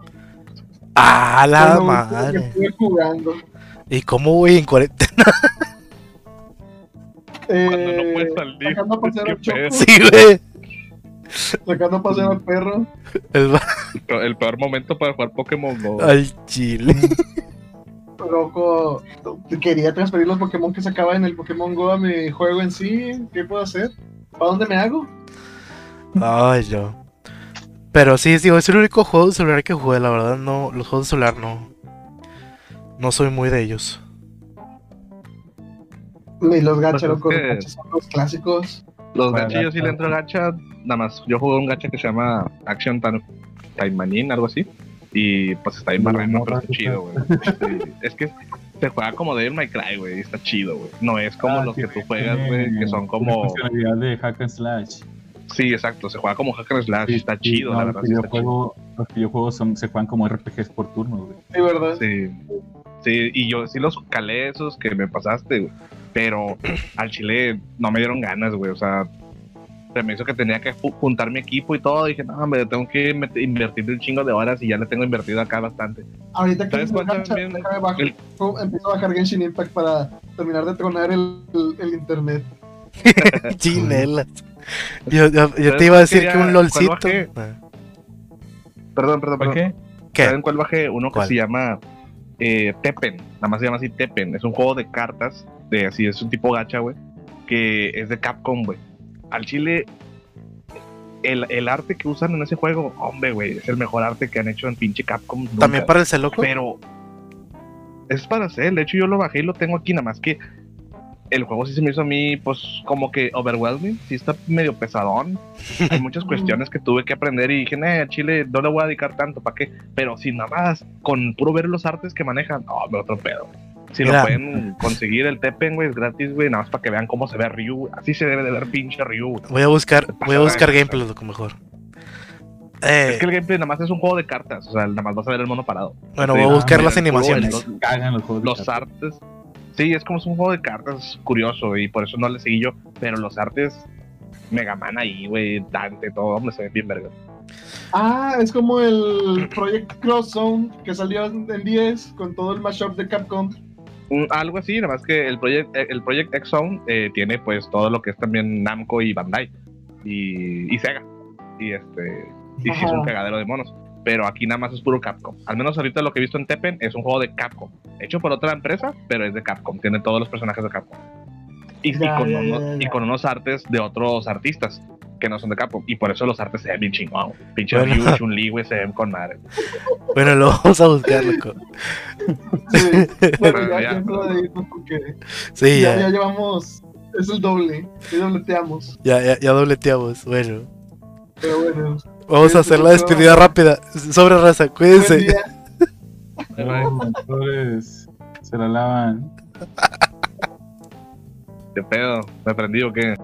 Ah, la que madre. Estuve jugando. ¿Y cómo voy en cuarentena? Cuando no Eh, puedes salir. sacando a pasear al choco. Sí, güey. sacando a pasear al perro. El peor momento para jugar Pokémon Go. al chile. Loco, quería transferir los Pokémon que sacaba en el Pokémon Go a mi juego en sí. ¿Qué puedo hacer? ¿Para dónde me hago? Ay, no. Pero sí, digo, es el único juego de celular que jugué, la verdad, no, los juegos de celular no. No soy muy de ellos. Y los gacha, Pues es loco, los que- los clásicos. Los Para gachas yo sí gacha. le entro a gacha, nada más. Yo jugué un gacha que se llama Action Tan Taimanin, algo así. Y pues está bien No, marrano, no, pero está chido, güey. Sí, Es que se juega como Devil May Cry, güey. y Está chido, güey. No es como Ah, los que tú juegas, güey, que son como. funcionalidad de hack and slash. Sí, exacto. Se juega como Hack and Slash. Sí, está sí, chido, no, la los verdad. está chido. videojuegos, los videojuegos son, se juegan como RPGs por turnos, güey. Sí, ¿verdad? Sí. Sí, y yo sí los calé esos que me pasaste, güey. Pero al chile no me dieron ganas, güey. O sea, se me hizo que tenía que ju- juntar mi equipo y todo. Dije, no, hombre, tengo que invertirle un chingo de horas y ya le tengo invertido acá bastante. Ahorita que empiezo a bajar Genshin Impact para terminar de tronar el, el, el internet. Chinelas. Yo, yo, yo ¿Sabes te iba a decir que un LOLcito. bajé? Perdón, perdón, ¿Por perdón. qué? ¿Qué? ¿Saben cuál bajé? Uno que ¿Cuál? se llama eh, Teppen. Nada más se llama así Teppen. Es un juego de cartas. De así, es un tipo gacha, güey. Que es de Capcom, güey. Al chile. El, el arte que usan en ese juego, hombre, güey, es el mejor arte que han hecho en pinche Capcom. nunca. También para el celoco. Pero es para hacer. De hecho, yo lo bajé y lo tengo aquí, nada más que el juego sí se me hizo a mí, pues, como que overwhelming. Sí está medio pesadón. Hay muchas cuestiones que tuve que aprender y dije, eh, Chile, no le voy a dedicar tanto, ¿para qué? Pero si nada más, con puro ver los artes que manejan, no, me otro pedo. Si Mira. lo pueden conseguir el Teppen, güey, es gratis, güey, nada más para que vean cómo se ve Ryu. Así se debe de ver pinche Ryu. güey. Voy a buscar, voy a buscar gameplay loco mejor. Eh, Es que el gameplay nada más es un juego de cartas, o sea, nada más vas a ver el mono parado. bueno, voy a ah, buscar las animaciones. los artes. Sí, es como es un juego de cartas curioso y por eso no le seguí yo. Pero los artes, Mega Man ahí, güey, Dante, todo, hombre, se ve bien verga. Ah, es como el Project Cross Zone que salió en 10 con todo el mashup de Capcom. Algo así, nada más que el Project, el Project X Zone eh, tiene pues todo lo que es también Namco y Bandai y, y Sega. Y este, y sí es un Ajá. cagadero de monos. Pero aquí nada más es puro Capcom. Al menos ahorita lo que he visto en Teppen es un juego de Capcom. Hecho por otra empresa, pero es de Capcom. Tiene todos los personajes de Capcom. Y, con, ya, unos, ya, ya. y con unos artes de otros artistas que no son de Capcom. Y por eso los artes se ven bien chingón. güey. Pinche Bueno. Ryu, Chun-Li, güey, se ven con madre. Bueno, lo vamos a buscar, loco. Sí. Bueno, Bueno, ya, ya. ya porque Sí, ya, ya ya, llevamos. Es el doble. Y dobleteamos. ya, ya, ya dobleteamos. Bueno, Pero bueno. vamos a hacer la despedida rápida. Sobre raza, cuídense. se la lavan. ¿Qué pedo? ¿Me aprendí o qué?